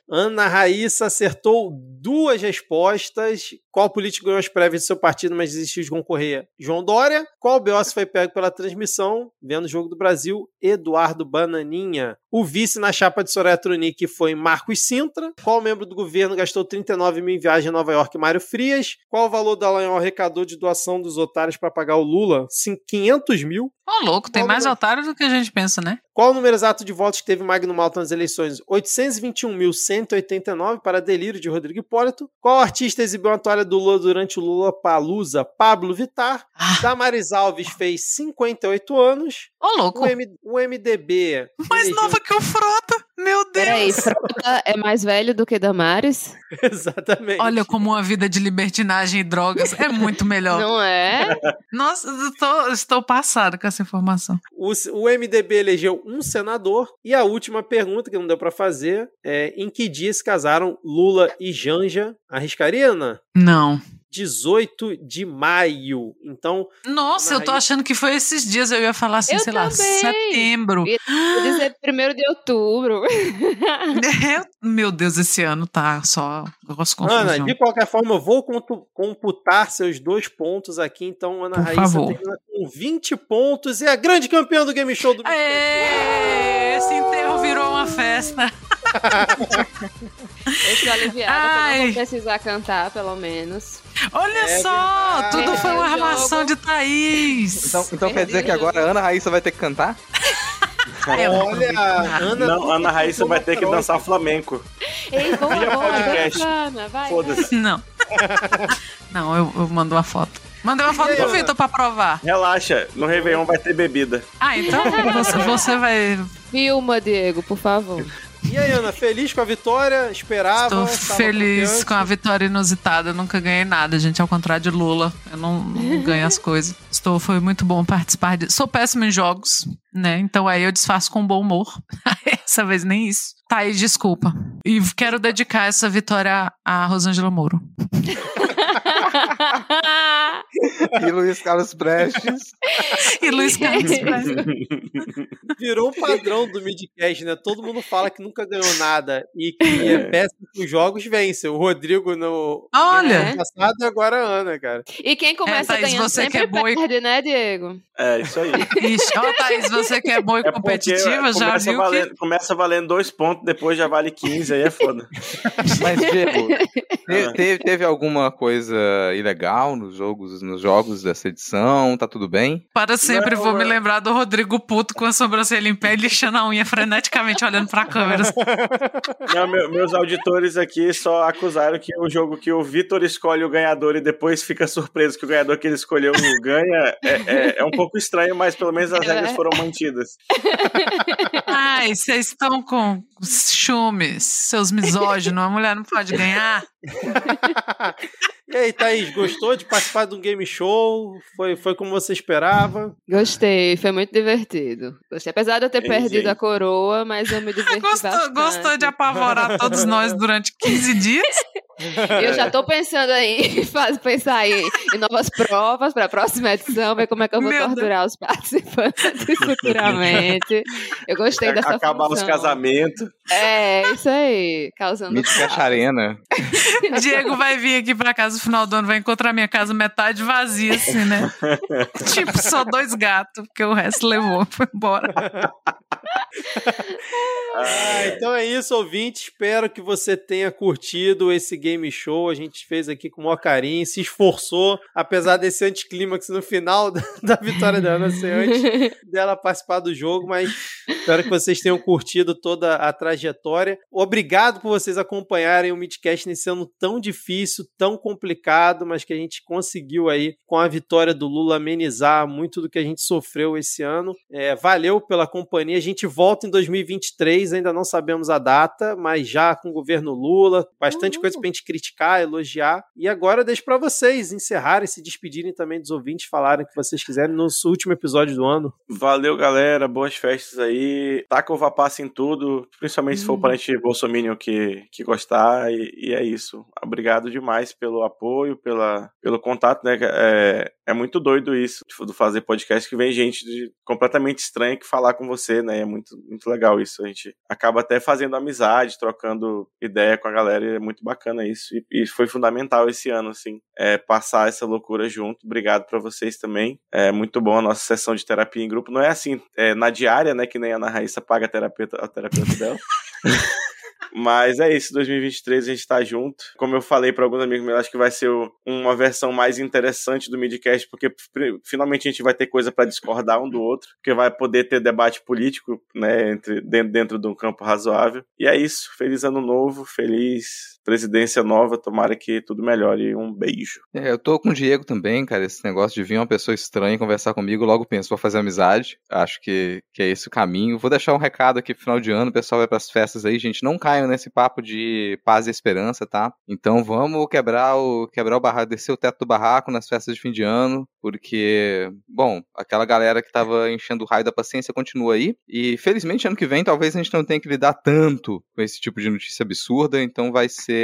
Ana Raíssa acertou duas respostas. Qual político ganhou as prévias do seu partido, mas desistiu de concorrer? João Dória. Qual BOS foi pego pela transmissão? Vendo o Jogo do Brasil, Eduardo Bananinha. O vice na chapa de Soraya Tronic foi Marcos Sintra. Qual membro do governo gastou 39 mil em viagem a Nova York? Mário Frias. Qual o valor da Lanhol arrecadou de doação dos otários para pagar o Lula? Sim, 500 mil. Ô, louco, tem Qual mais número? otário do que a gente pensa, né? Qual o número exato de votos que teve Magno Malta nas eleições? 821.189 para delírio de Rodrigo Hipólito. Qual artista exibiu a toalha do Lula durante o Lula Palusa? Pablo Vittar. Ah. Damares Alves fez 58 anos. Ô, louco. O, M- o MDB. Mais elegeu- nova que o Frota. Meu Deus. Peraí, Frota é mais velho do que Damares? (laughs) Exatamente. Olha como uma vida de libertinagem e drogas é muito melhor. Não é? Nossa, eu tô- estou passada com essa informação. O, o MDB elegeu um senador. E a última pergunta, que não deu para fazer, é em que dia se casaram Lula e Janja? Arriscaria, Ana? Não. 18 de maio. Então, Nossa, eu tô achando que foi esses dias. Eu ia falar assim, Eu sei lá, também. setembro. Ia ia dizer (gasps) primeiro de outubro. Eu- Meu Deus, esse ano tá só. Ana, de qualquer forma, eu vou computar seus dois pontos aqui. Então, Ana Por Raíssa favor. termina com 20 pontos e é a grande campeã do Game Show do Aê, esse enterro virou uma festa. (laughs) Eu estou aliviada que eu não Ai. vou precisar cantar, pelo menos. Olha É só, verdade. tudo foi uma Perdeu armação de Thaís. Então, então quer dizer que agora a Ana Raíssa vai ter que cantar? É, Olha, Ana. Não, Ana Raíssa vai ter que dançar flamenco. Ei, boa, Via boa, podcast. Foda-se. (laughs) Não. Não, eu, eu mando uma foto. Mandei uma foto aí, pro Ana? Vitor pra provar. Relaxa, no Réveillon vai ter bebida. Ah, então você, você vai. Filma, Diego, por favor. E aí, Ana, feliz com a vitória? Esperava? Estou feliz confiante? com a vitória inusitada. Eu nunca ganhei nada, gente. Ao contrário de Lula, eu não, não (laughs) ganho as coisas. Estou, foi muito bom participar disso. Sou péssimo em jogos, né? Então aí eu disfarço com bom humor. (laughs) Essa vez nem isso. Tá aí, desculpa. E quero dedicar essa vitória a Rosângela Moro. (laughs) (laughs) E Luiz Carlos Prestes. E Luiz (laughs) Carlos Prestes. Virou um padrão do midcast, né? Todo mundo fala que nunca ganhou nada e que é péssimo com jogos, vence. O Rodrigo no Olha! ano passado e agora a Ana, cara. E quem começa É, Thaís, ganhando você que sempre é boa e- perde, né, Diego? É, isso aí. Ixi, ó, Thaís, você que é boa e É competitiva, já começa, viu valendo, que. começa valendo dois pontos, depois já vale 15, aí é foda. Mas, Diego, (laughs) Ah. teve, teve alguma coisa ilegal nos jogos, nos jogos dessa edição? Tá tudo bem? Para sempre Não, vou me é- lembrar do Rodrigo puto com a sobrancelha em pé e lixando a unha freneticamente olhando pra câmera. (laughs) Não, meu- meus auditores aqui só acusaram que o jogo que o Vitor escolhe o ganhador e depois fica surpreso que o ganhador que ele escolheu ganha é, é- é um pouco estranho, mas pelo menos as regras foram mantidas. (laughs) Ai, vocês estão com chumes, seus misóginos. A mulher não pode ganhar. (laughs) E aí, Thaís, gostou de participar de um game show? Foi, foi como você esperava? Gostei, foi muito divertido. Gostei. Apesar de eu ter Ei, perdido a coroa, mas eu me (laughs) diverti Gostou, bastante. gostou de apavorar todos nós durante 15 dias? (laughs) Eu já tô pensando aí, (laughs) faz, pensar em, em novas provas para a próxima edição, ver como é que eu vou Meu torturar os participantes futuramente. Eu gostei dessa Acabar os função. casamentos. É, isso aí, causando caos. Arena. Diego vai vir aqui pra casa no final do ano, vai encontrar minha casa metade vazia, assim, né? (laughs) tipo, só dois gatos, porque o resto levou, foi embora. Ah, então é isso, ouvinte. Espero que você tenha curtido esse game show. A gente fez aqui com o maior carinho, se esforçou, apesar desse anticlímax no final (laughs) da, da vitória da Ana ser antes dela participar do jogo, mas espero que vocês tenham curtido toda a trajetória. Obrigado por vocês acompanharem o Midcast nesse ano tão difícil, tão complicado, mas que a gente conseguiu aí, com a vitória do Lula, amenizar muito do que a gente sofreu esse ano. É, valeu pela companhia. A gente volta em 2023, ainda não sabemos a data, mas já com o governo Lula, bastante Uhum. coisa pra gente criticar, elogiar. E agora eu deixo pra vocês encerrarem, se despedirem também dos ouvintes, falarem o que vocês quiserem no último episódio do ano. Valeu, galera. Boas festas aí. Taca o Vapaça em tudo, principalmente se for o parente Bolsominion que, que gostar. E, e é isso. Obrigado demais pelo apoio, pela, pelo contato, né? É, é muito doido isso, tipo, do fazer podcast, que vem gente de- completamente estranha que falar com você, né? É muito, muito legal isso. A gente acaba até fazendo amizade, trocando ideia com a galera, e é muito bacana isso. E, e foi fundamental esse ano, assim, é, passar essa loucura junto. Obrigado pra vocês também. É muito bom a nossa sessão de terapia em grupo. Não é assim, é na diária, né? Que nem a Ana Raíssa paga a terapeuta, a terapeuta dela. (laughs) Mas é isso, 2023 a gente tá junto. Como eu falei para alguns amigos meus, acho que vai ser uma versão mais interessante do Midcast, porque finalmente a gente vai ter coisa para discordar um do outro, porque vai poder ter debate político, né, entre, dentro, dentro de um campo razoável. E é isso, feliz ano novo, feliz presidência nova, tomara que tudo melhore. Um beijo. É, eu tô com o Diego também, cara. Esse negócio de vir uma pessoa estranha conversar comigo, logo penso, vou fazer amizade. Acho que, que é esse o caminho. Vou deixar um recado aqui pro final de ano, o pessoal vai pras festas aí, gente. Não caiam nesse papo de paz e esperança, tá? Então vamos quebrar o quebrar o barraco, descer o teto do barraco nas festas de fim de ano, porque, bom, aquela galera que tava enchendo o raio da paciência continua aí. E felizmente ano que vem talvez a gente não tenha que lidar tanto com esse tipo de notícia absurda, então vai ser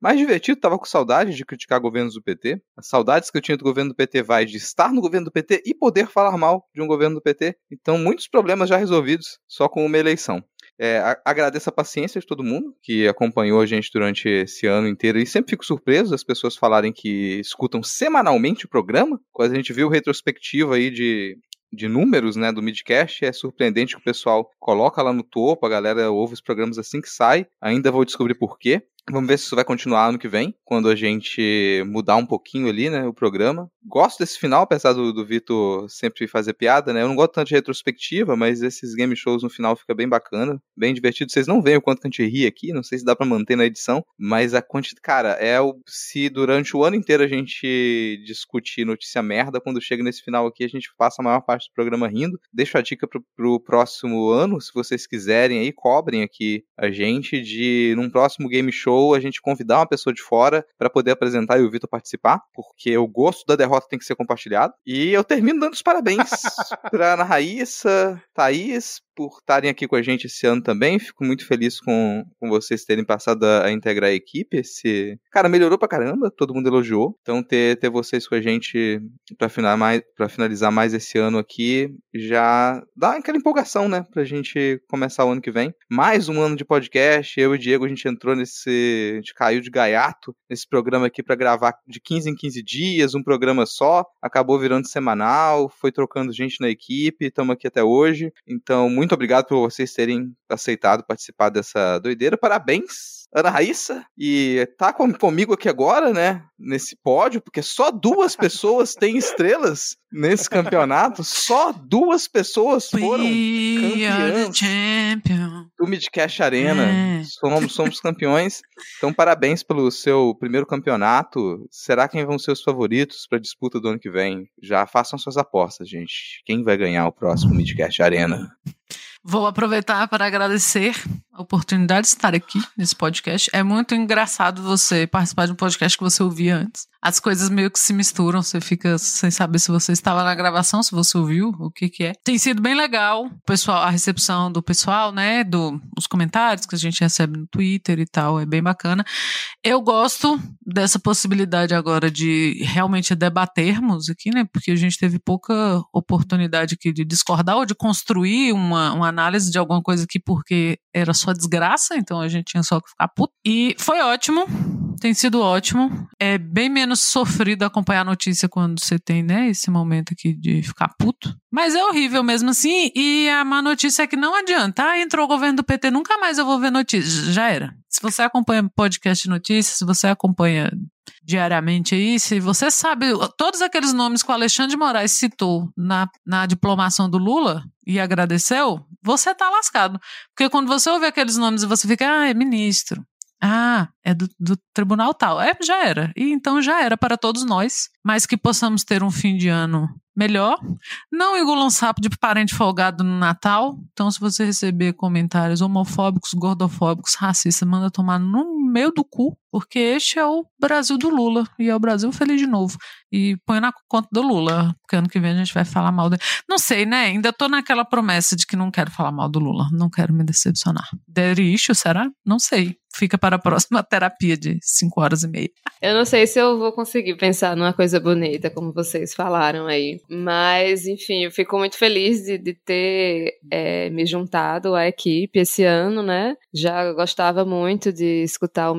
mais divertido. Tava com saudade de criticar governos do PT. As saudades que eu tinha do governo do PT vai de estar no governo do PT e poder falar mal de um governo do PT. Então, muitos problemas já resolvidos só com uma eleição. É, agradeço a paciência de todo mundo que acompanhou a gente durante esse ano inteiro e sempre fico surpreso as pessoas falarem que escutam semanalmente o programa. Quando a gente viu retrospectiva aí de, de números, né, do Midcast, é surpreendente que o pessoal coloca lá no topo, a galera ouve os programas assim que sai. Ainda vou descobrir por quê. Vamos ver se isso vai continuar ano que vem, quando a gente mudar um pouquinho ali, né, o programa. Gosto desse final, apesar do, do Vitor sempre fazer piada, né? Eu não gosto tanto de retrospectiva, mas esses game shows no final fica bem bacana, bem divertido. Vocês não veem o quanto que a gente ri aqui, não sei se dá pra manter na edição, mas a quantidade, cara, é o se durante o ano inteiro a gente discutir notícia merda, quando chega nesse final aqui a gente passa a maior parte do programa rindo. Deixo a dica pro, pro próximo ano, se vocês quiserem aí, cobrem aqui a gente de num próximo game show a gente convidar uma pessoa de fora pra poder apresentar e o Vitor participar, porque o gosto da derrota tem que ser compartilhado. E eu termino dando os parabéns (laughs) pra Ana Raíssa, Thaís, por estarem aqui com a gente esse ano também. Fico muito feliz com, com vocês terem passado a, a integrar a equipe. Esse... Cara, melhorou pra caramba, todo mundo elogiou. Então, ter, ter vocês com a gente pra, final, mais, pra finalizar mais esse ano aqui já dá aquela empolgação, né? Pra gente começar o ano que vem. Mais um ano de podcast. Eu e o Diego, a gente entrou nesse. A gente caiu de gaiato nesse programa aqui pra gravar de 15 em 15 dias, um programa só. Acabou virando semanal, foi trocando gente na equipe, estamos aqui até hoje. Então, muito obrigado por vocês terem aceitado participar dessa doideira. Parabéns, Ana Raíssa. E tá com, comigo aqui agora, né? Nesse pódio, porque só duas pessoas têm estrelas nesse campeonato. Só duas pessoas foram campeãs do Midcast Arena. É. Somos, somos campeões. Então, parabéns pelo seu primeiro campeonato. Será quem vão ser os favoritos para a disputa do ano que vem? Já façam suas apostas, gente. Quem vai ganhar o próximo Midcast Arena? Vou aproveitar para agradecer a oportunidade de estar aqui nesse podcast. É muito engraçado você participar de um podcast que você ouvia antes. As coisas meio que se misturam, você fica sem saber se você estava na gravação, se você ouviu, o que que é. Tem sido bem legal, pessoal, a recepção do pessoal, né, do, os comentários que a gente recebe no Twitter e tal, é bem bacana. Eu gosto dessa possibilidade agora de realmente debatermos aqui, né, porque a gente teve pouca oportunidade aqui de discordar ou de construir uma, uma análise de alguma coisa aqui porque era só desgraça, então a gente tinha só que ficar puto. E foi ótimo, tem sido ótimo. É bem menos sofrido acompanhar a notícia quando você tem, né, esse momento aqui de ficar puto. Mas é horrível mesmo assim, e a má notícia é que não adianta. Ah, entrou o governo do PT, nunca mais eu vou ver notícias. Já era. Se você acompanha podcast notícias, se você acompanha diariamente aí, se você sabe todos aqueles nomes que o Alexandre de Moraes citou na, na diplomação do Lula e agradeceu, você tá lascado. Porque quando você ouve aqueles nomes e você fica, ah, é ministro. Ah, é do, do tribunal tal. É, já era. E então já era para todos nós. Mas que possamos ter um fim de ano melhor. Não engulam sapo de parente folgado no Natal. Então, se você receber comentários homofóbicos, gordofóbicos, racistas, manda tomar no meio do cu, porque este é o Brasil do Lula e é o Brasil feliz de novo. E põe na conta do Lula, porque ano que vem a gente vai falar mal dele. Não sei, né? Ainda tô naquela promessa de que não quero falar mal do Lula, não quero me decepcionar. Der issue, será? Não sei. Fica para a próxima (laughs) terapia de 5 horas e meia. Eu não sei se eu vou conseguir pensar numa coisa bonita, como vocês falaram aí. Mas, enfim, eu fico muito feliz de, de ter é, me juntado à equipe esse ano, né? Já gostava muito de escutar o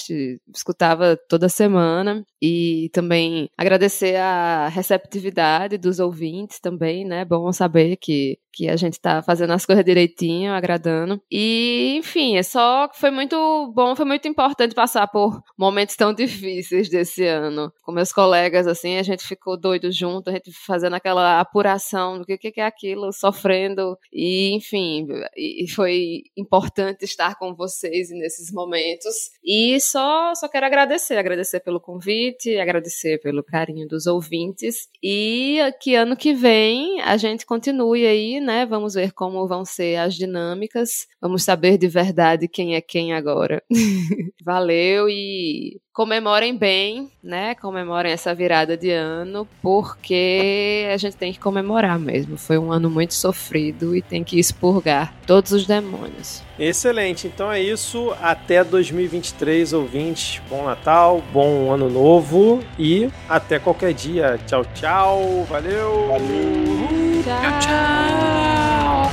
Midcast, escutava toda semana. E também agradecer a receptividade dos ouvintes também, né? Bom saber que, que a gente tá fazendo as coisas direitinho, agradando. E, enfim, é só que foi muito bom, foi muito importante passar por momentos tão difíceis desse ano. Com meus colegas, assim, a gente ficou doido junto, a gente fazendo aquela apuração do que, que é aquilo, sofrendo. E, enfim, e foi importante estar com vocês nesses momentos. E só, só quero agradecer, agradecer pelo convite agradecer pelo carinho dos ouvintes e que ano que vem a gente continue aí, né? Vamos ver como vão ser as dinâmicas, vamos saber de verdade quem é quem agora. (laughs) Valeu e comemorem bem, né? Comemorem essa virada de ano, porque a gente tem que comemorar mesmo. Foi um ano muito sofrido e tem que expurgar todos os demônios. Excelente, então é isso. Até 2023, ouvintes. Bom Natal, bom Ano Novo e até qualquer dia. Tchau, tchau. Valeu. Valeu. Tchau, tchau.